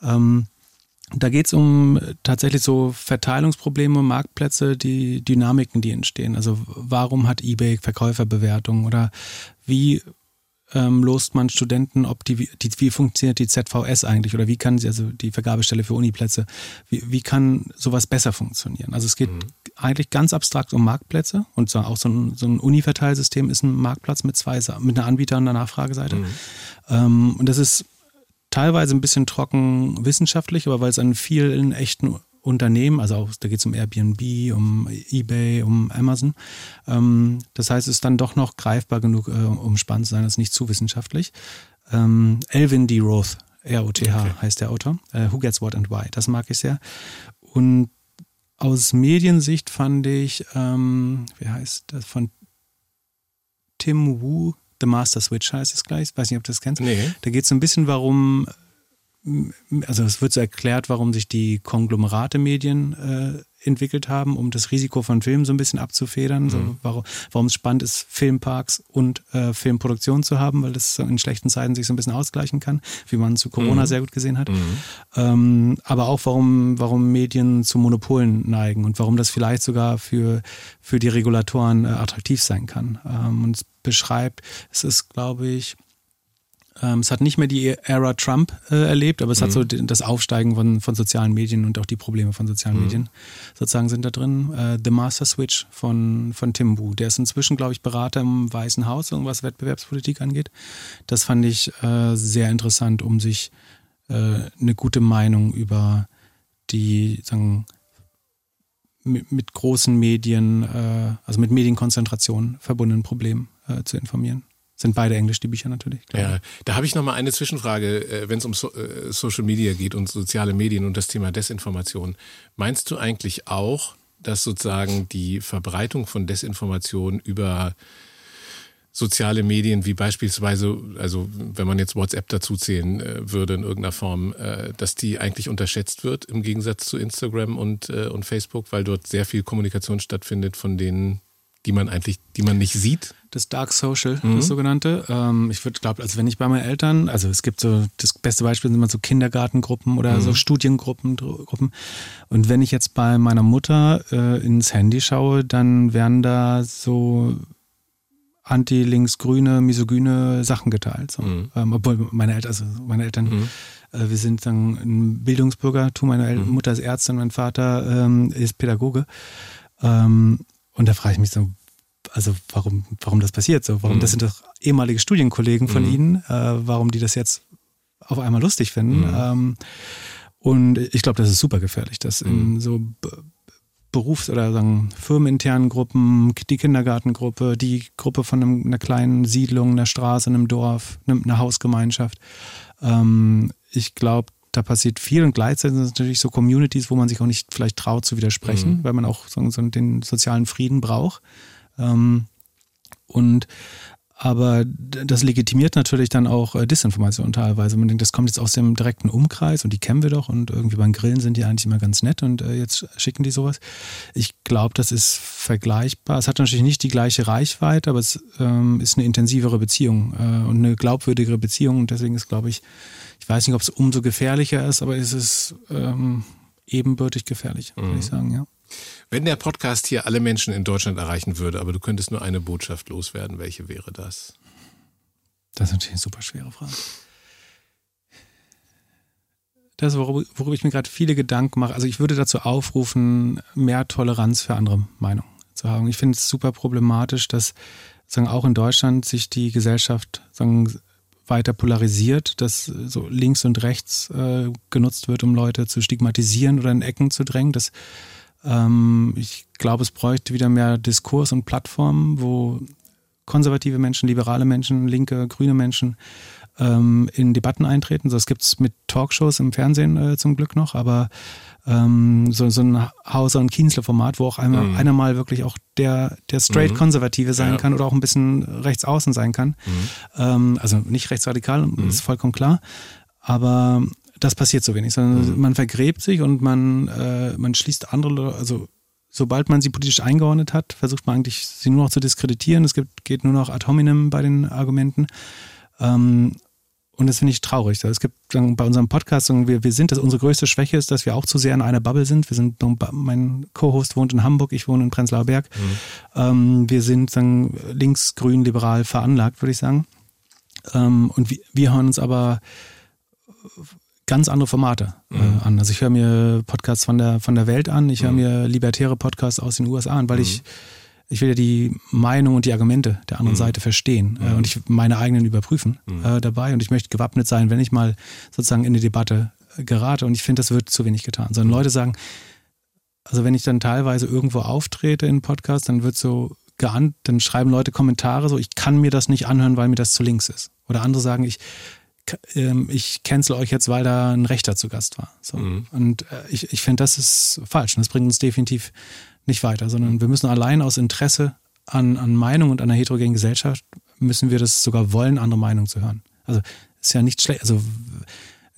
Ähm, da geht es um tatsächlich so Verteilungsprobleme, Marktplätze, die Dynamiken, die entstehen. Also warum hat eBay Verkäuferbewertungen oder wie ähm, lost man Studenten, ob die, die, wie funktioniert die ZVS eigentlich oder wie kann sie, also die Vergabestelle für Uniplätze, wie, wie kann sowas besser funktionieren? Also es geht mhm. eigentlich ganz abstrakt um Marktplätze und so, auch so ein, so ein Uni-Verteilsystem ist ein Marktplatz mit zwei, mit einer Anbieter- und einer Nachfrageseite. Mhm. Ähm, und das ist teilweise ein bisschen trocken wissenschaftlich, aber weil es an vielen echten Unternehmen, also auch, da geht es um Airbnb, um eBay, um Amazon. Ähm, das heißt, es ist dann doch noch greifbar genug, äh, um spannend zu sein, das ist nicht zu wissenschaftlich. Ähm, Elvin D. Roth, R-O-T-H okay. heißt der Autor. Äh, Who Gets What and Why, das mag ich sehr. Und aus Mediensicht fand ich, ähm, wie heißt das, von Tim Wu, The Master Switch heißt es gleich. Ich weiß nicht, ob du das kennst. Nee. Da geht es so ein bisschen, warum also es wird so erklärt, warum sich die Konglomerate Medien äh, entwickelt haben, um das Risiko von Filmen so ein bisschen abzufedern. Mhm. So, warum, warum es spannend ist, Filmparks und äh, Filmproduktion zu haben, weil das in schlechten Zeiten sich so ein bisschen ausgleichen kann, wie man zu Corona mhm. sehr gut gesehen hat. Mhm. Ähm, aber auch warum, warum Medien zu Monopolen neigen und warum das vielleicht sogar für, für die Regulatoren äh, attraktiv sein kann. Ähm, und es beschreibt, es ist, glaube ich, Ähm, es hat nicht mehr die Ära Trump äh, erlebt, aber es mhm. hat so das Aufsteigen von, von sozialen Medien und auch die Probleme von sozialen mhm. Medien sozusagen sind da drin. Äh, The Master Switch von, von Tim Wu, der ist inzwischen, glaube ich, Berater im Weißen Haus, was Wettbewerbspolitik angeht. Das fand ich äh, sehr interessant, um sich äh, eine gute Meinung über die, sagen, mit, mit großen Medien, äh, also mit Medienkonzentration verbundenen Problemen äh, zu informieren. Sind beide Englisch, die Bücher natürlich. Ja, da habe ich nochmal eine Zwischenfrage, äh, wenn es um so, äh, Social Media geht und soziale Medien und das Thema Desinformation. Meinst du eigentlich auch, dass sozusagen die Verbreitung von Desinformation über soziale Medien wie beispielsweise, also wenn man jetzt WhatsApp dazu zählen äh, würde in irgendeiner Form, dass die eigentlich unterschätzt wird im Gegensatz zu Instagram und, und Facebook, weil dort sehr viel Kommunikation stattfindet von denen, die man eigentlich, die man nicht sieht? Das Dark Social, mhm. das sogenannte. Ähm, ich würde glaube, also wenn ich bei meinen Eltern, also es gibt so, das beste Beispiel sind immer so Kindergartengruppen oder mhm. so Studiengruppen. Gruppen. Und wenn ich jetzt bei meiner Mutter äh, ins Handy schaue, dann werden da so anti-links-grüne, misogyne Sachen geteilt. So. Mhm. Ähm, obwohl meine Eltern, also meine Eltern, mhm. äh, wir sind dann ein Bildungsbürgertum. Meine El mhm. Mutter ist Ärztin, mein Vater ähm, ist Pädagoge. Ähm, und da frage ich mich so, also warum, warum das passiert so? Warum, das mhm. sind doch ehemalige Studienkollegen von mhm. Ihnen, äh, warum die das jetzt auf einmal lustig finden. Mhm. Ähm, und ich glaube, das ist super gefährlich, dass in so Berufs- oder sagen firmeninternen Gruppen, die Kindergartengruppe, die Gruppe von einem, einer kleinen Siedlung, einer Straße, einem Dorf, einer Hausgemeinschaft. Ähm, ich glaube, da passiert viel und gleichzeitig sind es natürlich so Communities, wo man sich auch nicht vielleicht traut zu widersprechen, mhm. weil man auch so, so den sozialen Frieden braucht. Ähm, und aber das legitimiert natürlich dann auch äh, Disinformation teilweise. Man denkt, das kommt jetzt aus dem direkten Umkreis und die kennen wir doch und irgendwie beim Grillen sind die eigentlich immer ganz nett und äh, jetzt schicken die sowas. Ich glaube, das ist vergleichbar. Es hat natürlich nicht die gleiche Reichweite, aber es ähm, ist eine intensivere Beziehung äh, und eine glaubwürdigere Beziehung und deswegen ist, glaube ich, ich weiß nicht, ob es umso gefährlicher ist, aber es ist ähm, ebenbürtig gefährlich, mhm. würde ich sagen, ja. Wenn der Podcast hier alle Menschen in Deutschland erreichen würde, aber du könntest nur eine Botschaft loswerden, welche wäre das? Das ist natürlich eine super schwere Frage. Das, worüber, worüber ich mir gerade viele Gedanken mache. Also ich würde dazu aufrufen, mehr Toleranz für andere Meinungen zu haben. Ich finde es super problematisch, dass sagen, auch in Deutschland sich die Gesellschaft sagen, weiter polarisiert, dass so links und rechts äh, genutzt wird, um Leute zu stigmatisieren oder in Ecken zu drängen. Das ähm, ich glaube, es bräuchte wieder mehr Diskurs und Plattformen, wo konservative Menschen, liberale Menschen, linke, grüne Menschen ähm, in Debatten eintreten. So, das gibt es mit Talkshows im Fernsehen äh, zum Glück noch, aber ähm, so, so ein Hauser- und Kienzle-Format, wo auch einmal, mhm. einer mal wirklich auch der, der straight mhm. Konservative sein ja. kann oder auch ein bisschen rechtsaußen sein kann. Mhm. Ähm, also nicht rechtsradikal, mhm. ist vollkommen klar. Aber das passiert so wenig, sondern mhm. man vergräbt sich und man, äh, man schließt andere, also sobald man sie politisch eingeordnet hat, versucht man eigentlich, sie nur noch zu diskreditieren. Es gibt, geht nur noch ad hominem bei den Argumenten. Ähm, und das finde ich traurig. Es gibt bei unserem Podcast, wir, wir sind, dass unsere größte Schwäche ist, dass wir auch zu sehr in einer Bubble sind. Wir sind, mein Co-Host wohnt in Hamburg, ich wohne in Prenzlauer Berg. Mhm. Ähm, wir sind sagen, links, grün, liberal veranlagt, würde ich sagen. Ähm, und wir, wir hören uns aber ganz andere Formate äh, mhm. an. Also ich höre mir Podcasts von der, von der Welt an, ich höre mhm. mir libertäre Podcasts aus den USA an, weil mhm. ich, ich will ja die Meinung und die Argumente der anderen mhm. Seite verstehen äh, und ich meine eigenen überprüfen mhm. äh, dabei und ich möchte gewappnet sein, wenn ich mal sozusagen in eine Debatte äh, gerate und ich finde, das wird zu wenig getan. Sondern Leute sagen, also wenn ich dann teilweise irgendwo auftrete in Podcast, dann wird so geahnt, dann schreiben Leute Kommentare so, ich kann mir das nicht anhören, weil mir das zu links ist. Oder andere sagen, ich, ich cancel euch jetzt, weil da ein Rechter zu Gast war. So. Mhm. Und äh, ich, ich finde, das ist falsch. das bringt uns definitiv nicht weiter, sondern wir müssen allein aus Interesse an, an Meinung und einer heterogenen Gesellschaft müssen wir das sogar wollen, andere Meinungen zu hören. Also ist ja nicht schlecht. Also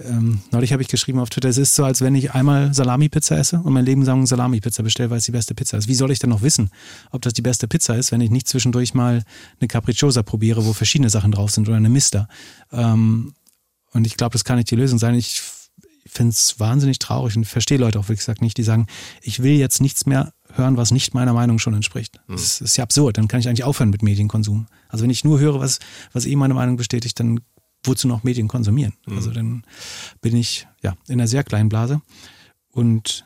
ähm, neulich habe ich geschrieben auf Twitter, es ist so, als wenn ich einmal Salami-Pizza esse und mein Leben lang Salami-Pizza bestelle, weil es die beste Pizza ist. Wie soll ich denn noch wissen, ob das die beste Pizza ist, wenn ich nicht zwischendurch mal eine Capricciosa probiere, wo verschiedene Sachen drauf sind oder eine Mister? Ähm, und ich glaube, das kann nicht die Lösung sein. Ich finde es wahnsinnig traurig und verstehe Leute auch wirklich gesagt nicht, die sagen, ich will jetzt nichts mehr hören, was nicht meiner Meinung schon entspricht. Mhm. Das ist ja absurd. Dann kann ich eigentlich aufhören mit Medienkonsum. Also wenn ich nur höre, was, was eh meine Meinung bestätigt, dann wozu noch Medien konsumieren? Mhm. Also dann bin ich ja in einer sehr kleinen Blase und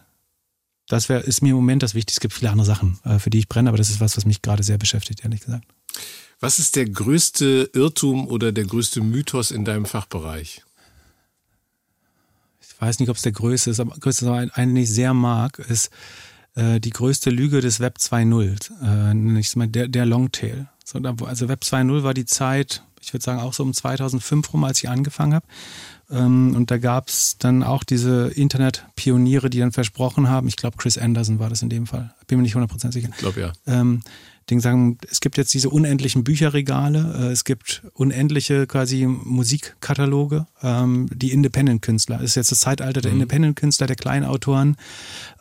das wär, ist mir im Moment das Wichtigste. Es gibt viele andere Sachen, äh, für die ich brenne, aber das ist was, was mich gerade sehr beschäftigt, ehrlich gesagt. Was ist der größte Irrtum oder der größte Mythos in deinem Fachbereich? Ich weiß nicht, ob es der größte ist, aber größte, ist, aber einen, den ich sehr mag, ist äh, die größte Lüge des Web 2.0, äh, der, der Longtail. So, also Web 2.0 war die Zeit, ich würde sagen auch so um 2005 rum, als ich angefangen habe. Ähm, und da gab es dann auch diese Internet-Pioniere, die dann versprochen haben, ich glaube Chris Anderson war das in dem Fall, bin mir nicht 100% sicher. Ich glaube ja. Ähm, die sagen, es gibt jetzt diese unendlichen Bücherregale, äh, es gibt unendliche quasi Musikkataloge, ähm, die Independent-Künstler. Das ist jetzt das Zeitalter der Mhm. Independent-Künstler, der kleinen Autoren.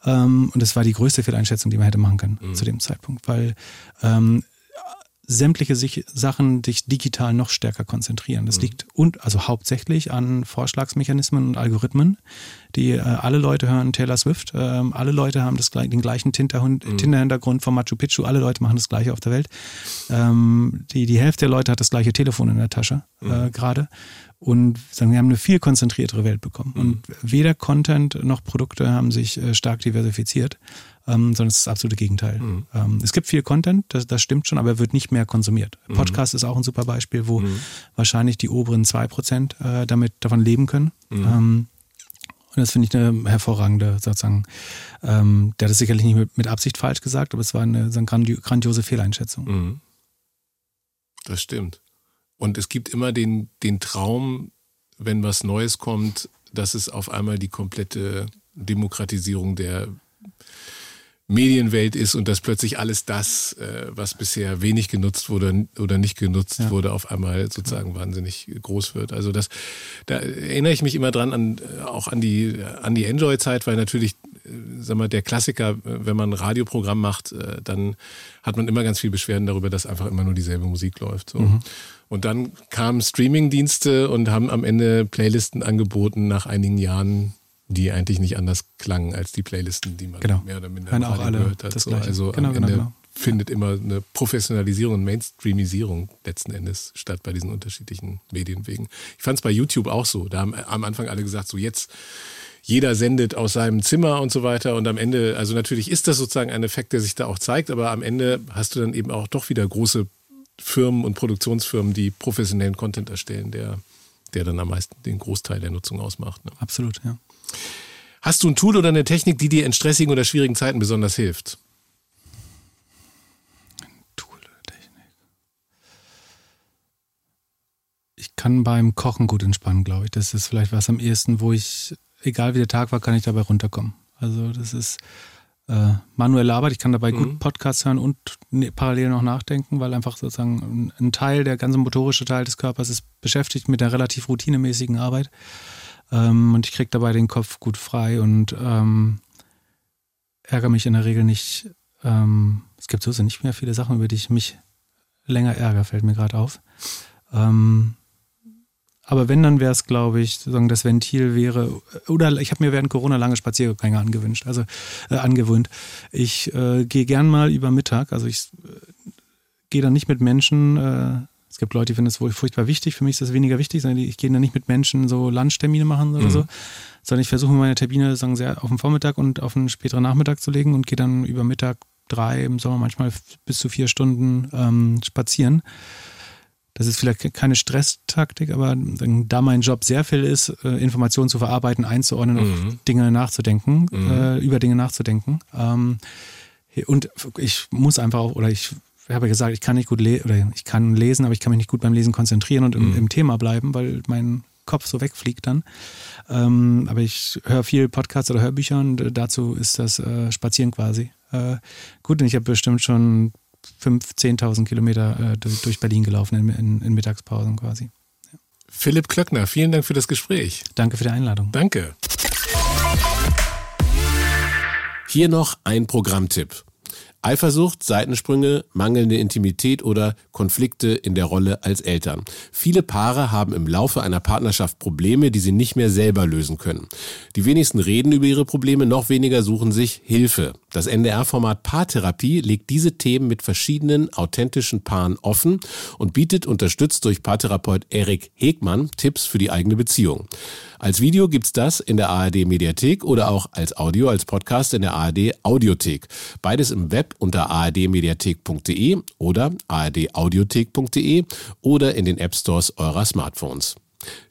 Ähm, und das war die größte Fehleinschätzung, die man hätte machen können Mhm. zu dem Zeitpunkt, weil sämtliche sich, Sachen sich digital noch stärker konzentrieren. Das liegt und also hauptsächlich an Vorschlagsmechanismen und Algorithmen, die äh, alle Leute hören Taylor Swift, ähm, alle Leute haben das, den gleichen Tinder- Tinder-Hintergrund von Machu Picchu, alle Leute machen das gleiche auf der Welt. Ähm, die, die Hälfte der Leute hat das gleiche Telefon in der Tasche äh, gerade. Und sagen, wir haben eine viel konzentriertere Welt bekommen. Und weder Content noch Produkte haben sich äh, stark diversifiziert, ähm, sondern es ist das absolute Gegenteil. Ähm, es gibt viel Content, das, das stimmt schon, aber er wird nicht mehr konsumiert. Podcast ist auch ein super Beispiel, wo wahrscheinlich die oberen 2% äh, damit davon leben können. Ähm, und das finde ich eine hervorragende, sozusagen, ähm, der hat das sicherlich nicht mit, mit Absicht falsch gesagt, aber es war eine, so eine grandi grandiose Fehleinschätzung. Mhm. Das stimmt. Und es gibt immer den, den Traum, wenn was Neues kommt, dass es auf einmal die komplette Demokratisierung der Medienwelt ist und dass plötzlich alles das, äh, was bisher wenig genutzt wurde oder nicht genutzt Ja. wurde, auf einmal sozusagen wahnsinnig groß wird. Also das, da erinnere ich mich immer dran an äh, auch an die an die Enjoy-Zeit, weil natürlich, äh, sag mal, der Klassiker, wenn man ein Radioprogramm macht, dann hat man immer ganz viel Beschwerden darüber, dass einfach immer nur dieselbe Musik läuft. So. Und dann kamen Streaming-Dienste und haben am Ende Playlisten angeboten nach einigen Jahren, die eigentlich nicht anders klangen als die Playlisten, die man Genau. mehr oder minder auch alle gehört hat. So, also Genau, am genau, Ende genau. findet immer eine Professionalisierung und Mainstreamisierung letzten Endes statt bei diesen unterschiedlichen Medienwegen. Ich fand es bei YouTube auch so. Da haben am Anfang alle gesagt, so jetzt jeder sendet aus seinem Zimmer und so weiter. Und am Ende, also natürlich ist das sozusagen ein Effekt, der sich da auch zeigt, aber am Ende hast du dann eben auch doch wieder große Firmen und Produktionsfirmen, die professionellen Content erstellen, der, der dann am meisten den Großteil der Nutzung ausmacht. Ne? Absolut, ja. Hast du ein Tool oder eine Technik, die dir in stressigen oder schwierigen Zeiten besonders hilft? Tool oder Technik. Ich kann beim Kochen gut entspannen, glaube ich. Das ist vielleicht was am ehesten, wo ich, egal wie der Tag war, kann ich dabei runterkommen. Also das ist äh, manuelle Arbeit. Ich kann dabei gut Podcasts hören und ne, parallel noch nachdenken, weil einfach sozusagen ein, ein Teil, der ganze motorische Teil des Körpers ist beschäftigt mit der relativ routinemäßigen Arbeit. Ähm, und ich kriege dabei den Kopf gut frei und ähm, ärgere mich in der Regel nicht. Ähm, es gibt sowieso nicht mehr viele Sachen, über die ich mich länger ärgere, fällt mir gerade auf. Ähm, aber wenn, dann wäre es, glaube ich, sozusagen das Ventil wäre, oder ich habe mir während Corona lange Spaziergänge angewünscht, also äh, angewöhnt. Ich äh, gehe gern mal über Mittag, also ich äh, gehe dann nicht mit Menschen, äh, es gibt Leute, die finden das wohl furchtbar wichtig, für mich ist das weniger wichtig, sondern ich gehe dann nicht mit Menschen so Lunchtermine machen oder Mhm. so, sondern ich versuche meine Termine sagen, sehr auf den Vormittag und auf einen späteren Nachmittag zu legen und gehe dann über Mittag drei, im Sommer manchmal bis zu vier Stunden ähm, spazieren. Das ist vielleicht keine Stresstaktik, aber da mein Job sehr viel ist, äh, Informationen zu verarbeiten, einzuordnen, Mhm. auf Dinge nachzudenken, Mhm. äh, über Dinge nachzudenken. Ähm, und ich muss einfach auch, oder ich habe ja gesagt, ich kann nicht gut lesen, oder ich kann lesen, aber ich kann mich nicht gut beim Lesen konzentrieren und im, Mhm. im Thema bleiben, weil mein Kopf so wegfliegt dann. Ähm, aber ich höre viel Podcasts oder Hörbücher und äh, dazu ist das äh, Spazieren quasi. Äh, gut, und ich habe bestimmt schon 5.000, 10.000 Kilometer äh, durch, durch Berlin gelaufen in, in, in Mittagspausen quasi. Philipp Klöckner, vielen Dank für das Gespräch. Danke für die Einladung. Danke. Hier noch ein Programmtipp. Eifersucht, Seitensprünge, mangelnde Intimität oder Konflikte in der Rolle als Eltern. Viele Paare haben im Laufe einer Partnerschaft Probleme, die sie nicht mehr selber lösen können. Die wenigsten reden über ihre Probleme, noch weniger suchen sich Hilfe. Das NDR-Format Paartherapie legt diese Themen mit verschiedenen authentischen Paaren offen und bietet, unterstützt durch Paartherapeut Erik Hegmann, Tipps für die eigene Beziehung. Als Video gibt's das in der ARD Mediathek oder auch als Audio, als Podcast in der ARD Audiothek. Beides im Web unter ardmediathek.de oder ardaudiothek.de oder in den App Stores eurer Smartphones.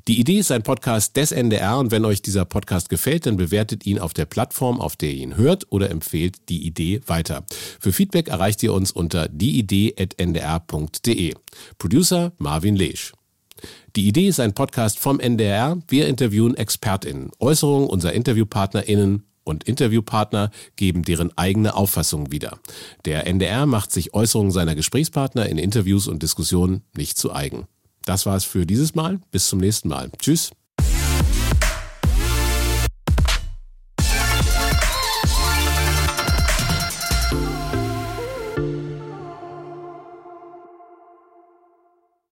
Die Idee ist ein Podcast des NDR und wenn euch dieser Podcast gefällt, dann bewertet ihn auf der Plattform, auf der ihr ihn hört oder empfehlt die Idee weiter. Für Feedback erreicht ihr uns unter dieidee.ndr.de. Producer Marvin Lesch. Die Idee ist ein Podcast vom NDR. Wir interviewen ExpertInnen. Äußerungen unserer InterviewpartnerInnen und Interviewpartner geben deren eigene Auffassung wieder. Der NDR macht sich Äußerungen seiner Gesprächspartner in Interviews und Diskussionen nicht zu eigen. Das war's für dieses Mal. Bis zum nächsten Mal. Tschüss.